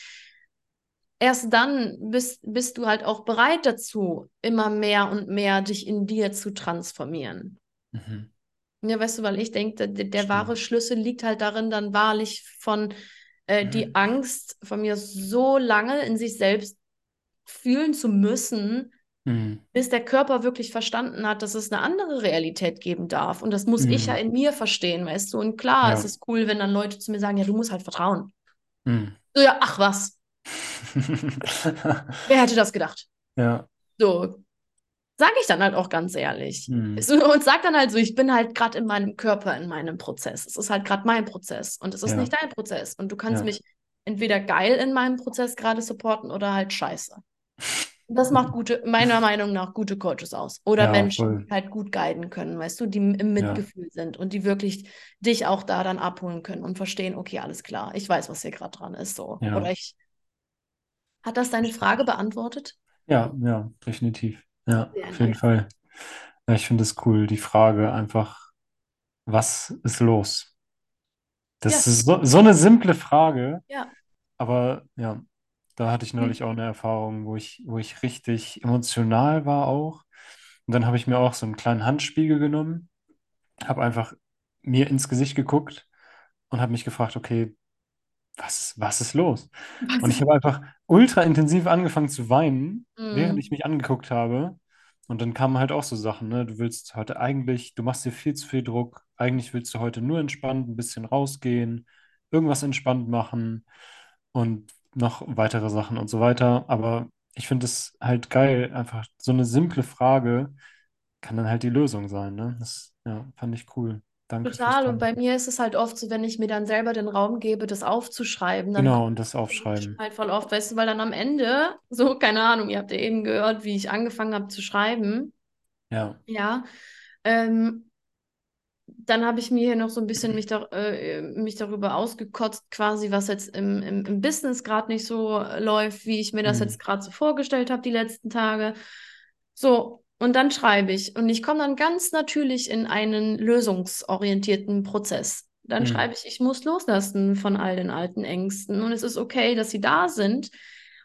Erst dann bist, bist du halt auch bereit dazu, immer mehr und mehr dich in dir zu transformieren. Mhm. Ja, weißt du, weil ich denke, der, der wahre Schlüssel liegt halt darin, dann wahrlich von äh, die Angst von mir so lange in sich selbst fühlen zu müssen, Mhm. bis der Körper wirklich verstanden hat, dass es eine andere Realität geben darf. Und das muss ich Mhm. ja in mir verstehen, weißt du? Und klar, Ja. es ist cool, wenn dann Leute zu mir sagen, ja, du musst halt vertrauen. Mhm. So, ja, ach was, wer hätte das gedacht? Ja. So, sage ich dann halt auch ganz ehrlich. Du, Und sag dann halt so, ich bin halt gerade in meinem Körper, in meinem Prozess. Es ist halt gerade mein Prozess und es ist Ja. nicht dein Prozess. Und du kannst Ja. mich entweder geil in meinem Prozess gerade supporten oder halt scheiße. Das macht gute, meiner Meinung nach, gute Coaches aus. Oder Ja, Menschen, voll. die halt gut guiden können, weißt du, die im Mitgefühl sind und die wirklich dich auch da dann abholen können und verstehen, okay, alles klar, ich weiß, was hier gerade dran ist, so. Oder ich. Hat das deine Frage beantwortet? Ja, ja, definitiv. Ja, Sehr auf jeden nice. Fall. Ja, ich finde es cool, die Frage einfach, was ist los? Das Ja. ist so, so eine simple Frage, Ja. aber ja, da hatte ich neulich auch eine Erfahrung, wo ich, wo ich richtig emotional war auch. Und dann habe ich mir auch so einen kleinen Handspiegel genommen, habe einfach mir ins Gesicht geguckt und habe mich gefragt, okay, was, was ist los? Und ich habe einfach ultra intensiv angefangen zu weinen, während Mhm. ich mich angeguckt habe. Und dann kamen halt auch so Sachen, ne? Du willst heute eigentlich, du machst dir viel zu viel Druck. Eigentlich willst du heute nur entspannt ein bisschen rausgehen, irgendwas entspannt machen und noch weitere Sachen und so weiter. Aber ich finde es halt geil, einfach so eine simple Frage kann dann halt die Lösung sein, ne? Das, ja, fand ich cool. Danke Total. Und bei mir ist es halt oft so, wenn ich mir dann selber den Raum gebe, das aufzuschreiben, Genau, und das aufschreiben. halt voll oft, weißt du, weil dann am Ende, so, keine Ahnung, ihr habt ja eben gehört, wie ich angefangen habe zu schreiben. Ja. Ja. Ähm, dann habe ich mir hier noch so ein bisschen mich, da, äh, mich darüber ausgekotzt, quasi, was jetzt im, im, im Business gerade nicht so äh, läuft, wie ich mir das Mhm. jetzt gerade so vorgestellt habe, die letzten Tage. So, und dann schreibe ich. Und ich komme dann ganz natürlich in einen lösungsorientierten Prozess. Dann Mhm. schreibe ich, ich muss loslassen von all den alten Ängsten. Und es ist okay, dass sie da sind.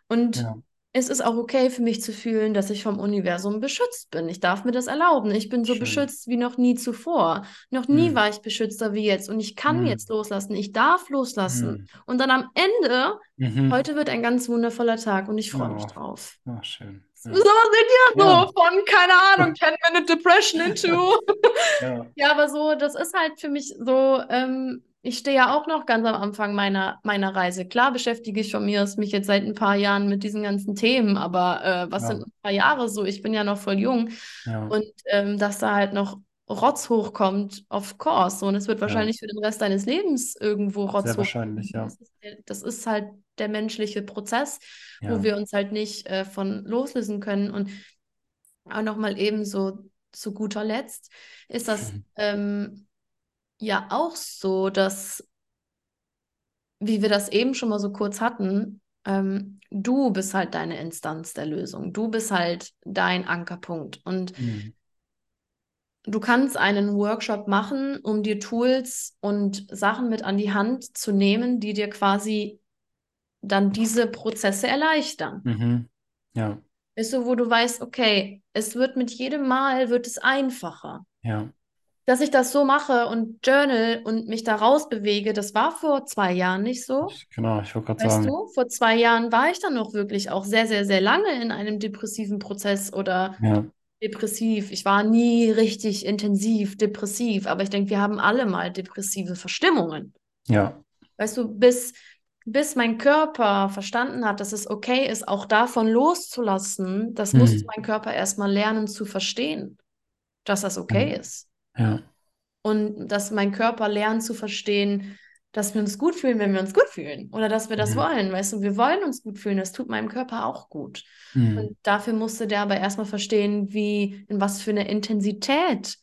Und Ja. es ist auch okay für mich zu fühlen, dass ich vom Universum beschützt bin. Ich darf mir das erlauben. Ich bin so Schön. beschützt wie noch nie zuvor. Noch nie Mhm. war ich beschützter wie jetzt. Und ich kann Mhm. jetzt loslassen. Ich darf loslassen. Mhm. Und dann am Ende, Mhm. heute wird ein ganz wundervoller Tag und ich freue mich Oh, drauf. oh, schön. So sind wir Ja. so von, keine Ahnung, 10-Minute Depression into. Ja. Ja, aber so, das ist halt für mich so, ähm, ich stehe ja auch noch ganz am Anfang meiner, meiner Reise. Klar beschäftige ich von mir aus mich jetzt seit ein paar Jahren mit diesen ganzen Themen, aber äh, was Ja. sind ein paar Jahre so? Ich bin ja noch voll jung und ähm, dass da halt noch Rotz hochkommt, of course. Und es wird Ja. wahrscheinlich für den Rest deines Lebens irgendwo Rotz Sehr hochkommen. wahrscheinlich, ja. Das ist, das ist halt der menschliche Prozess, wo Ja. wir uns halt nicht äh, von loslösen können. Und auch nochmal eben so zu guter Letzt ist das Mhm. ähm, ja auch so, dass, wie wir das eben schon mal so kurz hatten, ähm, du bist halt deine Instanz der Lösung. Du bist halt dein Ankerpunkt. Und Mhm. Du kannst einen Workshop machen, um dir Tools und Sachen mit an die Hand zu nehmen, die dir quasi dann diese Prozesse erleichtern. Mhm. Ja. Weißt du, wo du weißt, okay, es wird mit jedem Mal wird es einfacher. Ja. Dass ich das so mache und journal und mich da rausbewege, das war vor zwei Jahren nicht so. Genau, ich wollte gerade Weißt sagen. du, vor zwei Jahren war ich dann noch wirklich auch sehr, sehr, sehr lange in einem depressiven Prozess oder Ja. Depressiv. Ich war nie richtig intensiv depressiv, aber ich denke, wir haben alle mal depressive Verstimmungen. Ja. Weißt du, bis, bis mein Körper verstanden hat, dass es okay ist, auch davon loszulassen, das musste Mhm. mein Körper erstmal lernen zu verstehen, dass das okay Ja. ist. Ja. Und dass mein Körper lernt zu verstehen, dass wir uns gut fühlen, wenn wir uns gut fühlen. Oder dass wir das Mhm. wollen. Weißt du, wir wollen uns gut fühlen. Das tut meinem Körper auch gut. Mhm. Und dafür musste der aber erstmal verstehen, wie, in was für eine Intensität.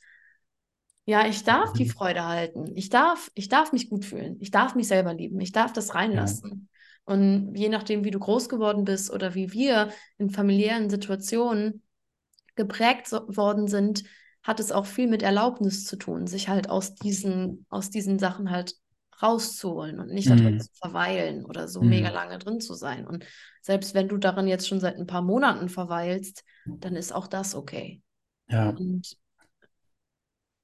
Ja, ich darf die Mhm. Freude halten. Ich darf, ich darf mich gut fühlen. Ich darf mich selber lieben. Ich darf das Ja. reinlassen. Und je nachdem, wie du groß geworden bist oder wie wir in familiären Situationen geprägt so, worden sind, hat es auch viel mit Erlaubnis zu tun, sich halt aus diesen, aus diesen Sachen halt rauszuholen und nicht darin Mhm. zu verweilen oder so mega Mhm. lange drin zu sein. Und selbst wenn du darin jetzt schon seit ein paar Monaten verweilst, dann ist auch das okay. Ja. Und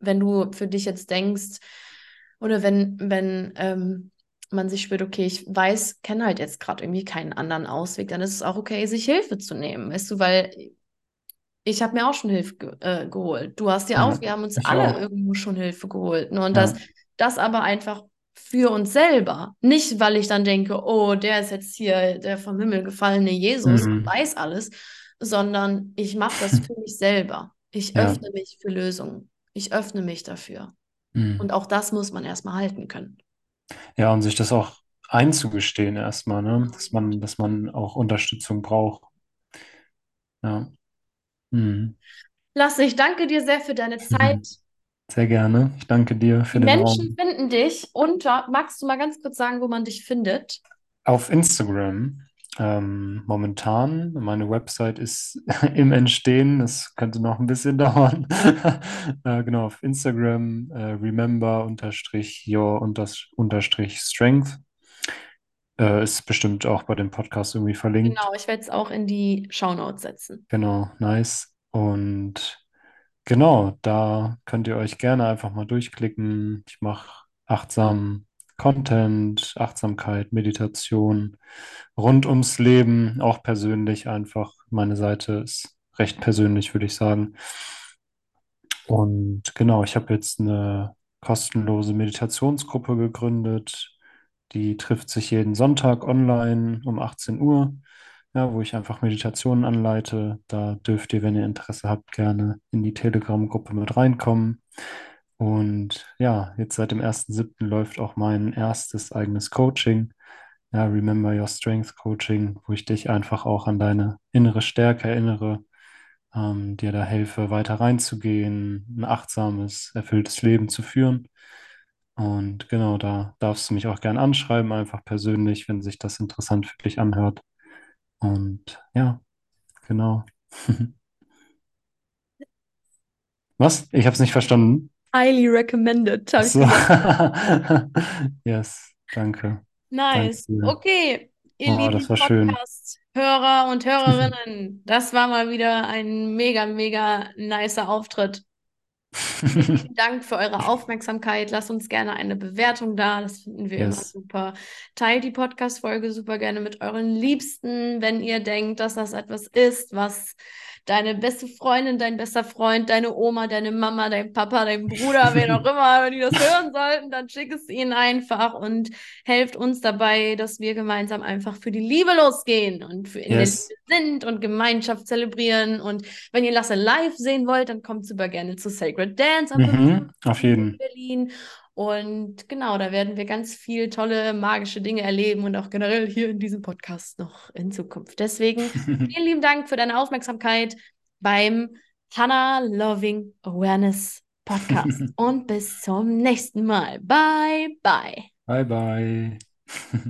wenn du für dich jetzt denkst, oder wenn, wenn ähm, man sich spürt, okay, ich weiß, kenne halt jetzt gerade irgendwie keinen anderen Ausweg, dann ist es auch okay, sich Hilfe zu nehmen, weißt du, weil ich habe mir auch schon Hilfe ge äh, geholt. Du hast dir Ja. auch, wir haben uns alle auch. irgendwo schon Hilfe geholt. Ne? Und Ja. das, das aber einfach für uns selber. Nicht, weil ich dann denke, oh, der ist jetzt hier der vom Himmel gefallene Jesus und Mhm. weiß alles, sondern ich mache das für mich selber. Ich Ja. öffne mich für Lösungen. Ich öffne mich dafür. Mhm. Und auch das muss man erstmal halten können. Ja, und sich das auch einzugestehen erstmal, ne? Dass man, dass man auch Unterstützung braucht. Ja. Mhm. Lasse, ich danke dir sehr für deine Zeit. Sehr gerne. Ich danke dir für Die den Menschen Raum. finden dich unter, magst du mal ganz kurz sagen, wo man dich findet? Auf Instagram. Ähm, momentan, meine Website ist im Entstehen, das könnte noch ein bisschen dauern. äh, genau, auf Instagram, äh, remember unterstrich your unterstrich strength. Äh, ist bestimmt auch bei dem Podcast irgendwie verlinkt. Genau, ich werde es auch in die Shownotes setzen. Genau, nice. Und genau, da könnt ihr euch gerne einfach mal durchklicken. Ich mache achtsam Content, Achtsamkeit, Meditation rund ums Leben, auch persönlich einfach. Meine Seite ist recht persönlich, würde ich sagen. Und genau, ich habe jetzt eine kostenlose Meditationsgruppe gegründet. Die trifft sich jeden Sonntag online um 18 Uhr, ja, wo ich einfach Meditationen anleite. Da dürft ihr, wenn ihr Interesse habt, gerne in die Telegram-Gruppe mit reinkommen. Und ja, jetzt seit dem 1.7. läuft auch mein erstes eigenes Coaching, ja, Remember Your Strength Coaching, wo ich dich einfach auch an deine innere Stärke erinnere, ähm, dir da helfe, weiter reinzugehen, ein achtsames, erfülltes Leben zu führen. Und genau, da darfst du mich auch gern anschreiben, einfach persönlich, wenn sich das interessant für dich anhört. Und ja, genau. Was? Ich habe es nicht verstanden. Highly recommended, habe so. yes, danke. Nice. Danke. Okay, ihr Oh, lieben das war schön. Podcast-Hörer und Hörerinnen, das war mal wieder ein mega, mega nicer Auftritt. Vielen Dank für eure Aufmerksamkeit. Lasst uns gerne eine Bewertung da. Das finden wir immer Yes. super. Teilt die Podcast-Folge super gerne mit euren Liebsten, wenn ihr denkt, dass das etwas ist, was deine beste Freundin, dein bester Freund, deine Oma, deine Mama, dein Papa, dein Bruder, wer auch immer, wenn die das hören sollten, dann schick es ihnen einfach und helft uns dabei, dass wir gemeinsam einfach für die Liebe losgehen und für in Yes. sind und Gemeinschaft zelebrieren. Und wenn ihr Lasse live sehen wollt, dann kommt super gerne zu Sacred Dance am Mhm, auf 5. in jeden. Berlin. Und genau, da werden wir ganz viel tolle magische Dinge erleben und auch generell hier in diesem Podcast noch in Zukunft. Deswegen vielen lieben Dank für deine Aufmerksamkeit beim Hannah Loving Awareness Podcast und bis zum nächsten Mal. Bye, bye. Bye, bye.